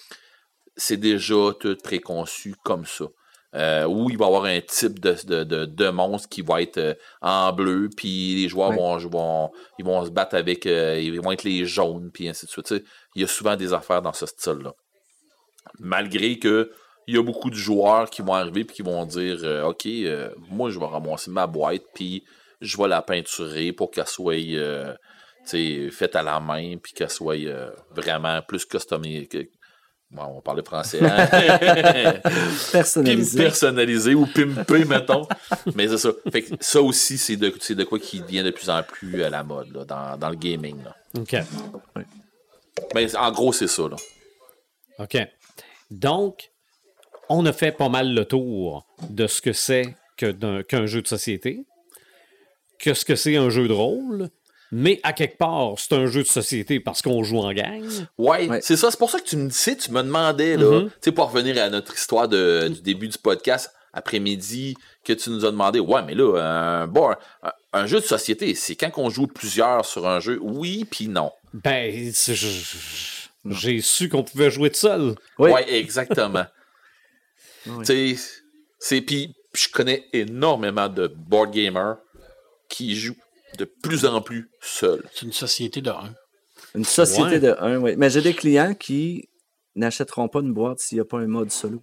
C'est déjà tout préconçu comme ça. Euh, où il va y avoir un type de, de, de, de monstre qui va être euh, en bleu, puis les joueurs Ouais. vont, vont, ils vont se battre avec, euh, ils vont être les jaunes, puis ainsi de suite. Il y a souvent des affaires dans ce style-là. Malgré que il y a beaucoup de joueurs qui vont arriver puis qui vont dire euh, OK, moi je vais ramasser ma boîte, puis je vais la peinturer pour qu'elle soit faite à la main, puis qu'elle soit vraiment plus customisée. Bon, on parlait français. Hein? [laughs] Pim- Personnalisé. personnalisé ou pimpé, mettons. Mais c'est ça. Fait que ça aussi, c'est de, c'est de quoi qui devient de plus en plus à la mode là, dans, dans le gaming. Là. OK. Mais en gros, c'est ça. Là. OK. Donc, on a fait pas mal le tour de ce que c'est que d'un- qu'un jeu de société, que ce que c'est un jeu de rôle, mais à quelque part, c'est un jeu de société parce qu'on joue en gang. Ouais, Ouais. c'est ça. C'est pour ça que tu me disais, tu me demandais, là, Mhm. tu sais, pour revenir à notre histoire de- du début du podcast, après-midi que tu nous as demandé, ouais, mais là, un, bon, un, un jeu de société, c'est quand qu'on joue plusieurs sur un jeu, oui, puis non. Ben, j'ai su qu'on pouvait jouer de seul. Oui. [laughs] Ouais, exactement. Oui. Tu sais, c'est puis je connais énormément de board gamers qui jouent de plus en plus seuls. C'est une société de un. Une société Ouais. de un, oui. Mais j'ai des clients qui n'achèteront pas une boîte s'il n'y a pas un mode solo.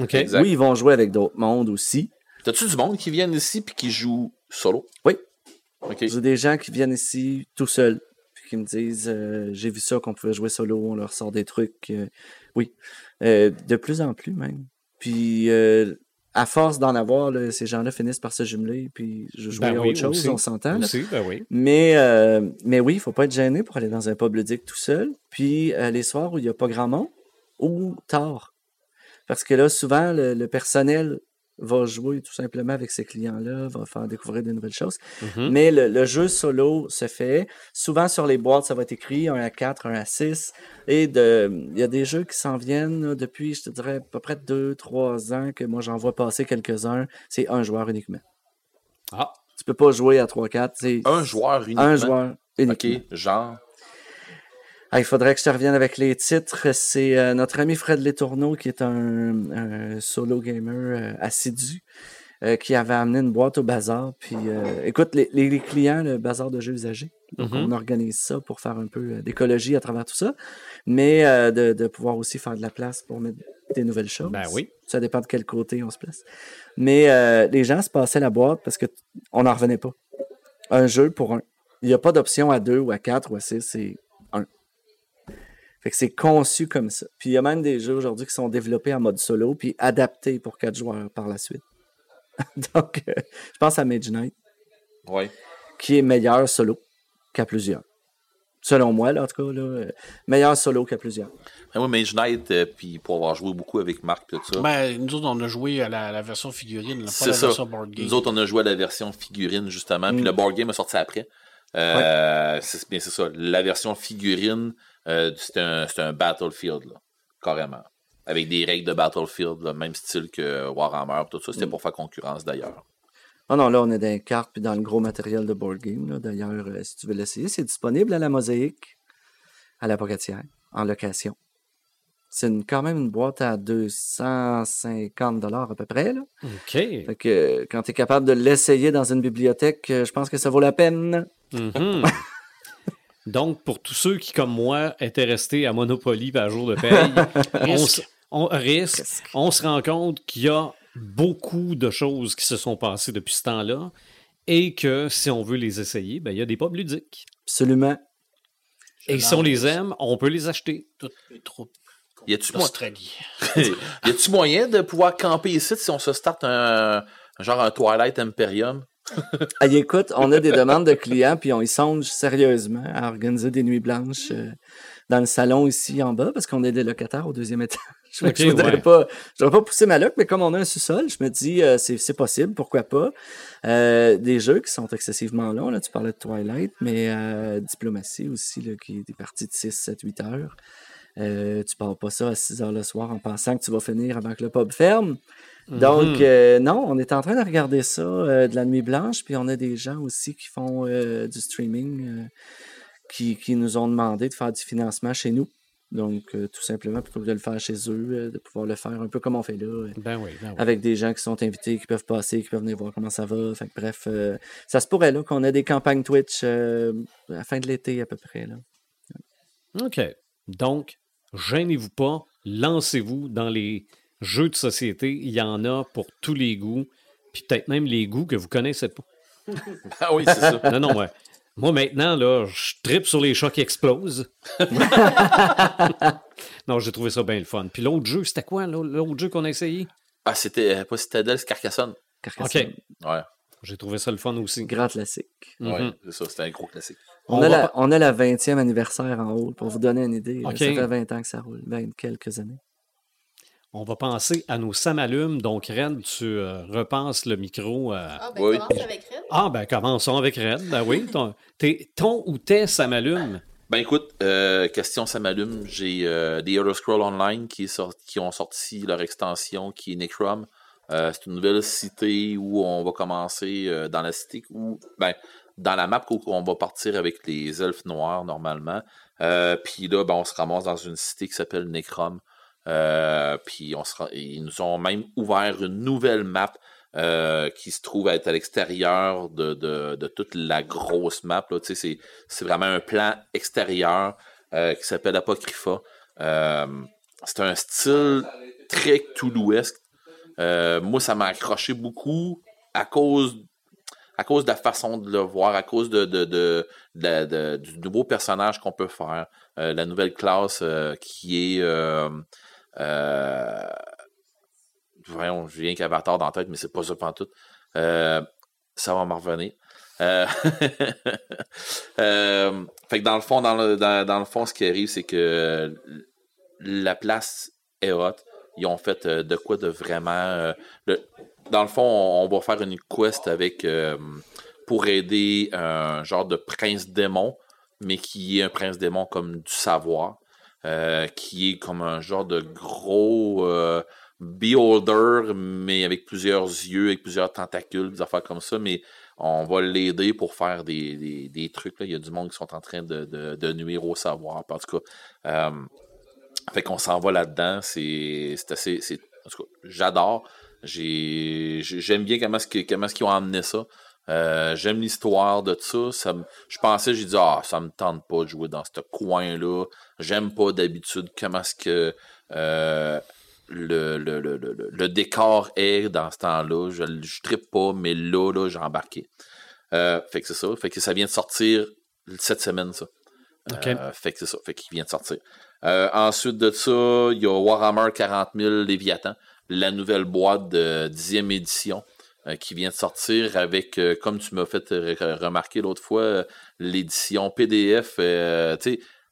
OK. Exact. Oui, ils vont jouer avec d'autres mondes aussi. T'as-tu du monde qui viennent ici puis qui joue solo? Oui. OK. J'ai des gens qui viennent ici tout seuls, puis qui me disent euh, J'ai vu ça qu'on pouvait jouer solo, on leur sort des trucs. euh, oui. Euh, de plus en plus même. Puis euh, à force d'en avoir, là, ces gens-là finissent par se jumeler, puis je jouer Ben à oui, autre chose, aussi. on s'entend. ben oui. Mais, euh, mais oui, il faut pas être gêné pour aller dans un pub ludique tout seul. Puis euh, les soirs où il n'y a pas grand monde, ou tard. Parce que là, souvent, le, le personnel va jouer tout simplement avec ses clients-là, va faire découvrir de nouvelles choses. Mhm. Mais le, le jeu solo se fait. Souvent sur les boîtes, ça va être écrit 1 à 4, 1 à 6. Et de, il y a des jeux qui s'en viennent là, depuis, je te dirais, à peu près 2-3 ans que moi j'en vois passer quelques-uns. C'est un joueur uniquement. Ah, Tu peux pas jouer à 3-4. C'est Un joueur uniquement? un joueur uniquement. OK, genre? Ah, il faudrait que je te revienne avec les titres. C'est euh, notre ami Fred Letourneau, qui est un, un solo gamer euh, assidu, euh, qui avait amené une boîte au bazar. Puis, écoute, les, les- les clients, le bazar de jeux usagés. Donc, Mhm. on organise ça pour faire un peu d'écologie à travers tout ça, mais de, de pouvoir aussi faire de la place pour mettre des nouvelles choses. Ben oui. Ça dépend de quel côté on se place. Mais les gens se passaient la boîte parce que t- on n'en revenait pas. Un jeu pour un. Il n'y a pas d'option à deux ou à quatre ou à six, c'est. Fait que c'est conçu comme ça. Puis il y a même des jeux aujourd'hui qui sont développés en mode solo puis adaptés pour quatre joueurs par la suite. [laughs] Donc, euh, je pense à Mage Knight, Ouais. qui est meilleur solo qu'à plusieurs. Selon moi, là, en tout cas, là, euh, meilleur solo qu'à plusieurs. Ben oui, Mage Knight, euh, puis pour avoir joué beaucoup avec Marc tout ça. Ben, nous autres, on a joué à la, version figurine, là, pas c'est la ça. version board game. Nous autres, on a joué à la version figurine, justement, puis Mm. le board game est sorti après. Euh, c'est bien, c'est ça. La version figurine, euh, c'est un, c'est un Battlefield, là, carrément. Avec des règles de Battlefield, là, même style que Warhammer, tout ça. C'était Mm. pour faire concurrence, d'ailleurs. Ah non, là, on est dans les cartes puis dans le gros matériel de board game. là. D'ailleurs, euh, si tu veux l'essayer, c'est disponible à la mosaïque, à la pocatière, en location. C'est une- quand même une boîte à 250 à peu près. Là. OK. Fait que quand tu es capable de l'essayer dans une bibliothèque, euh, je pense que ça vaut la peine. Mhm. [laughs] Donc, pour tous ceux qui, comme moi, étaient restés à Monopoly par jour de paye, [laughs] on, Risque. se- on- risque, on se rend compte qu'il y a beaucoup de choses qui se sont passées depuis ce temps-là et que si on veut les essayer, ben, il y a des pubs ludiques. Absolument. Et si on les aime, on peut les acheter. Toutes les troupes Y a-tu mo- d'Australie. [laughs] y a-tu moyen de pouvoir camper ici si on se starte un, un genre un Twilight Imperium? Ah, écoute, on a des demandes de clients, puis on y songe sérieusement à organiser des nuits blanches euh, dans le salon ici en bas, parce qu'on est des locataires au deuxième [laughs] étage. Je voudrais ouais. pas, je voudrais pas pousser ma loc, mais comme on a un sous-sol, je me dis euh, c'est possible, pourquoi pas. Euh, des jeux qui sont excessivement longs, là, tu parlais de Twilight, mais Diplomatie aussi, là, qui est des parties de 6, 7, 8 heures. Euh, tu pars pas ça à 6 heures le soir en pensant que tu vas finir avant que le pub ferme. Donc, Mhm. euh, non, on est en train de regarder ça euh, de la nuit blanche, puis on a des gens aussi qui font euh, du streaming, qui, qui nous ont demandé de faire du financement chez nous. Donc, tout simplement, plutôt que de le faire chez eux, de pouvoir le faire un peu comme on fait là, Ben oui, ben oui. avec des gens qui sont invités, qui peuvent passer, qui peuvent venir voir comment ça va. Fait que, bref, ça se pourrait là qu'on ait des campagnes Twitch à la fin de l'été à peu près. Là. OK. Donc, gênez-vous pas, lancez-vous dans les jeux de société. Il y en a pour tous les goûts, puis peut-être même les goûts que vous connaissez pas. [laughs] Ah oui, c'est ça. Non, non, ouais. Moi, maintenant, là, je tripe sur les chats qui explosent. [laughs] non, j'ai trouvé ça bien le fun. Puis l'autre jeu, c'était quoi, l'au- l'autre jeu qu'on a essayé? Ah, c'était euh, pas Citadel, c'est Carcassonne. Carcassonne. OK. Ouais, J'ai trouvé ça le fun aussi. Grand classique. ouais, Mhm. c'est ça, c'était un gros classique. On, On a va la, pas- on a la 20e anniversaire en haut, pour vous donner une idée. Ça fait 20 ans que ça roule, 20 quelques années. On va penser à nos samalumes. Donc, Red, tu euh, repenses le micro. euh, Ah, ben, Oui. commence avec Red. Ah, ben, commençons avec Red. Ben oui, ton, t'es- ton ou tes samalumes? Ben écoute, euh, question ça m'allume, j'ai euh, des Elder Scrolls Online qui, est sorti- qui ont sorti leur extension qui est Necrom. Euh, c'est une nouvelle cité où on va commencer euh, dans la cité où, ben, dans la map où on va partir avec les elfes noirs normalement. Euh, puis là, ben, on se ramasse dans une cité qui s'appelle Necrom. Euh, puis ils nous ont même ouvert une nouvelle map euh, qui se trouve à être à l'extérieur de, toute la grosse map. Là. C'est, vraiment un plan extérieur euh, qui s'appelle Apocrypha. C'est un style très toulouesque. Moi, ça m'a accroché beaucoup à cause à cause de la façon de le voir, à cause de, du nouveau personnage qu'on peut faire, la nouvelle classe qui est euh, voyons, je viens qu'Avatar dans la tête, mais c'est pas ça tout. Euh, ça va m'en revenir. Euh, [laughs] euh, fait que dans le fond, dans le, dans, le fond, ce qui arrive, c'est que la place est hot. Ils ont fait euh, de quoi de vraiment. dans le fond, on, on va faire une quest avec pour aider un genre de prince démon, mais qui est un prince démon comme du savoir, euh, qui est comme un genre de gros euh, beholder, mais avec plusieurs yeux, avec plusieurs tentacules, des affaires comme ça, mais on va l'aider pour faire des, des, trucs. Là. Il y a du monde qui sont en train de, de, nuire au savoir. En tout cas, euh, fait qu'on s'en va là-dedans. C'est assez. En tout cas, j'adore. J'ai j'ai- J'aime bien comment comment est-ce qu'ils ont amené ça. Euh, J'aime l'histoire de ça. ça me- je pensais, j'ai dit, ah, ça me tente pas de jouer dans ce coin-là. J'aime pas d'habitude comment est-ce que euh, le, le, le, le, le décor est dans ce temps-là. Je, je trippe pas, mais là, là, j'ai embarqué. Euh, fait que c'est ça. Fait que ça vient de sortir cette semaine, ça. Fait que c'est ça. Fait qu'il vient de sortir. Ensuite de ça, il y a Warhammer 40 000 Léviathan, la nouvelle boîte de 10e édition euh, qui vient de sortir avec, euh, comme tu m'as fait re- remarquer l'autre fois, euh, l'édition PDF. euh,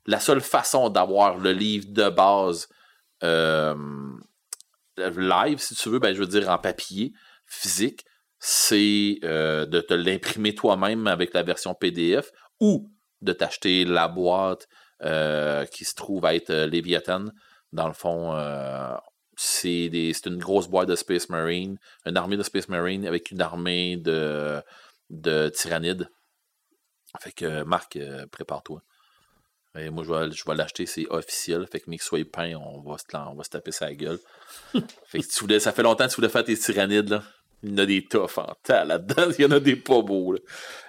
la seule façon d'avoir le livre de base euh, live, si tu veux, ben, je veux dire en papier, physique, c'est euh, de te l'imprimer toi-même avec la version PDF ou de t'acheter la boîte euh, qui se trouve à être euh, Léviathan. Dans le fond, euh, c'est une grosse boîte de Space Marine, une armée de Space Marine avec une armée de, de tyrannides. Fait que Marc, euh, prépare-toi. Et moi, je vais, je vais l'acheter, c'est officiel. Fait que, soit peint, on va, se, on va se taper sa gueule. [laughs] fait que tu voulais, ça fait longtemps que tu voulais faire tes tyrannides, là. Il y en a des toughs en tas là-dedans. [laughs] Il y en a des pas beaux, là.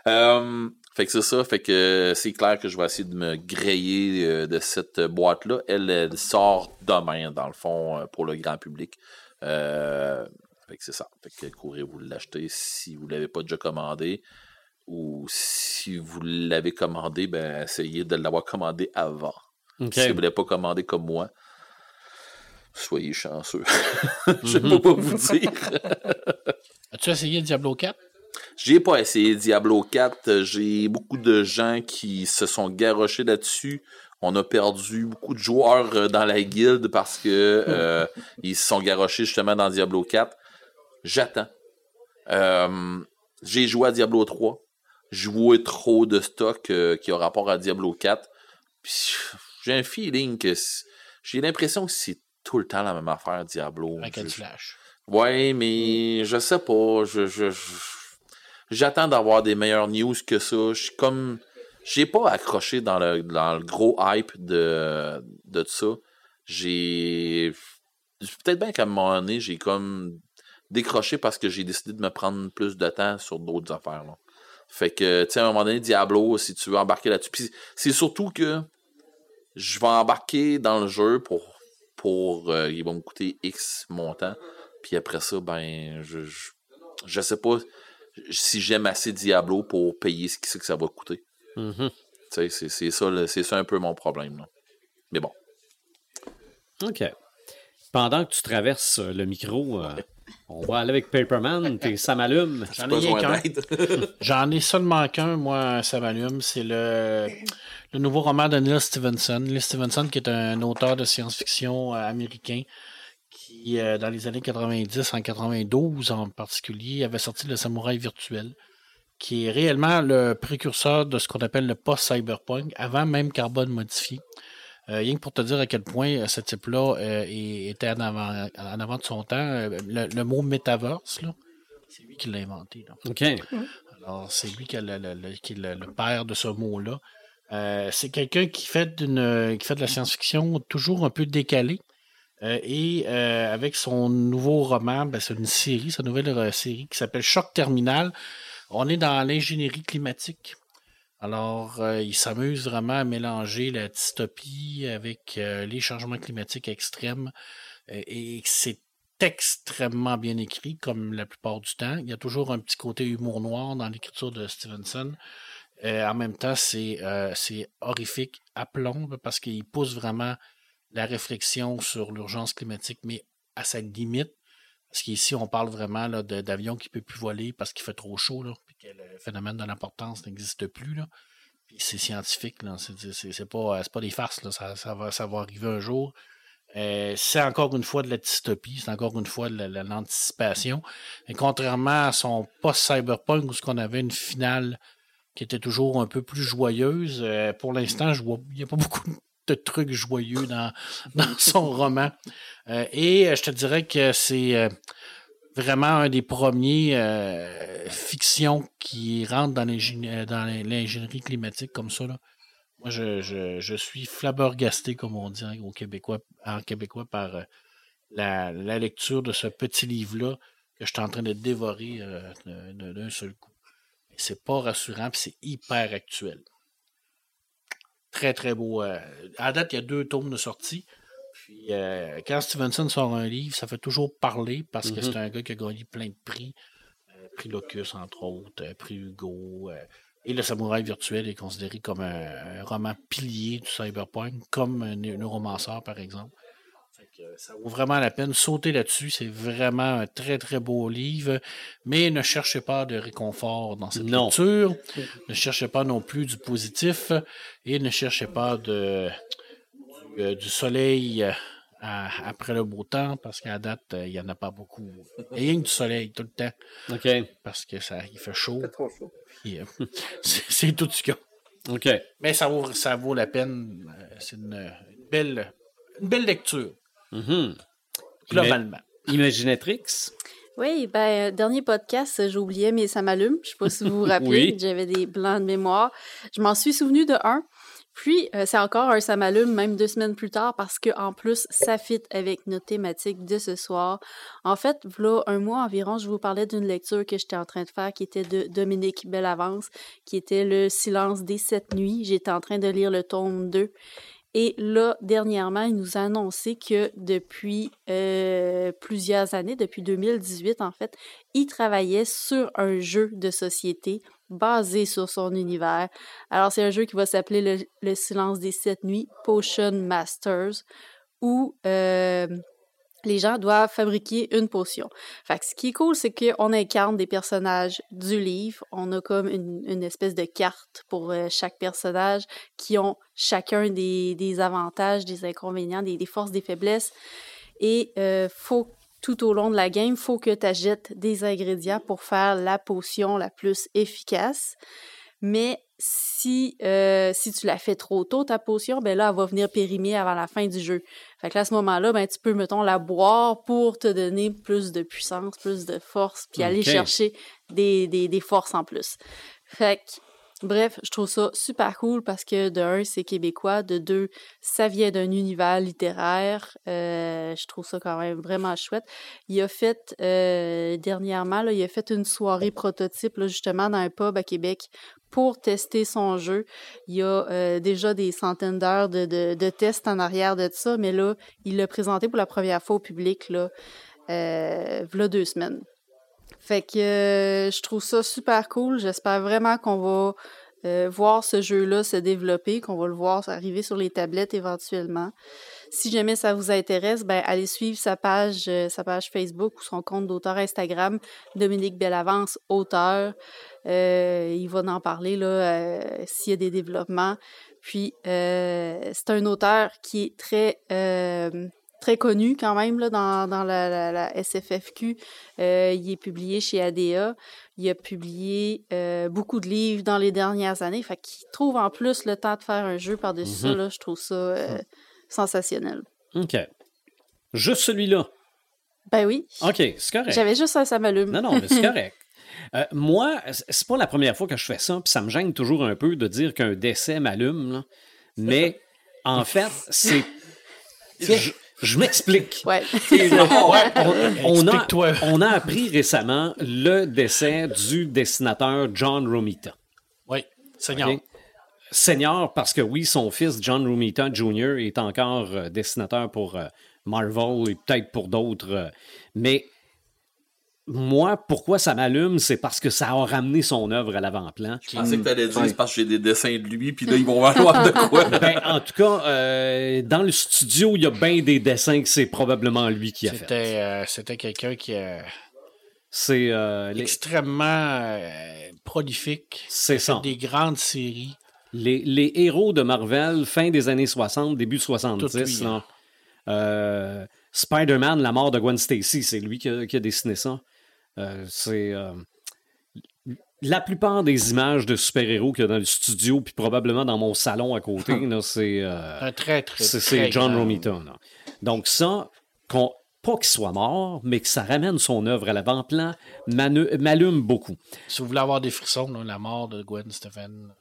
Euh, fait que c'est ça. Fait que c'est clair que je vais essayer de me griller euh, de cette boîte-là. Elle, elle sort demain, dans le fond, euh, pour le grand public. Euh, fait que c'est ça. Fait que courez vous l'acheter si vous ne l'avez pas déjà commandé. Ou si vous l'avez commandé, ben essayez de l'avoir commandé avant. Si vous ne l'avez pas commandé comme moi, soyez chanceux. [laughs] Je ne peux pas vous dire. As-tu essayé Diablo 4? J'ai pas essayé Diablo 4. J'ai beaucoup de gens qui se sont garochés là-dessus. On a perdu beaucoup de joueurs euh, dans la guilde parce que [laughs] euh, ils se sont garochés justement dans Diablo 4. J'attends. Euh, j'ai joué à Diablo 3. Joué trop de stock euh, qui a rapport à Diablo 4. Puis, j'ai un feeling que j'ai l'impression que c'est tout le temps la même affaire Diablo. Avec Je- flash. Ouais, mais je sais pas. Je, je, je- j'attends d'avoir des meilleures news que ça. Je suis comme. J'ai pas accroché dans le, dans le gros hype de, de ça. J'ai. Peut-être bien qu'à un moment donné, j'ai comme décroché parce que j'ai décidé de me prendre plus de temps sur d'autres affaires. là. Fait que, tu sais, à un moment donné, Diablo, si tu veux embarquer là-dessus. Puis c'est surtout que je vais embarquer dans le jeu pour. pour euh, il va me coûter X montant. Puis après ça, ben, je, je, je sais pas si j'aime assez Diablo pour payer ce que, que ça va coûter. Mhm. Sais, c'est, ça, le- c'est ça un peu mon problème. là. Mais bon. OK. Pendant que tu traverses euh, le micro, euh, on va aller avec Paperman, puis ça [laughs] m'allume. J'en ai Besoin rien qu'un. d'aide. [laughs] J'en ai seulement qu'un, moi, ça m'allume. C'est le, le nouveau roman de Neil Stevenson. Neil Stevenson, qui est un auteur de science-fiction euh, américain, qui, euh, dans les années 90, en 92 en particulier, avait sorti Le Samouraï virtuel, qui est réellement le précurseur de ce qu'on appelle le post-cyberpunk, avant même Carbone modifié. Euh, rien que pour te dire à quel point euh, ce type-là euh, était en avant, en avant de son temps. Le, le mot metaverse, c'est lui qui l'a inventé. là. OK. Alors, c'est lui qui est le, le- le- qui est le- père de ce mot-là. Euh, c'est quelqu'un qui fait qui fait de la science-fiction toujours un peu décalée. Euh, et euh, avec son nouveau roman, ben, c'est une série, sa nouvelle euh, série qui s'appelle Choc Terminal. On est dans l'ingénierie climatique. Alors, il s'amuse vraiment à mélanger la dystopie avec les changements climatiques extrêmes. Et c'est extrêmement bien écrit, comme la plupart du temps. Il y a toujours un petit côté humour noir dans l'écriture de Stevenson. En même temps, c'est c'est horrifique à plomb parce qu'il pousse vraiment la réflexion sur l'urgence climatique, mais à sa limite. Parce qu'ici, on parle vraiment d'avions qui ne peuvent plus voler parce qu'il fait trop chaud, là, puis que le phénomène de l'importance n'existe plus. Là. C'est scientifique. C'est, pas, c'est pas des farces, là. Ça, ça va, ça va arriver un jour. Euh, c'est encore une fois de la dystopie, c'est encore une fois de la- la- l'anticipation. Et contrairement à son post-cyberpunk où qu'on avait une finale qui était toujours un peu plus joyeuse, euh, pour l'instant, il n'y a pas beaucoup de trucs joyeux dans, [laughs] dans son roman. Euh, et euh, je te dirais que c'est euh, vraiment un des premiers fictions qui rentrent dans l'ingénie- dans l'ingénierie climatique comme ça. Là. Moi, je, je, suis flabbergasté, comme on dit au Québécois, en québécois, par la, lecture de ce petit livre-là que je suis en train de dévorer de- de- d'un seul coup. C'est pas rassurant, c'est hyper actuel. Très, très beau. euh, à date, il y a deux tomes de sortie. Puis, euh, quand Stevenson sort un livre, ça fait toujours parler parce que Mhm. c'est un gars qui a gagné plein de prix. Euh, prix Locus, entre autres, euh, prix Hugo. et Le Samouraï virtuel est considéré comme un, un roman pilier du cyberpunk, comme un neuromanceur, par exemple. Ça vaut vraiment la peine. Sauter là-dessus, c'est vraiment un très, très beau livre. Mais ne cherchez pas de réconfort dans cette Non. lecture. Ne cherchez pas non plus du positif. Et ne cherchez pas de, du, euh, du soleil euh, à- après le beau temps, parce qu'à date, euh, il n'y en a pas beaucoup. Il y a rien que du soleil tout le temps, OK. parce que ça, il fait chaud. trop chaud. puis, euh, [laughs] c'est c'est tout ce qu'il y a. OK. Mais ça vaut, ça vaut la peine. C'est une, une belle, une belle lecture, Mhm. globalement. Imaginatrix? Oui, ben, euh, dernier podcast, j'oubliais, mais ça m'allume. Je sais pas si vous vous rappelez, Oui. j'avais des blancs de mémoire. Je m'en suis souvenu de un. Puis, euh, c'est encore un ça m'allume, même deux semaines plus tard, parce que en plus, ça fit avec notre thématique de ce soir. En fait, voilà un mois environ, je vous parlais d'une lecture que j'étais en train de faire, qui était de Dominique Bellavance, qui était Le silence des sept nuits. J'étais en train de lire le tome 2. Et là, dernièrement, il nous a annoncé que depuis euh, plusieurs années, depuis 2018 en fait, il travaillait sur un jeu de société basé sur son univers. Alors, c'est un jeu qui va s'appeler le, Le silence des sept nuits, Potion Masters, où euh, les gens doivent fabriquer une potion. Fait ce qui est cool, c'est qu'on incarne des personnages du livre. On a comme une, une espèce de carte pour euh, chaque personnage qui ont chacun des, des avantages, des inconvénients, des, des forces, des faiblesses. Et euh, faut tout au long de la game, faut que tu achètes des ingrédients pour faire la potion la plus efficace. Mais si, euh, si tu la fais trop tôt, ta potion, ben là, elle va venir périmer avant la fin du jeu. Fait que là, à ce moment-là, ben, tu peux, mettons, la boire pour te donner plus de puissance, plus de force, puis aller chercher des, des, des forces en plus. Fait que, bref, je trouve ça super cool parce que, de un, c'est québécois, de deux, ça vient d'un univers littéraire. Euh, je trouve ça quand même vraiment chouette. Il a fait, euh, dernièrement, il a fait une soirée prototype, là, justement, dans un pub à Québec pour tester son jeu. Il y a euh, déjà des centaines d'heures de, tests en arrière de ça, mais là, il l'a présenté pour la première fois au public, là, euh, v'là deux semaines. Fait que euh, je trouve ça super cool. J'espère vraiment qu'on va euh, voir ce jeu-là se développer, qu'on va le voir arriver sur les tablettes éventuellement. Si jamais ça vous intéresse, ben allez suivre sa page, euh, sa page Facebook ou son compte d'auteur Instagram, Dominique Bellavance, auteur. Il va en parler là s'il y a des développements. Puis c'est un auteur qui est très très connu quand même là, dans, dans la, la- la SFFQ. Euh, il est publié chez ADA. Il a publié euh, beaucoup de livres dans les dernières années. Fait qu'il trouve en plus le temps de faire un jeu par-dessus ça. Mhm. Là, je trouve ça euh, sensationnel. OK. Juste celui-là? Ben oui. OK, c'est correct. J'avais juste un ça m'allume. Non, non, mais c'est [laughs] correct. Moi, c'est pas la première fois que je fais ça, puis ça me gêne toujours un peu de dire qu'un décès m'allume, mais en [laughs] fait, c'est. Je, je m'explique. Ouais. [laughs] On a, Explique-toi. on a appris récemment le décès du dessinateur John Romita. Oui, Seigneur. Senior, parce que oui, son fils, John Romita Jr., est encore euh, dessinateur pour euh, Marvel et peut-être pour d'autres. euh, mais moi, pourquoi ça m'allume, c'est parce que ça a ramené son œuvre à l'avant-plan. Je pensais que t'allais dire, c'est parce que j'ai des dessins de lui, puis là, ils vont valoir de quoi. [laughs] Ben, en tout cas, euh, dans le studio, il y a bien des dessins que c'est probablement lui qui a fait. C'était euh, c'était quelqu'un qui est C'est euh, les- extrêmement euh, prolifique. c'est a ça. Des grandes séries. Les, les héros de Marvel, fin des années 60, début 70, Tout lui, là. Euh, Spider-Man, la mort de Gwen Stacy, c'est lui qui a, qui a dessiné ça. Euh, c'est. euh, la plupart des images de super-héros qu'il y a dans le studio, puis probablement dans mon salon à côté, [laughs] c'est. euh, Un très, très, c'est c'est John grand. Romita. là. Donc, ça, qu'on- pas qu'il soit mort, mais que ça ramène son œuvre à l'avant-plan, m'allume beaucoup. Si vous voulez avoir des frissons, là, la mort de Gwen Stephen,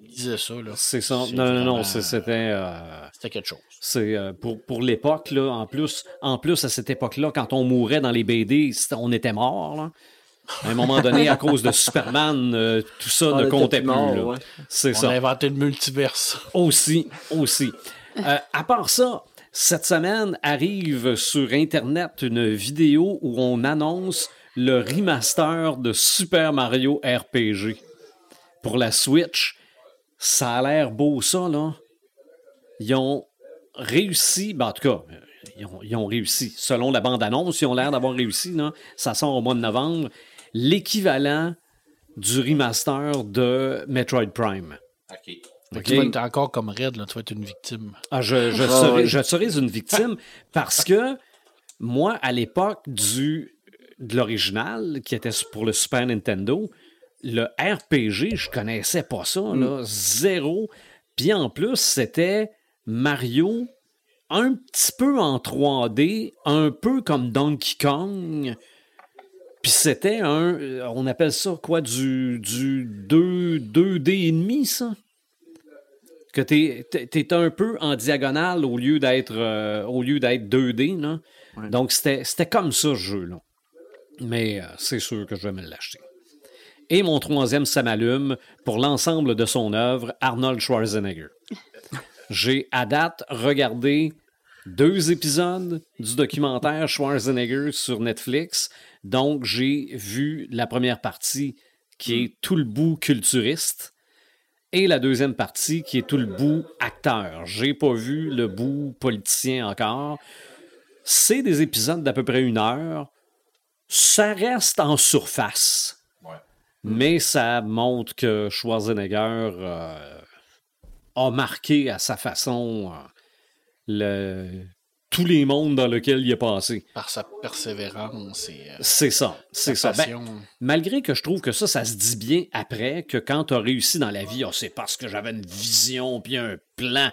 lisez ça. Là. C'est ça. C'est Non, non, non, vraiment- c'était. euh, C'était quelque chose. C'est euh, pour, pour l'époque, là, en plus, en plus, à cette époque-là, quand on mourait dans les BD, on était mort. là. À un moment donné, à cause de Superman, euh, tout ça On ne comptait plus plus. mort, là. ouais. C'est On ça. a inventé le multiverse. Aussi, aussi. Euh, à part ça, cette semaine arrive sur Internet une vidéo où on annonce le remaster de Super Mario RPG pour la Switch. Ça a l'air beau, ça, là. Ils ont réussi, ben, en tout cas, ils ont, ils ont réussi. Selon la bande-annonce, ils ont l'air d'avoir réussi, là. Ça sort au mois de novembre. L'équivalent du remaster de Metroid Prime. OK. Tu vas être encore comme Red, là, tu vas être une victime. Ah, je, je, Ah, serais, oui. je serais une victime [laughs] parce que moi, à l'époque du de l'original, qui était pour le Super Nintendo, le RPG, je connaissais pas ça, là, zéro. Puis en plus, c'était Mario un petit peu en 3D, un peu comme Donkey Kong. Puis c'était un, euh, on appelle ça quoi, du, du 2, 2D et demi, ça? que t'es es, un peu en diagonale au lieu d'être euh, au lieu d'être 2D. Là. Donc c'était c'était comme ça ce jeu-là. Mais euh, c'est sûr que je vais me l'acheter. Et mon troisième, ça m'allume pour l'ensemble de son œuvre, Arnold Schwarzenegger. J'ai à date regardé deux épisodes du documentaire Schwarzenegger sur Netflix. Donc j'ai vu la première partie qui est tout le bout culturiste et la deuxième partie qui est tout le bout acteur. J'ai pas vu le bout politicien encore. C'est des épisodes d'à peu près une heure. Ça reste en surface. Mais ça montre que Schwarzenegger euh, a marqué à sa façon euh, le, tous les mondes dans lesquels il est passé. Par sa persévérance et euh, C'est ça, c'est ça. Ben, malgré que je trouve que ça, ça se dit bien après, que quand tu as réussi dans la vie, oh, c'est parce que j'avais une vision puis un plan.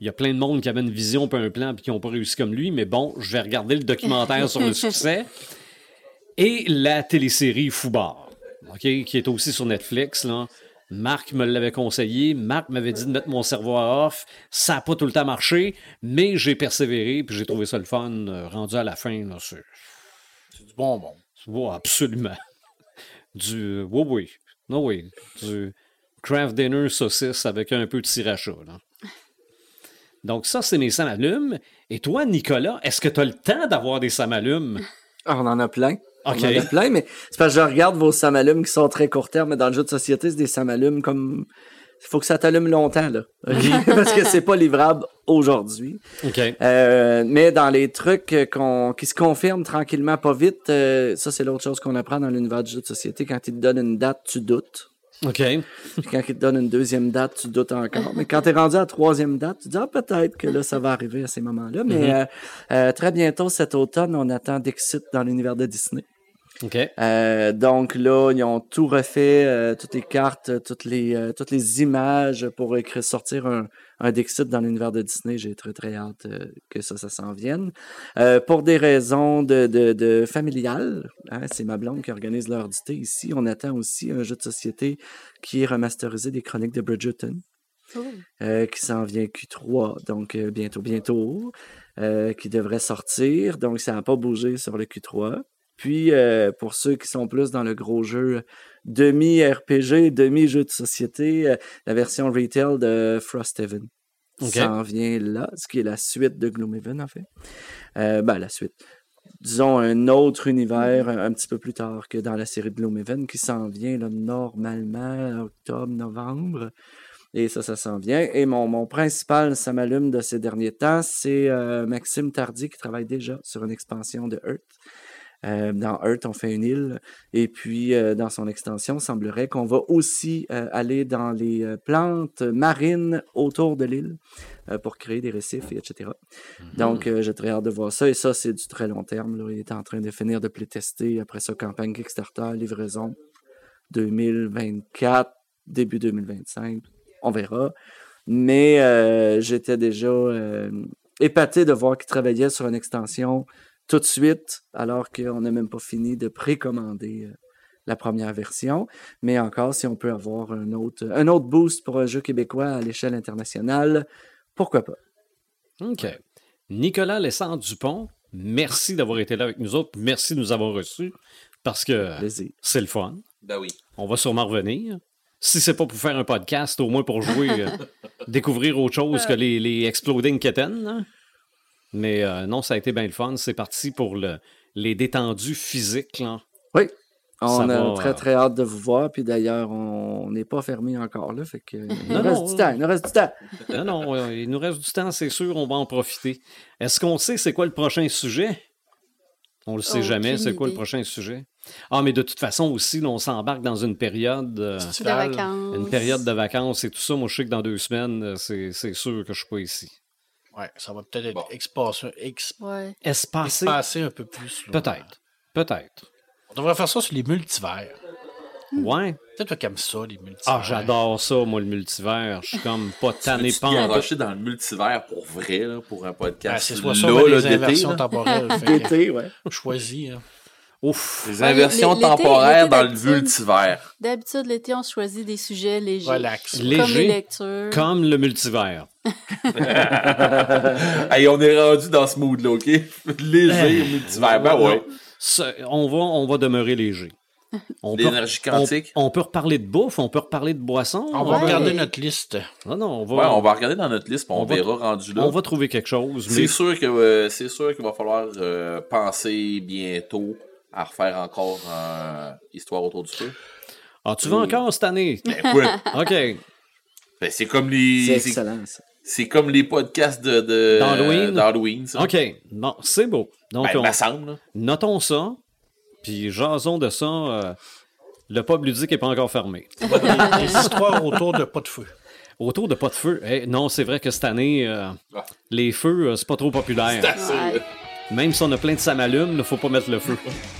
Il y a plein de monde qui avait une vision puis un plan puis qui n'ont pas réussi comme lui, mais bon, je vais regarder le documentaire sur le [laughs] succès et la télésérie Foubar, qui est aussi sur Netflix. Là. Marc me l'avait conseillé. Marc m'avait dit de mettre mon cerveau à off. Ça n'a pas tout le temps marché, mais j'ai persévéré puis j'ai trouvé ça le fun. euh, rendu à la fin, c'est du bonbon. absolument. Du. Oui, oui. Non, oui. Du craft dinner saucisse avec un peu de sriracha. Là. Donc, ça, c'est mes samalumes. Et toi, Nicolas, est-ce que tu as le temps d'avoir des samalumes? Ah, on en a plein. OK. On en a plein, mais c'est parce que je regarde vos samalumes qui sont très court terme, mais dans le jeu de société, c'est des samalumes comme. Il faut que ça t'allume longtemps, là. [laughs] [laughs] parce que c'est pas livrable aujourd'hui. OK. Euh, mais dans les trucs qu'on, qui se confirment tranquillement, pas vite, euh, ça, c'est l'autre chose qu'on apprend dans l'univers du jeu de société. Quand ils te donnent une date, tu doutes. OK. Puis quand ils te donnent une deuxième date, tu doutes encore. Mais quand tu es rendu à la troisième date, tu dis ah, peut-être que là, ça va arriver à ces moments-là. Mais euh, euh, très bientôt, cet automne, on attend Dixit dans l'univers de Disney. OK. Euh, donc là, ils ont tout refait, euh, toutes les cartes, euh, toutes les, euh, toutes les images pour écrire, sortir un, un Dixit dans l'univers de Disney. J'ai très très hâte euh, que ça, ça s'en vienne. Euh, pour des raisons de, de, de familiales, hein, c'est ma blonde qui organise l'heure du thé ici. On attend aussi un jeu de société qui est remasterisé des chroniques de Bridgerton. euh, qui s'en vient Q3, donc euh, bientôt, bientôt, euh, qui devrait sortir. Donc, ça n'a pas bougé sur le Q3. Puis, euh, pour ceux qui sont plus dans le gros jeu demi-RPG, demi-jeu de société, euh, la version retail de Frosthaven OK. s'en vient là, ce qui est la suite de Gloomhaven, en fait. Euh, ben, la suite. Disons un autre univers un, un petit peu plus tard que dans la série de Gloomhaven qui s'en vient là, normalement octobre, novembre. Et ça, ça s'en vient. Et mon, mon principal, ça m'allume de ces derniers temps, c'est euh, Maxime Tardy qui travaille déjà sur une expansion de Earth. Euh, dans Earth, on fait une île. Et puis, euh, dans son extension, il semblerait qu'on va aussi euh, aller dans les plantes marines autour de l'île pour créer des récifs, et etc. Donc, euh, j'ai très hâte de voir ça. Et ça, c'est du très long terme. Là. Il est en train de finir de playtester. Après ça, campagne Kickstarter, livraison 2024, début 2025. On verra. Mais j'étais déjà épaté de voir qu'il travaillait sur une extension tout de suite, alors qu'on n'a même pas fini de précommander euh, la première version. Mais encore, si on peut avoir un autre, un autre boost pour un jeu québécois à l'échelle internationale, pourquoi pas? OK. Nicolas Lessard Dupont, merci d'avoir été là avec nous autres. Merci de nous avoir reçus parce que c'est le fun. Ben oui. On va sûrement revenir. Si c'est pas pour faire un podcast, au moins pour jouer, euh, [laughs] découvrir autre chose que les, les Exploding Kittens. hein. Mais euh, non, ça a été bien le fun. C'est parti pour le, les détendus physiques. Là. Oui. On Ça a va, très euh, très hâte de vous voir. Puis d'ailleurs, on n'est pas fermé encore là. Fait que il nous Non, reste non, du temps. Il nous reste du temps. Non, non, euh, il nous reste du temps, c'est sûr, on va en profiter. Est-ce qu'on sait c'est quoi le prochain sujet? On le sait jamais, c'est quoi le prochain sujet? Ah, mais de toute façon aussi, là, on s'embarque dans une période, euh, De vacances. une période de vacances et tout ça. Moi, je sais que dans deux semaines, euh, c'est c'est sûr que je suis pas ici. Ouais, ça va peut-être être Bon. expasé, ex- Ouais. Espacé? espacé un peu plus. Peut-être. Peut-être. On devrait faire ça sur les multivers. Ouais. Peut-être toi qui aimes ça, les multivers. Ah, j'adore ça, moi, le multivers. Je suis comme pas tanné pas en dans le multivers pour vrai, là, pour un Ben, podcast. c'est soit ça, là, les inversions là? temporelles. [laughs] D'été, ouais. Choisis. hein. Ouf. Les Ouais, inversions temporaires dans le multivers. D'habitude, l'été, on choisit des sujets légers. Relax. Comme Léger. les lectures. Comme le multivers. [laughs] hey, on est rendu dans ce mood-là, OK? [laughs] Léger multivers. Ben ouais. On, va, on va demeurer léger. On peut- L'énergie quantique? On, on peut reparler de bouffe, on peut reparler de boisson. On va Ouais. regarder notre liste. Non, non, on va, Ouais, on va regarder dans notre liste, puis on, on va- verra rendu là. on va trouver quelque chose. C'est sûr que euh, c'est sûr qu'il va falloir euh, penser bientôt à refaire encore euh, histoire autour du feu. Ah, tu vas encore cette année? Ben, [laughs] OK. ben, c'est comme les c'est, excellent, ça. c'est comme les podcasts de, de D'Halloween? d'Halloween, ça. OK. Bon, c'est beau. Donc, Ben, on- me semble. là. notons ça. Puis, jasons de ça. euh, le pub ludique n'est pas encore fermé. [laughs] Des histoires autour de pas de feu. Autour de pas de feu. Eh, non, c'est vrai que cette année, euh, Ah. les feux, euh, c'est pas trop populaire. Même si on a plein de samalumes, il faut pas mettre le feu. [laughs]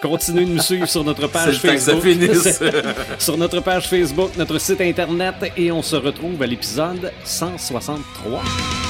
Continuez de nous suivre sur notre page Facebook. [laughs] sur notre page Facebook, notre site internet et on se retrouve à l'épisode 163.